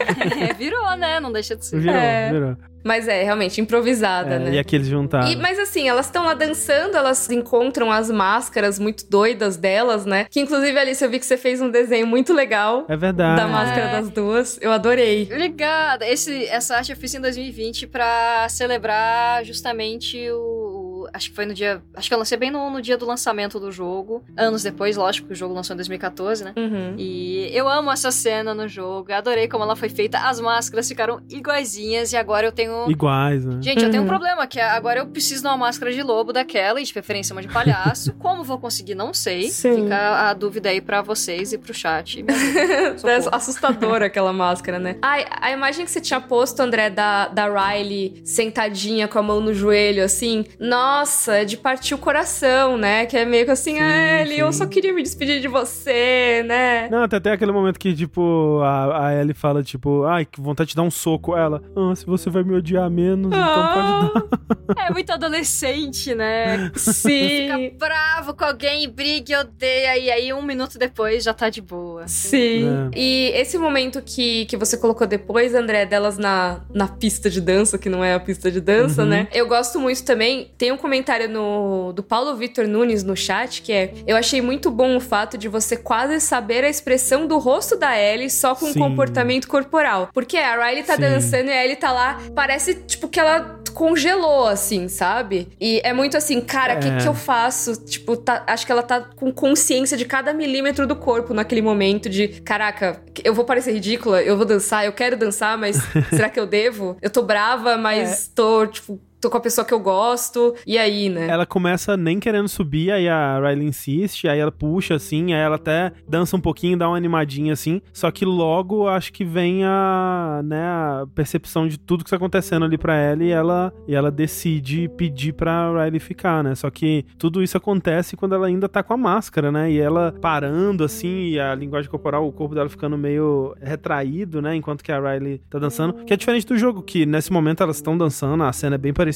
É, virou, né? Não deixa de ser. Virou, é. virou. Mas é, realmente, improvisada, é, né? E aqueles juntaram. E, mas assim, elas estão lá dançando, elas encontram as máscaras muito doidas delas, né? Que inclusive, Alice, eu vi que você fez um desenho muito legal. É verdade. Da máscara é. das duas. Eu adorei. Obrigada. Esse, essa arte eu fiz em 2020 para celebrar justamente o acho que foi no dia. Acho que eu lancei bem no, no, dia do lançamento do jogo. Anos depois, lógico, que o jogo lançou em 2014, né? Uhum. E eu amo essa cena no jogo. Adorei como ela foi feita. As máscaras ficaram iguaizinhas e agora eu tenho. Iguais, né? Gente, uhum. eu tenho um uhum. problema, que agora eu preciso de uma máscara de lobo daquela, e de preferência uma de palhaço. como vou conseguir, não sei. Sim. Fica a dúvida aí para vocês e pro chat. é assustadora aquela máscara, né? Ai, a imagem que você tinha posto, André, da, da Riley sentadinha com a mão no joelho, assim. Nossa nossa, é de partir o coração, né? Que é meio que assim, ah, Ellie, eu só queria me despedir de você, né? Não, até, até aquele momento que, tipo, a, a Ellie fala, tipo, ai, que vontade de dar um soco. Ela, ah, se você vai me odiar menos, ah, então pode dar. É muito adolescente, né? Sim. Fica bravo com alguém, briga e odeia, e aí um minuto depois já tá de boa. Sim. É. E esse momento que, que você colocou depois, André, delas na, na pista de dança, que não é a pista de dança, uhum. né? Eu gosto muito também. Tem um comentário no, do Paulo Vitor Nunes no chat que é: Eu achei muito bom o fato de você quase saber a expressão do rosto da Ellie só com o comportamento corporal. Porque a Riley tá Sim. dançando e a Ellie tá lá, parece tipo que ela congelou, assim, sabe? E é muito assim, cara, o é. que, que eu faço? Tipo, tá, acho que ela tá com consciência de cada milímetro do corpo naquele momento de, caraca, eu vou parecer ridícula, eu vou dançar, eu quero dançar, mas será que eu devo? Eu tô brava, mas é. tô, tipo, tô com a pessoa que eu gosto, e aí, né? Ela começa nem querendo subir, aí a Riley insiste, aí ela puxa assim, aí ela até dança um pouquinho, dá uma animadinha assim, só que logo acho que vem a, né, a percepção de tudo que tá acontecendo ali pra ela e ela, e ela decide pedir pra Riley ficar, né? Só que tudo isso acontece quando ela ainda tá com a máscara, né? E ela parando assim, e a linguagem corporal, o corpo dela ficando meio retraído, né? Enquanto que a Riley tá dançando, que é diferente do jogo, que nesse momento elas estão dançando, a cena é bem parecida,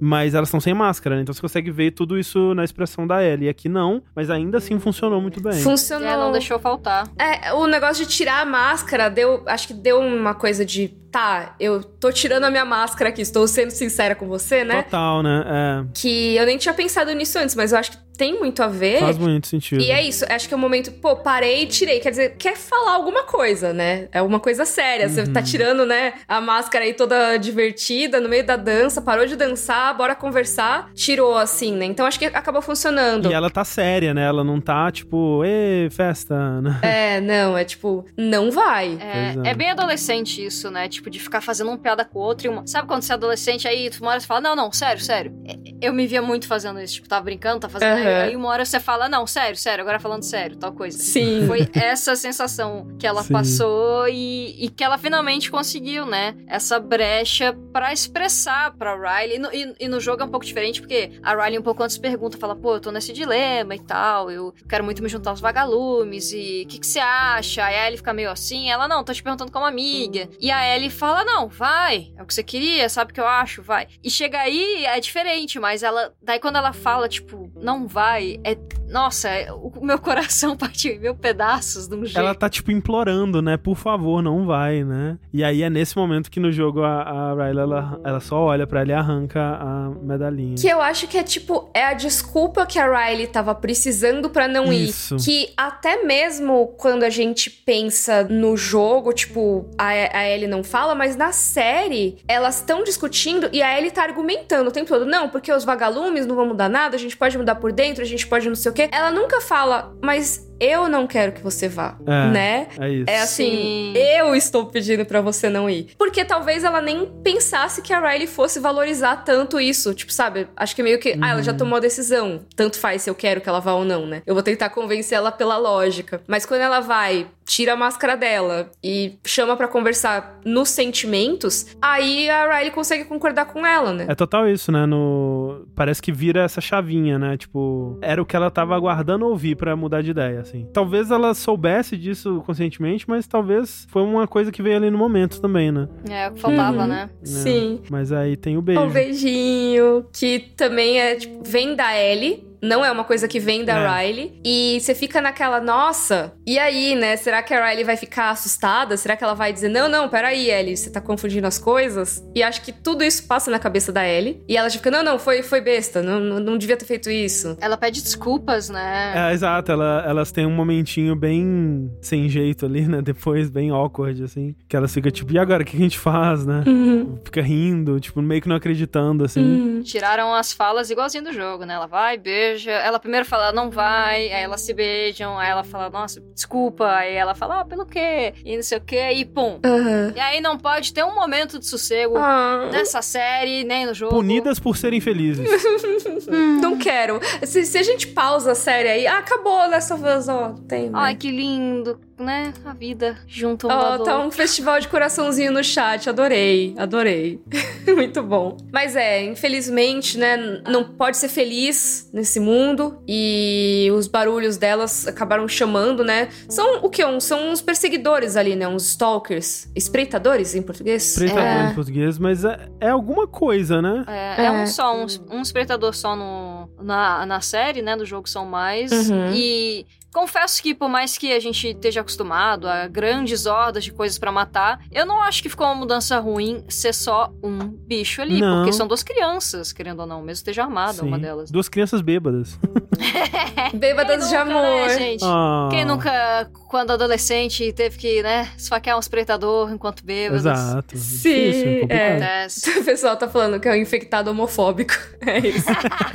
mas elas estão sem máscara, né? Então você consegue ver tudo isso na expressão da Ellie. E aqui não, mas ainda assim funcionou muito bem. Funcionou. É, não deixou faltar. É, o negócio de tirar a máscara deu. Acho que deu uma coisa de. Tá, eu tô tirando a minha máscara aqui, estou sendo sincera com você, né? Total, né? É. Que eu nem tinha pensado nisso antes, mas eu acho que tem muito a ver. Faz muito sentido. E é isso, acho que é o momento, pô, parei e tirei. Quer dizer, quer falar alguma coisa, né? É alguma coisa séria. Você Uhum. tá tirando, né, a máscara aí toda divertida no meio da dança, parou de dançar, bora conversar, tirou assim, né? Então acho que acabou funcionando. E ela tá séria, né? Ela não tá tipo, ê, festa, né? É, não, é tipo, não vai. É, é. é bem adolescente isso, né? Tipo, de ficar fazendo uma piada com o outro. E uma... Sabe quando você é adolescente, aí uma hora você fala, não, não, sério, sério. É, Eu me via muito fazendo isso. Tipo, tava brincando, tá fazendo. Aham. Aí uma hora você fala, não, sério, sério, agora falando sério, tal coisa. Sim. Foi essa sensação que ela Sim. passou e, e que ela finalmente conseguiu, né? Essa brecha pra expressar pra Riley. E no, e- e no jogo é um pouco diferente, porque a Riley um pouco antes pergunta, fala, pô, eu tô nesse dilema e tal, eu quero muito me juntar aos vagalumes, e o que, que você acha? Aí a Ellie fica meio assim, ela, não, tô te perguntando como amiga. E a Ellie fala, não, vai, é o que você queria, sabe o que eu acho, vai. E chega aí, é diferente, mas ela, daí quando ela fala, tipo, não vai, é, nossa, é- o meu coração partiu em mil pedaços de um jeito. Ela tá, tipo, implorando, né? Por favor, não vai, né? E aí é nesse momento que no jogo a, a Riley, ela, ela só olha pra ela e arranca a medalhinha. Que eu acho que é tipo, é a desculpa que a Riley tava precisando pra não Isso. ir. Que até mesmo quando a gente pensa no jogo, tipo, a, a Ellie não fala, mas na série, elas estão discutindo e a Ellie tá argumentando o tempo todo. Não, porque os vagalumes não vão mudar nada, a gente pode mudar por dentro, a gente pode não sei o quê. Ela nunca fala, mas eu não quero que você vá, É. né? É isso. É assim, Sim. eu estou pedindo pra você não ir. Porque talvez ela nem pensasse que a Riley fosse valorizar tanto isso. Tipo, sabe? Acho que meio que, ah, ela já tomou a decisão. Tanto faz se eu quero que ela vá ou não, né? Eu vou tentar convencer ela pela lógica. Mas quando ela vai, tira a máscara dela e chama pra conversar nos sentimentos, aí a Riley consegue concordar com ela, né? É total isso, né? No... Parece que vira essa chavinha, né? Tipo, era o que ela tava aguardando ouvir pra mudar de ideia, assim. Talvez ela soubesse disso conscientemente, mas talvez foi uma coisa que veio ali no momento também, né? É o que faltava, Uhum. né? Sim. Mas aí tem o beijo. Um beijinho, que também é, tipo, vem da Ellie. Não é uma coisa que vem da É. Riley. E você fica naquela, nossa, e aí, né? Será que a Riley vai ficar assustada? Será que ela vai dizer, não, não, peraí, Ellie, você tá confundindo as coisas? E acho que tudo isso passa na cabeça da Ellie. E ela já fica, não, não, foi, foi besta, não, não, não devia ter feito isso. Ela pede desculpas, né? É, exato, ela- elas têm um momentinho bem sem jeito ali, né? Depois, bem awkward, assim. Que elas ficam tipo, e agora, o que a gente faz, né? Uhum. Fica rindo, tipo, meio que não acreditando, assim. Uhum. Tiraram as falas igualzinho do jogo, né? Ela vai, beija. Ela primeiro fala, não vai. Aí elas se beijam. Aí ela fala, nossa, desculpa. Aí ela fala, ah, pelo quê? E não sei o quê. E pum. Aham. E aí não pode ter um momento de sossego Ah, nessa série, nem no jogo. Punidas por serem felizes. não quero. Se, se a gente pausa a série aí, ah, acabou Last of Us, ó, tem. Ai, né? que lindo, né? A vida junto um Ó, ao tá um festival de coraçãozinho no chat, adorei, adorei. Muito bom. Mas é, infelizmente, né, não pode ser feliz nesse mundo e os barulhos delas acabaram chamando, né? São o que? Um, são uns perseguidores ali, né? Uns stalkers, espreitadores em português? Preto É. em português, mas é, é alguma coisa, né? É, é É. um só, um, um espectador só no, na, na série, né? Do jogo são mais. Uhum. E confesso que, por mais que a gente esteja acostumado a grandes hordas de coisas pra matar, eu não acho que ficou uma mudança ruim ser só um bicho ali. Não. Porque são duas crianças, querendo ou não, mesmo esteja armada uma Sim. delas. Duas crianças bêbadas. Bêbadas Quem de nunca, amor. Né, gente? Ah. Quem nunca, quando adolescente, teve que, né, esfaquear um espreitador enquanto bêbados? Exato. Sim, Difícil, é. Acontece. O pessoal tá falando que é um infectado homofóbico. É isso.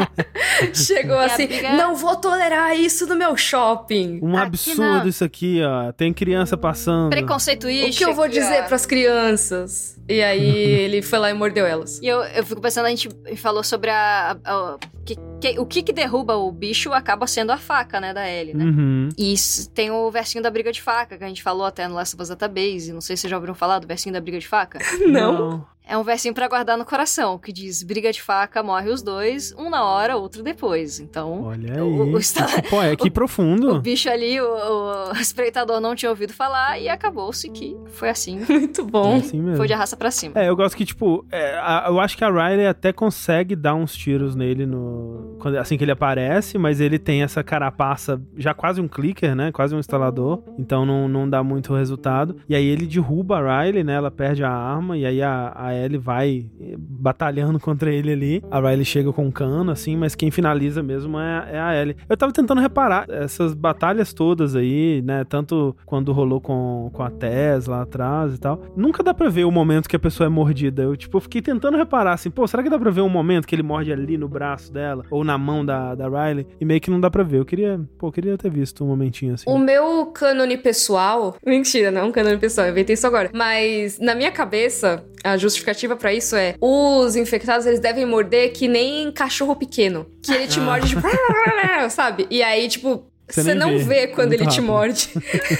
Chegou E a assim, briga- não vou tolerar isso no meu shopping. Um Aqui absurdo não. isso aqui, ó. Tem criança passando. Preconceito O que eu vou dizer ó. pras crianças? E aí ele foi lá e mordeu elas. E eu, eu fico pensando, a gente falou sobre a. a, a que, que, o que que derruba o bicho acaba sendo a faca, né, da Ellie, né? Uhum. E tem o versinho da briga de faca, que a gente falou até no Last of Us Database. Não sei se vocês já ouviram falar do versinho da briga de faca. Não. É um versinho para guardar no coração, que diz: briga de faca, morre os dois, um na hora, outro depois. Então. Olha aí. O, o, que, pô, é que profundo. O bicho ali, o, o, espreitador não tinha ouvido falar e acabou-se que foi assim. Muito bom. É assim mesmo. Foi de raça pra cima. É, eu gosto que, tipo, é, a, eu acho que a Riley até consegue dar uns tiros nele no. Quando, assim que ele aparece, mas ele tem essa carapaça, já quase um clicker, né? Quase um instalador. Então não, não dá muito resultado. E aí ele derruba a Riley, né? Ela perde a arma, e aí a, a Ellie vai batalhando contra ele ali. A Riley chega com um cano, assim, mas quem finaliza mesmo é, é a Ellie. Eu tava tentando reparar essas batalhas todas aí, né? Tanto quando rolou com, com a Tess lá atrás e tal. Nunca dá pra ver o momento que a pessoa é mordida. Eu, tipo, fiquei tentando reparar assim, pô, será que dá pra ver um momento que ele morde ali no braço dela? Ou na mão da, da Riley? E meio que não dá pra ver. Eu queria, pô, eu queria ter visto um momentinho assim. O meu cânone pessoal. Mentira, não é um cânone pessoal, eu inventei isso agora. Mas na minha cabeça, a justificativa para isso é: os infectados eles devem morder que nem cachorro pequeno. Que ele te Ah. morde, tipo, sabe? E aí, tipo, Você você não vê. vê quando Muito ele te rápido. morde.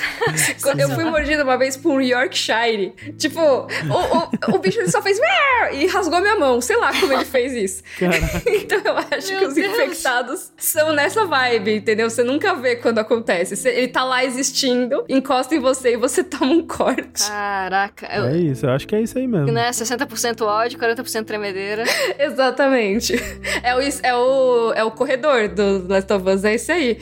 Quando eu fui mordida uma vez por um Yorkshire. Tipo, o, o, o bicho só fez e rasgou minha mão. Sei lá como ele fez isso. Então eu acho Meu que os Deus. infectados são nessa vibe, entendeu? Você nunca vê quando acontece. Você- ele tá lá existindo, encosta em você e você toma um corte. Caraca. Eu, É isso, eu acho que é isso aí mesmo. né? 60% ódio, 40% tremedeira. Exatamente. É o, é, o, é o corredor do Last of Us, é esse aí.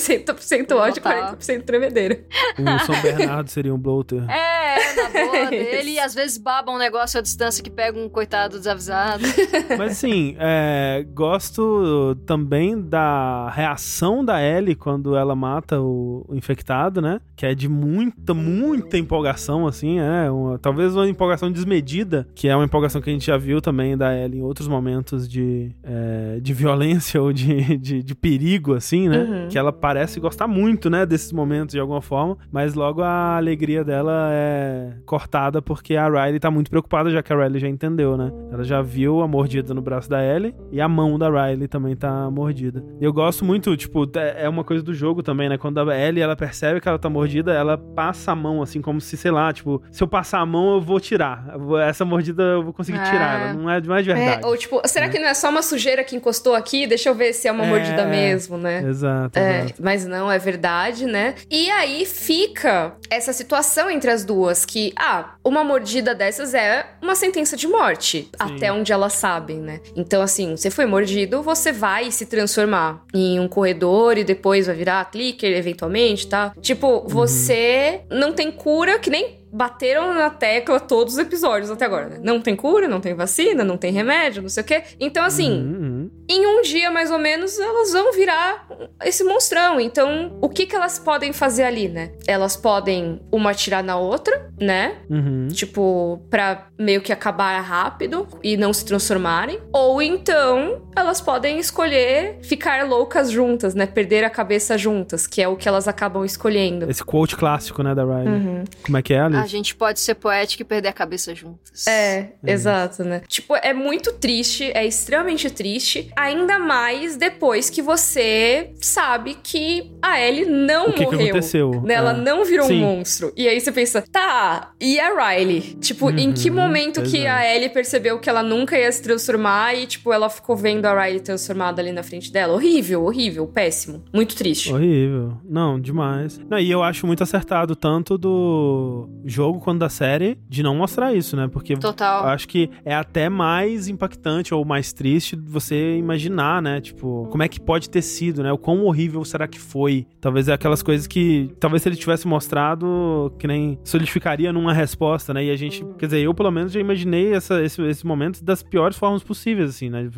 60% ódio, Total. 40% tremedeira. O São Bernardo seria um bloater. É, na boa dele. E isso. às vezes baba um negócio à distância que pega um coitado desavisado. Mas assim, é, gosto também da reação da Ellie quando ela mata o, o infectado, né? Que é de muita, muita empolgação, assim, é. Uma- talvez uma empolgação desmedida, que é uma empolgação que a gente já viu também da Ellie em outros momentos de, é, de violência ou de, de, de perigo, assim, né? Uhum. Que ela parece gostar muito, né, desses momentos de alguma forma, mas logo a alegria dela é cortada porque a Riley tá muito preocupada, já que a Riley já entendeu, né? Ela já viu a mordida no braço da Ellie e a mão da Riley também tá mordida. E eu gosto muito, tipo, é é uma coisa do jogo também, né? Quando a Ellie ela percebe que ela tá mordida, ela passa a mão assim, como se, sei lá, tipo, se eu passar a mão eu vou tirar. Essa mordida eu vou conseguir Ah. tirar, ela não é, não é de verdade. É, ou tipo, será que não é só uma sujeira que encostou aqui? Deixa eu ver se é uma É. mordida mesmo, né? Exato, É, exato. Mas não, é verdade, né? E aí fica essa situação entre as duas, que, ah, uma mordida dessas é uma sentença de morte, até onde elas sabem, né? Então, assim, você foi mordido, você vai se transformar em um corredor e depois vai virar clicker, eventualmente, tá? Tipo, você não tem cura, que nem bateram na tecla todos os episódios até agora, né? Não tem cura, não tem vacina, não tem remédio, não sei o quê. Então, assim, Uhum, uhum. Em um dia mais ou menos elas vão virar esse monstrão. Então, o que que elas podem fazer ali, né? Elas podem uma atirar na outra, né? Uhum. Tipo, pra meio que acabar rápido e não se transformarem. Ou então, elas podem escolher ficar loucas juntas, né? Perder a cabeça juntas, que é o que elas acabam escolhendo. Esse quote clássico, né, da Riley. Uhum. Como é que é, Alice? A gente pode ser poética e perder a cabeça juntas. É, exato, né? Tipo, é muito triste, é extremamente triste, ainda mais depois que você sabe que a Ellie não O que, que morreu. aconteceu? né? Ela É. não virou Sim. um monstro. E aí você pensa, tá, e a Riley? Tipo, em que Uhum, momento que exato. a Ellie percebeu que ela nunca ia se transformar e, tipo, ela ficou vendo a Riley transformada ali na frente dela? Horrível, horrível, péssimo. Muito triste. Horrível. Não, demais. Não, e eu acho muito acertado tanto do jogo quanto da série de não mostrar isso, né? Porque Total. eu acho que é até mais impactante ou mais triste você imaginar, né? Tipo, como é que pode ter sido, né? O quão horrível será que foi? Talvez é aquelas coisas que, talvez se ele tivesse mostrado, que nem solidificaria numa resposta, né? E a gente, quer dizer, eu pelo menos já imaginei essa, esse, esse momento das piores formas possíveis, assim, né?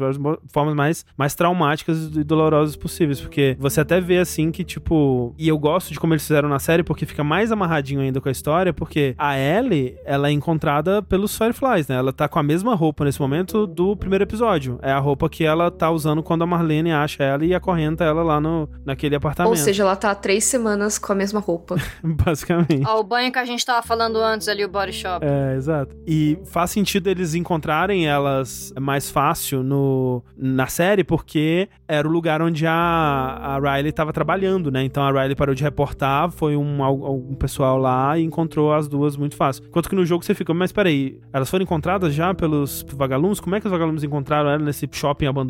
Formas mais, mais traumáticas e dolorosas possíveis. Porque você até vê, assim, que, tipo... E eu gosto de como eles fizeram na série, porque fica mais amarradinho ainda com a história, porque a Ellie, ela é encontrada pelos Fireflies, né? Ela tá com a mesma roupa nesse momento do primeiro episódio. É a roupa que ela tá usando quando a Marlene acha ela e acorrenta ela lá no, naquele apartamento. Ou seja, ela tá há três semanas com a mesma roupa. Basicamente. Ó, o banho que a gente tava falando antes ali, o body shop. É, exato. E faz sentido eles encontrarem elas mais fácil no, na série, porque era o lugar onde a, a Riley tava trabalhando, né? Então a Riley parou de reportar, foi um, um pessoal lá e encontrou as duas muito fácil. Enquanto que no jogo você fica, mas peraí, elas foram encontradas já pelos vagalumes? Como é que os vagalumes encontraram ela nesse shopping abandonado?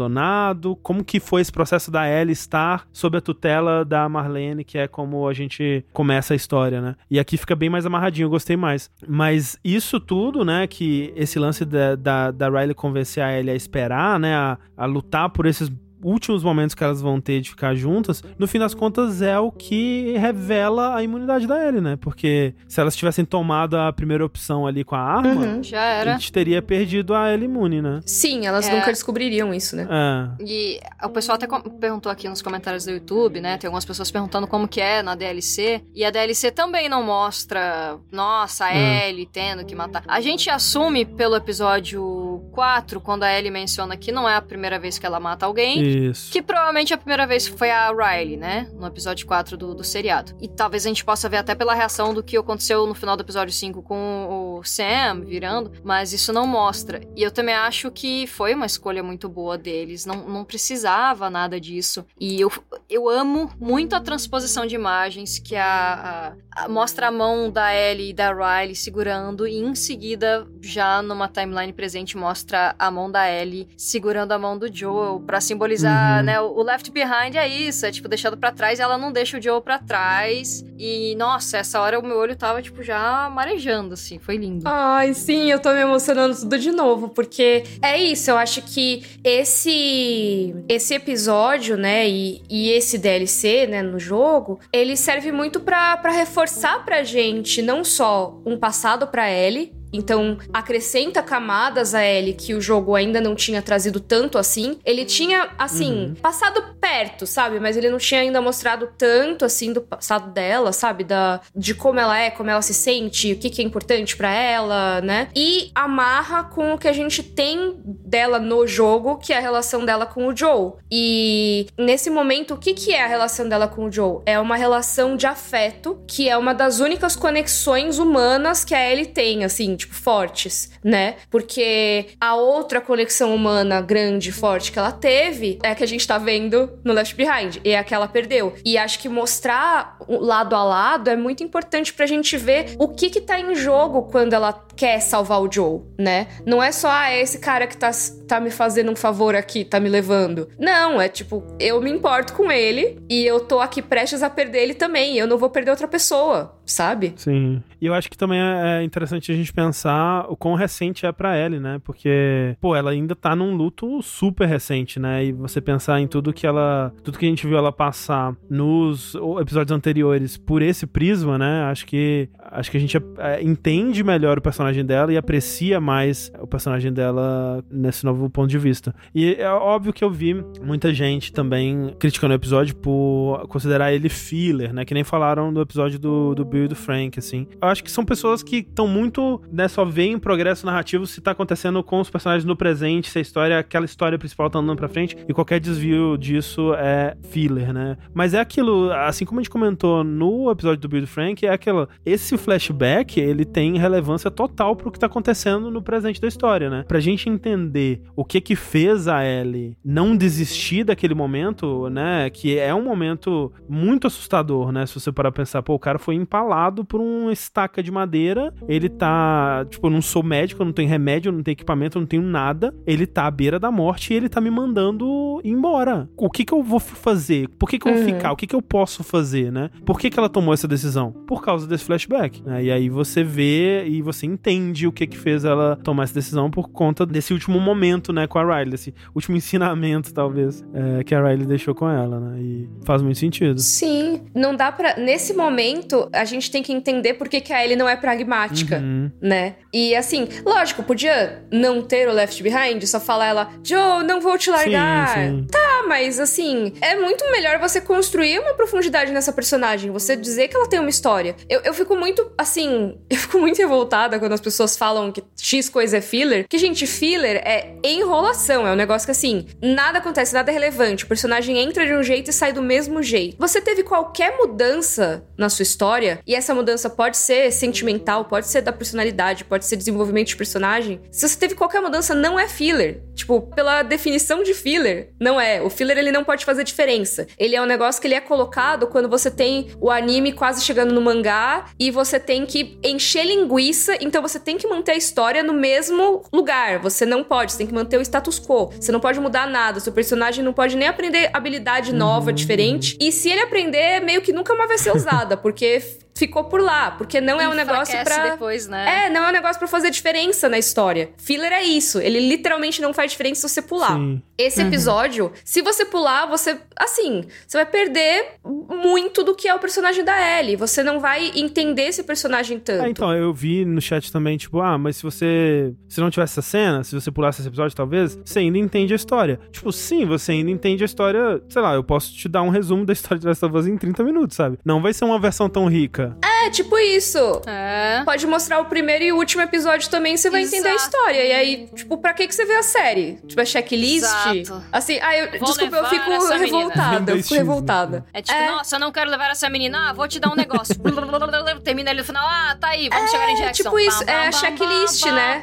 Como que foi esse processo da Ellie estar sob a tutela da Marlene, que é como a gente começa a história, né? E aqui fica bem mais amarradinho, eu gostei mais. Mas isso tudo, né, que esse lance da, da, da Riley convencer a Ellie a esperar, né, a, a lutar por esses últimos momentos que elas vão ter de ficar juntas, no fim das contas é o que revela a imunidade da Ellie, né? Porque se elas tivessem tomado a primeira opção ali com a arma, uhum, já era. a gente teria perdido a Ellie imune, né? Sim, elas é. nunca descobririam isso, né? É. E o pessoal até perguntou aqui nos comentários do YouTube, né? Tem algumas pessoas perguntando como que é na DLC. E a DLC também não mostra, nossa, a é. Ellie tendo que matar. A gente assume pelo episódio 4, quando a Ellie menciona que não é a primeira vez que ela mata alguém. Isso. Que provavelmente a primeira vez foi a Riley, né? No episódio 4 do, do seriado. E talvez a gente possa ver até pela reação do que aconteceu no final do episódio 5 com o Sam virando, mas isso não mostra. E eu também acho que foi uma escolha muito boa deles. Não, não precisava nada disso. E eu, eu amo muito a transposição de imagens que a, a, a mostra a mão da Ellie e da Riley segurando, e em seguida, já numa timeline presente, mostra a mão da Ellie segurando a mão do Joel para simbolizar uhum. né? O Left Behind é isso, é tipo deixado para trás e ela não deixa o Joe para trás. E nossa, essa hora o meu olho tava tipo já marejando assim, foi lindo. Ai, sim, eu tô me emocionando tudo de novo, porque é isso, eu acho que esse esse episódio, né, e, e esse DLC, né, no jogo, ele serve muito para reforçar pra gente não só um passado para Ellie, então, acrescenta camadas a Ellie que o jogo ainda não tinha trazido tanto assim. Ele tinha, assim, uhum. passado perto, sabe? Mas ele não tinha ainda mostrado tanto, assim, do passado dela, sabe? Da, de como ela é, como ela se sente, o que, que é importante para ela, né? E amarra com o que a gente tem dela no jogo, que é a relação dela com o Joe. E nesse momento, o que, que é a relação dela com o Joe? É uma relação de afeto, que é uma das únicas conexões humanas que a Ellie tem, assim, tipo, fortes, né? Porque a outra conexão humana grande, forte que ela teve é a que a gente tá vendo no Left Behind, e é a que ela perdeu. E acho que mostrar lado a lado é muito importante pra gente ver o que que tá em jogo quando ela quer salvar o Joe, né? Não é só, ah, é esse cara que tá, tá me fazendo um favor aqui, tá me levando. Não, é tipo, eu me importo com ele e eu tô aqui prestes a perder ele também. Eu não vou perder outra pessoa, sabe? Sim. E eu acho que também é interessante a gente pensar o quão recente é pra Ellie, né? Porque, pô, ela ainda tá num luto super recente, né? E você pensar em tudo que ela. Tudo que a gente viu ela passar nos episódios anteriores por esse prisma, né? Acho que. Acho que a gente é, entende melhor o personagem dela e aprecia mais o personagem dela nesse novo ponto de vista. E é óbvio que eu vi muita gente também criticando o episódio por considerar ele filler, né? Que nem falaram do episódio do, do Bill e do Frank, assim. Eu acho que são pessoas que estão muito, né, só veem progresso narrativo se tá acontecendo com os personagens no presente, se a história, aquela história principal tá andando pra frente, e qualquer desvio disso é filler, né? Mas é aquilo, assim como a gente comentou no episódio do Bill e do Frank, é aquilo, esse flashback, ele tem relevância total pro que tá acontecendo no presente da história, né? Pra gente entender o que que fez a Ellie não desistir daquele momento, né, que é um momento muito assustador, né, se você parar pra pensar, pô, o cara foi empalado por uma estaca de madeira, ele tá, tipo, eu não sou médico, eu não tenho remédio, eu não tenho equipamento, eu não tenho nada, ele tá à beira da morte e ele tá me mandando ir embora. O que que eu vou fazer? Por que que eu vou uhum. ficar? O que que eu posso fazer, né? Por que que ela tomou essa decisão? Por causa desse flashback. Né? E aí você vê e você entende o que que fez ela tomar essa decisão por conta desse último momento, né, com a Riley, esse último ensinamento, talvez, é, que a Riley deixou com ela, né? E faz muito sentido. Sim, não dá para Nesse momento, a gente tem que entender por que, que a Ellie não é pragmática, Uhum. né? E assim, lógico, podia não ter o Left Behind, só falar ela, Joe, não vou te largar. Sim, sim. Ah, mas assim, é muito melhor você construir uma profundidade nessa personagem, você dizer que ela tem uma história. Eu, eu fico muito, assim, eu fico muito revoltada quando as pessoas falam que X coisa é filler. Que, gente, filler é enrolação, é um negócio que, assim, nada acontece, nada é relevante. O personagem entra de um jeito e sai do mesmo jeito. Você teve qualquer mudança na sua história, e essa mudança pode ser sentimental, pode ser da personalidade, pode ser desenvolvimento de personagem. Se você teve qualquer mudança, não é filler. Tipo, pela definição de filler, não é. O filler ele não pode fazer diferença. Ele é um negócio que ele é colocado quando você tem o anime quase chegando no mangá e você tem que encher linguiça, então você tem que manter a história no mesmo lugar. Você não pode, você tem que manter o status quo. Você não pode mudar nada, seu personagem não pode nem aprender habilidade nova, diferente. E se ele aprender, meio que nunca mais vai ser usada, porque ficou por lá, porque não é um negócio pra depois, né? é, não é um negócio pra fazer diferença na história. Filler é isso. Ele literalmente não faz diferença se você pular. Sim. Esse episódio, se você pular, você. Assim, você vai perder muito do que é o personagem da Ellie. Você não vai entender esse personagem tanto. É, então, eu vi no chat também, tipo, ah, mas se você. Se não tivesse essa cena, se você pulasse esse episódio, talvez, você ainda entende a história. Tipo, sim, você ainda entende a história. Sei lá, eu posso te dar um resumo da história de Last of Us em 30 minutos, sabe? Não vai ser uma versão tão rica. É, tipo isso. É. Pode mostrar o primeiro e o último episódio também, você vai entender a Exato. história. E aí, tipo, pra que, que você vê a série? Tipo, a checklist? Exato. Assim, ah, eu, Vou desculpa, eu fico revoltada. Eu fico revoltada. É tipo, nossa, eu não quero levar essa menina. Ah, vou te dar um negócio. Termina ali no final. Ah, tá aí, vamos chegar em Jackson. tipo isso, Bam, é a bam, checklist, bam, né?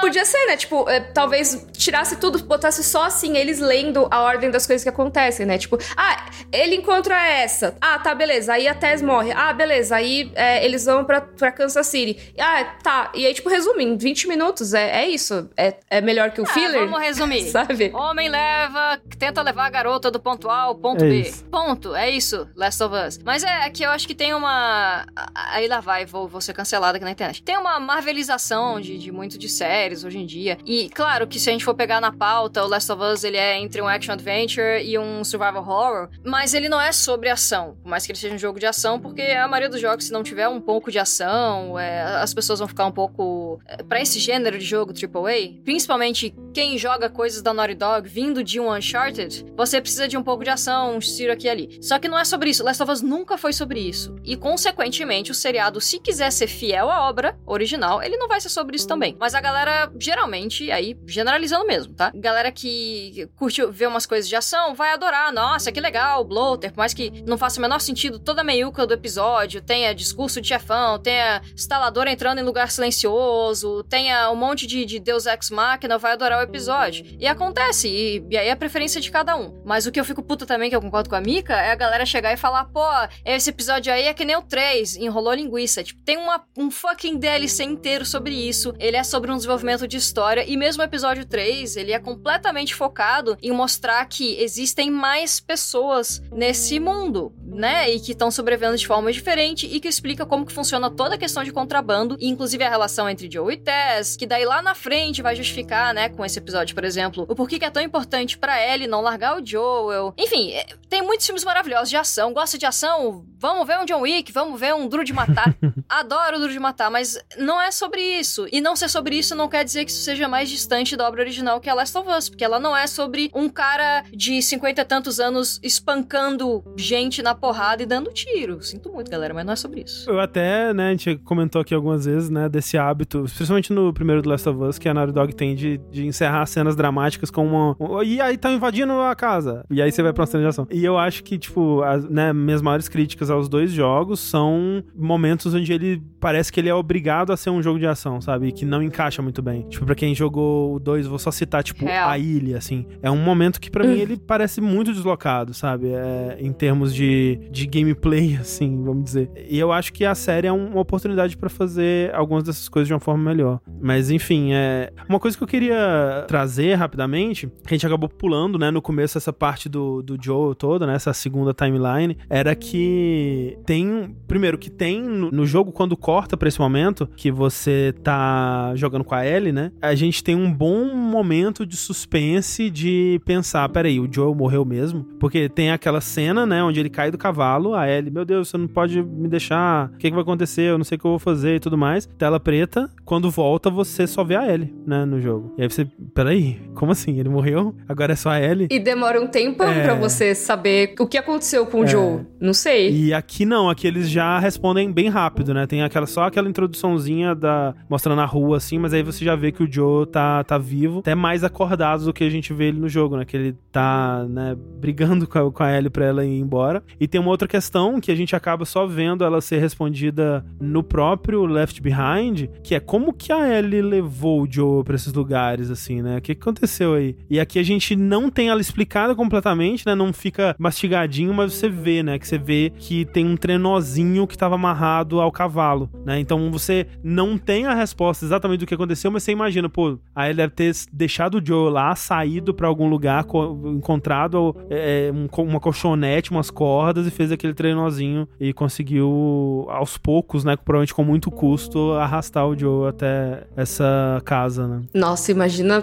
Podia ser, né? Tipo, é, talvez tirasse tudo, botasse só assim, eles lendo a ordem das coisas que acontecem, né? Tipo, ah, ele encontra essa. Ah, tá, beleza. Aí a Tess morre. Ah, beleza. Aí é, eles vão pra, pra Kansas City. Ah, tá. E aí, tipo, resume, em 20 minutos. É, é isso. É, é melhor que o Ah, filler. vamos resumir. Sabe? Homem leva, tenta levar a garota do ponto A ao ponto É B. isso. Ponto, é isso, Last of Us. Mas é que eu acho que tem uma. Aí lá vai, vou, vou ser cancelada aqui na internet. Tem uma marvelização de, de muito de séries hoje em dia. E claro que se a gente for pegar na pauta, o Last of Us ele é entre um action adventure e um survival horror. Mas ele não é sobre ação. Por mais que ele seja um jogo de ação, porque a maioria dos jogos, se não tiver um pouco de ação, é, as pessoas vão ficar um pouco. É, pra esse gênero de jogo AAA, principalmente quem joga coisas da Naughty Dog vindo de um Uncharted, você precisa de um pouco de ação, um tiro aqui e ali. Só que não é sobre isso. Last of Us nunca foi sobre isso. E, consequentemente, o seriado, se quiser ser fiel à obra original, ele não vai ser sobre isso também. Mas a galera, geralmente, aí, generalizando mesmo, tá? Galera que curte ver umas coisas de ação, vai adorar. Nossa, que legal, bloater. Por mais que não faça o menor sentido toda a meiuca do episódio, tenha discurso de chefão, tenha instalador entrando em lugar silencioso, tenha um monte de, de Deus Ex Machina, vai adorar o episódio. E acontece, e, e aí é a preferência de cada um. Mas o que eu fico puta também, que eu concordo com a Mika, é a galera chegar e falar, pô, esse episódio aí é que nem o 3, enrolou linguiça. Tipo, tem uma, um fucking DLC inteiro sobre isso. Ele é sobre um desenvolvimento de história. E mesmo o episódio 3, ele é completamente focado em mostrar que existem mais pessoas nesse mundo, né? E que estão sobrevivendo de forma diferente e que explica como que funciona toda a questão de contrabando, inclusive a relação entre Joe e Tess, que daí lá na frente vai justificar, né, com esse episódio, por exemplo, o porquê que é tão importante pra Ellie não largar o Joel. Enfim, é, tem muitos filmes maravilhosos de ação. Gosta de ação? Vamos ver um John Wick, vamos ver um Duro de Matar. Adoro o Duro de Matar, mas não é sobre isso. E não ser sobre isso não quer dizer que isso seja mais distante da obra original que é Last of Us, porque ela não é sobre um cara de 50 e tantos anos espancando gente na porrada e dando tiro. Sinto muito, galera, mas não é sobre isso. Eu até, né, a gente comentou aqui algumas vezes, né, desse hábito, especialmente no primeiro do Last of Us, que a Naughty Dog tem de, de encerrar cenas dramáticas com uma. um- E aí tá invadindo a casa. E aí você vai pra uma cena de ação. E eu acho que, tipo, as, né, minhas maiores críticas aos dois jogos são momentos onde ele parece que ele é obrigado a ser um jogo de ação, sabe? Que não encaixa muito bem. Tipo, pra quem jogou o 2, vou só citar, tipo, Real. a ilha, assim. É um momento que pra mim ele parece muito deslocado, sabe? É, em termos de, de gameplay, assim, vamos dizer. E eu acho que a série é um- uma oportunidade pra fazer algumas dessas coisas de uma forma melhor. Mas enfim, é uma coisa que eu queria trazer rapidamente, a gente acabou pulando, né, no começo essa parte do, do Joel toda, né, essa segunda timeline, era que tem, primeiro que tem no, no jogo quando corta pra esse momento que você tá jogando com a Ellie, né? A gente tem um bom momento de suspense de pensar, peraí, o Joe morreu mesmo? Porque tem aquela cena, né, onde ele cai do cavalo, a Ellie, meu Deus, você não pode me deixar, o que, que vai acontecer? Eu não sei o que eu vou fazer e tudo mais. Tela preta, quando volta você só vê a Ellie, né, no jogo. E aí você, peraí, como assim? Ele morreu? Agora é só a Ellie? E demora um tempão É. pra você saber o que aconteceu com o É. Joe. Não sei. E aqui não, aqui eles já respondem bem rápido, né? Tem aquela só aquela introduçãozinha da mostrando a rua assim, mas aí você já vê que o Joe tá, tá vivo, até mais acordado do que a gente vê ele no jogo, né? Que ele tá, né, brigando com a, com a Ellie pra ela ir embora. E tem uma outra questão que a gente acaba só vendo ela ser respondida no próprio Left Behind, que é como que a Ellie levou o Joe pra esses lugares, assim, né? O que, aconteceu aí? E aqui a gente não tem ela explicada completamente, né? Não fica mastigadinho, mas você vê, né? Que você vê que tem um trenozinho que tava amarrado ao cavalo, né? Então você não tem a resposta exatamente do que aconteceu, mas você imagina, pô, aí ele deve ter deixado o Joe lá, saído pra algum lugar, co- encontrado é, co- uma colchonete, umas cordas e fez aquele trenozinho e conseguiu, aos poucos, né? Provavelmente com muito custo, arrastar o Joe até essa casa, né? Nossa, imagina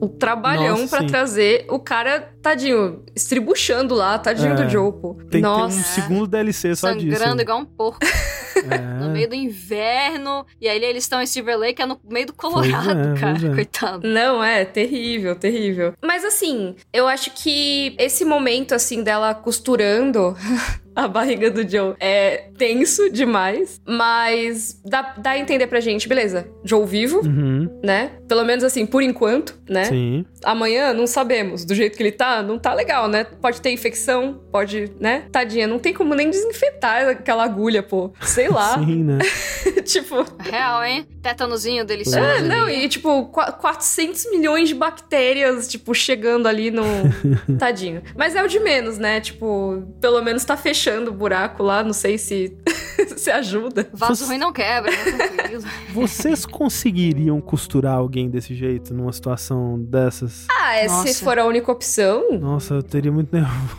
o trabalhão Nossa, pra sim. trazer o cara, tadinho, estribuchando lá, tadinho É. do Joe, pô. Tem Nossa. que ter um segundo DLC só disso. Sangrando né? igual um porco no É. meio do inverno. E aí eles estão em Silver Lake, é no meio do Colorado, é, cara. é. Coitado. Não, é terrível, terrível. Mas assim, eu acho que esse momento assim dela costurando a barriga do Joe é tenso demais, mas dá, dá a entender pra gente, beleza? Joe vivo, Uhum, né? Pelo menos assim, por enquanto, né? sim. Amanhã não sabemos. Do jeito que ele tá, não tá legal, né? Pode ter infecção, pode, né? Tadinha, não tem como nem desinfetar aquela agulha, pô. Sei lá. Sim, né? tipo, Real, hein? Tétanozinho delicioso. É, não, e tipo, qua- 400 milhões de bactérias, tipo, chegando ali no. Tadinho. Mas é o de menos, né? Tipo, pelo menos tá fechando o buraco lá, não sei se. se ajuda. Vaso Você- ruim não quebra, né? Tranquilo. Vocês conseguiriam costurar alguém desse jeito, numa situação dessas? Ah, é, se for a única opção. Nossa, eu teria muito nervoso.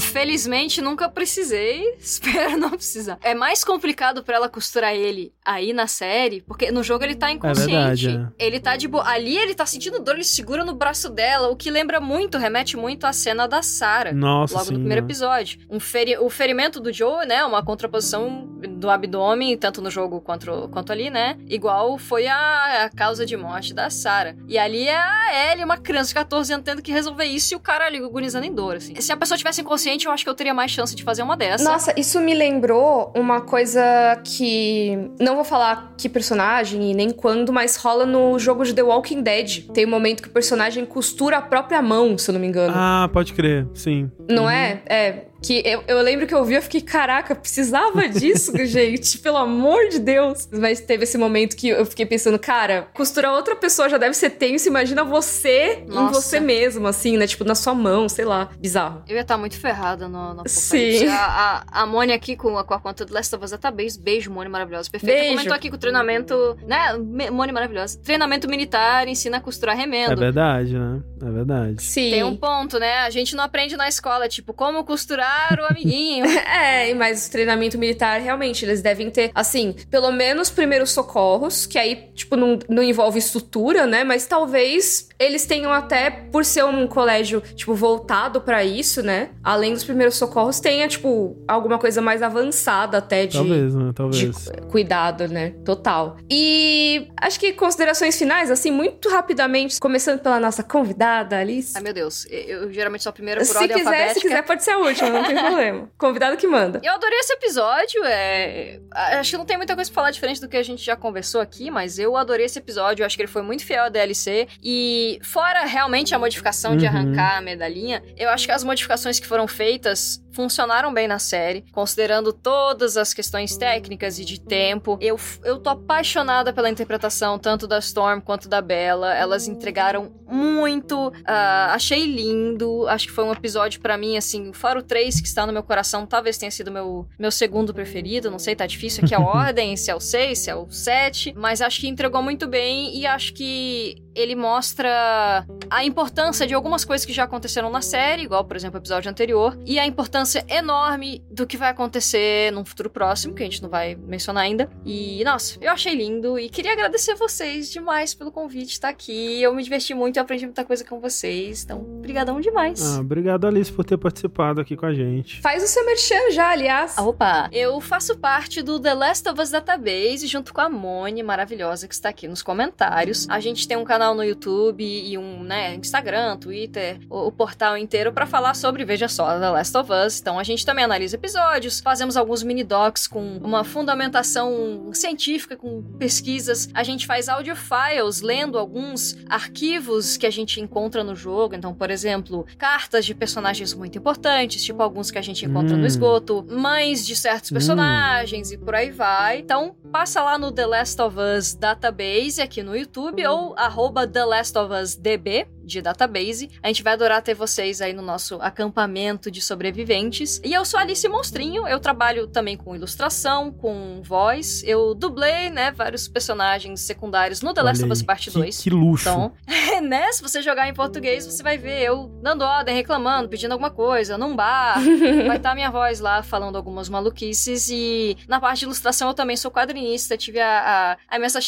Felizmente nunca precisei, espero não precisar. É mais complicado pra ela costurar ele aí na série, porque no jogo ele tá inconsciente. verdade, Ele tá de boa. Ali ele tá sentindo dor, ele segura no braço dela, o que lembra muito, remete muito à cena da Sarah. Nossa, Logo sim. no primeiro né? episódio. Um feri o ferimento do Joe, né? Uma contraposição do abdômen, tanto no jogo quanto, quanto ali, né? Igual foi a, a causa de morte da Sarah. E ali é a Ellie, uma criança de 14 anos, tendo que resolver isso e o cara ali agonizando em dor, assim. Se a pessoa tivesse inconsciente, eu acho que eu teria mais chance de fazer uma dessa. Nossa, isso me lembrou uma coisa que. Não vou falar que personagem e nem quando, mas rola no jogo de The Walking Dead. Tem um momento que o personagem costura a própria mão, se eu não me engano. Ah, pode crer, sim. Não Uhum. é? É. Que eu, eu lembro que eu vi, eu fiquei, caraca, precisava disso, gente, pelo amor de Deus. Mas teve esse momento que eu fiquei pensando, cara, costurar outra pessoa já deve ser tenso, imagina você em Nossa. você mesmo, assim, né? Tipo, na sua mão, sei lá, bizarro. Eu ia estar muito ferrada no, no. Sim. A, a, a Mônia aqui com a, com a conta do Last of Us Database. Beijo, Mônia maravilhosa. Perfeito. Beijo. Comentou aqui com o treinamento, né? Mônia maravilhosa. Treinamento militar ensina a costurar É remendo. verdade, né? É verdade. Sim. Tem um ponto, né? A gente não aprende na escola, tipo, como costurar o amiguinho. É, mas o treinamento militar, realmente, eles devem ter, assim, pelo menos primeiros socorros, que aí, tipo, não, não envolve estrutura, né? Mas talvez eles tenham até, por ser um colégio, tipo, voltado pra isso, né? Além dos primeiros socorros, tenha, tipo, alguma coisa mais avançada até de, Talvez, né? de Talvez. cuidado, né? Total. E acho que considerações finais, assim, muito rapidamente, começando pela nossa convidada, Alice. Ai, meu Deus. Eu, eu geralmente sou a primeira por Se ordem quiser, se alfabética. quiser, pode ser a última, não tem problema. Convidado que manda. Eu adorei esse episódio, é... Acho que não tem muita coisa pra falar diferente do que a gente já conversou aqui, mas eu adorei esse episódio, eu acho que ele foi muito fiel à DLC. E fora realmente a modificação de Uhum. arrancar a medalhinha, eu acho que as modificações que foram feitas funcionaram bem na série, considerando todas as questões técnicas e de tempo. Eu, eu tô apaixonada pela interpretação tanto da Storm quanto da Bella. Elas entregaram muito. ah, achei lindo. Acho que foi um episódio pra mim, assim, fora o 3 que está no meu coração, talvez tenha sido meu, meu segundo preferido. Não sei, tá difícil aqui a ordem, se é o 6, se é o 7. Mas acho que entregou muito bem e acho que ele mostra a importância de algumas coisas que já aconteceram na série, igual, por exemplo, o episódio anterior, e a importância enorme do que vai acontecer num futuro próximo, que a gente não vai mencionar ainda. E, nossa, eu achei lindo e queria agradecer vocês demais pelo convite de estar aqui. Eu me diverti muito e aprendi muita coisa com vocês. Então, brigadão demais. Ah, obrigado, Alice, por ter participado aqui com a gente. Faz o seu merchan já, aliás. Opa! Eu faço parte do The Last of Us Database junto com a Mone, maravilhosa, que está aqui nos comentários. A gente tem um canal no YouTube e um, né, Instagram, Twitter, o, o portal inteiro para falar sobre, veja só, The Last of Us. Então a gente também analisa episódios, fazemos alguns mini docs com uma fundamentação científica, com pesquisas. A gente faz audio files lendo alguns arquivos que a gente encontra no jogo. Então, por exemplo, cartas de personagens muito importantes, tipo alguns que a gente encontra hum. no esgoto, mães de certos hum. personagens hum. e por aí vai. Então, passa lá no The Last of Us Database aqui no YouTube ou arroba The Last of Us DB de database. A gente vai adorar ter vocês aí no nosso acampamento de sobreviventes. E eu sou Alice Monstrinho, eu trabalho também com ilustração, com voz. Eu dublei, né, vários personagens secundários no The Last of Us Part 2. Que luxo. Então, né, se você jogar em português, você vai ver eu dando ordem, reclamando, pedindo alguma coisa, num bar. vai estar tá minha voz lá falando algumas maluquices. E na parte de ilustração eu também sou quadrinista. Tive a, a, a imensa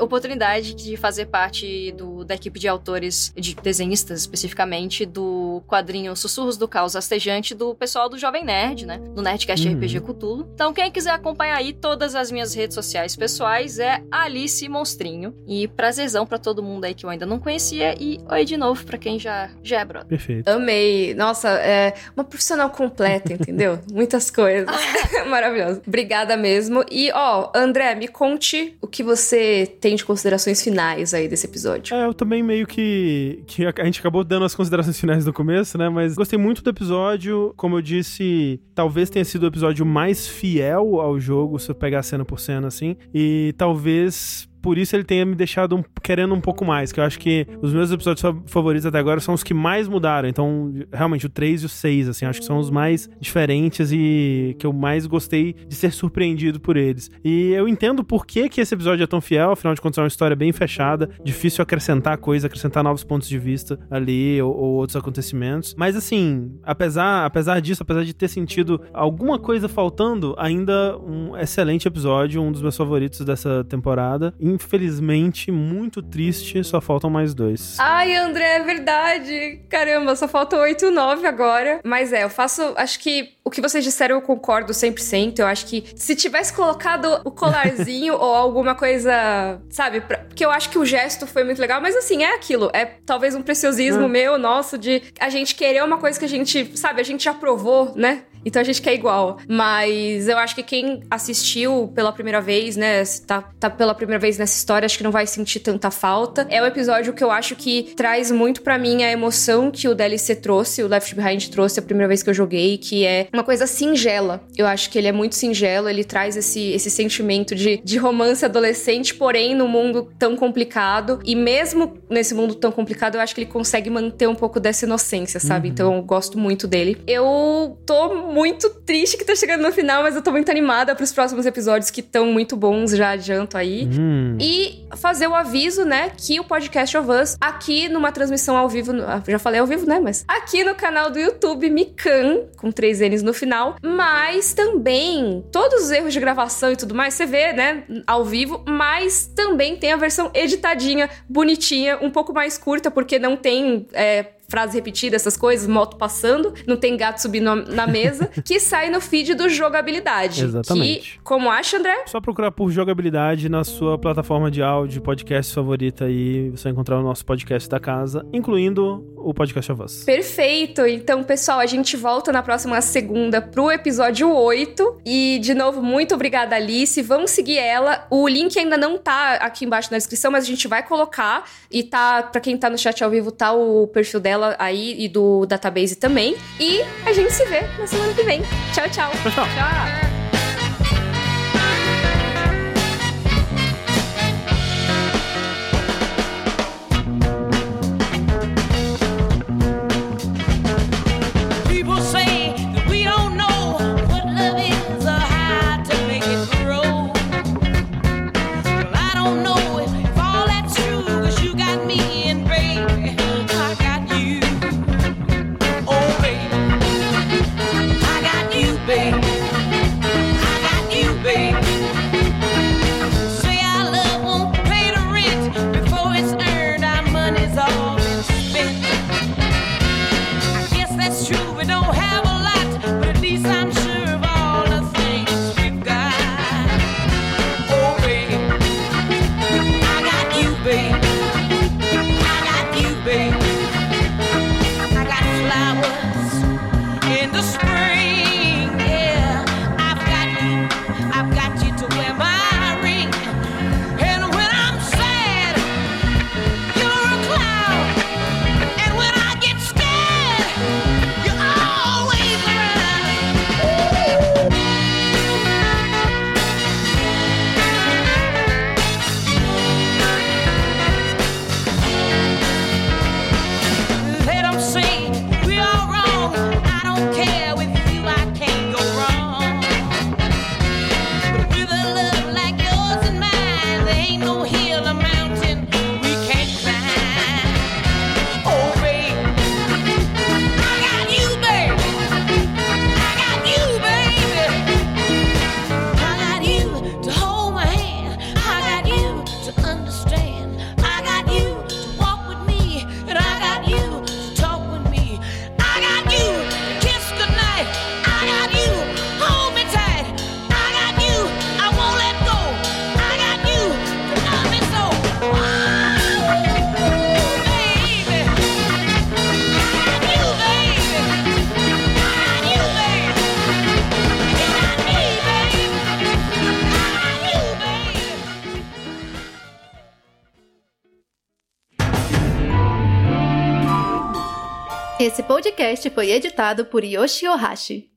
oportunidade de fazer parte do, da equipe de autores de desenhistas especificamente, do quadrinho Sussurros do Caos Astejante do pessoal do Jovem Nerd, né? Do Nerdcast uhum. RPG Cutulo. Então, quem quiser acompanhar aí todas as minhas redes sociais pessoais é Alice Monstrinho. E prazerzão para todo mundo aí que eu ainda não conhecia. E oi de novo para quem já, já é brother. Perfeito. Amei. Nossa, é uma profissional completa, entendeu? Muitas coisas. Maravilhoso. Obrigada mesmo. E, ó, André, me conte o que você tem de considerações finais aí desse episódio. É, eu também meio que que a gente acabou dando as considerações finais no começo, né? Mas gostei muito do episódio. Como eu disse, talvez tenha sido o episódio mais fiel ao jogo, se eu pegar cena por cena assim. E talvez por isso ele tenha me deixado um, querendo um pouco mais, que eu acho que os meus episódios favoritos até agora são os que mais mudaram. Então, realmente, o 3 e o 6, assim, acho que são os mais diferentes e que eu mais gostei de ser surpreendido por eles. E eu entendo por que, que esse episódio é tão fiel, afinal de contas é uma história bem fechada, difícil acrescentar coisa, acrescentar novos pontos de vista ali ou, ou outros acontecimentos. Mas assim, apesar, apesar disso, apesar de ter sentido alguma coisa faltando, ainda um excelente episódio, um dos meus favoritos dessa temporada infelizmente, muito triste, só faltam mais dois. Ai, André, é verdade. Caramba, só faltam oito, nove agora. Mas é, eu faço, acho que o que vocês disseram eu concordo 100%. Eu acho que se tivesse colocado o colarzinho ou alguma coisa, sabe? Pra, porque eu acho que o gesto foi muito legal, mas assim, é aquilo. É talvez um preciosismo hum. meu, nosso, de a gente querer uma coisa que a gente, sabe, a gente já provou, né? Então a gente quer igual. Mas eu acho que quem assistiu pela primeira vez, né? Tá, tá pela primeira vez nessa história, acho que não vai sentir tanta falta. É o episódio que eu acho que traz muito para mim a emoção que o DLC trouxe, o Left Behind trouxe a primeira vez que eu joguei, que é uma coisa singela. Eu acho que ele é muito singelo, ele traz esse, esse sentimento de, de romance adolescente, porém no mundo tão complicado. E mesmo nesse mundo tão complicado, eu acho que ele consegue manter um pouco dessa inocência, sabe? Uhum. Então eu gosto muito dele. Eu tô muito triste que tá chegando no final, mas eu tô muito animada pros próximos episódios que estão muito bons, já adianto aí. Hum. E fazer o aviso, né, que o podcast of Us, aqui numa transmissão ao vivo, ah, já falei ao vivo, né, mas aqui no canal do YouTube Mikan, com três N's no final, mas também todos os erros de gravação e tudo mais, você vê, né, ao vivo, mas também tem a versão editadinha, bonitinha, um pouco mais curta, porque não tem é, frase repetida, essas coisas, moto passando, não tem gato subindo na mesa, que sai no feed do Jogabilidade. Exatamente. Que, como acha, André? Só procurar por Jogabilidade na sua plataforma de áudio, podcast favorita aí, você vai encontrar o nosso podcast da casa, incluindo o Podcast Us. Perfeito! Então, pessoal, a gente volta na próxima segunda pro episódio 8. E, de novo, muito obrigada, Alice. Vamos seguir ela. O link ainda não tá aqui embaixo na descrição, mas a gente vai colocar. E tá, pra quem tá no chat ao vivo, tá o perfil dela aí e do database também. E a gente se vê na semana que vem. Tchau, tchau. Tchau, tchau. tchau. Podcast foi editado por Yoshi Ohashi.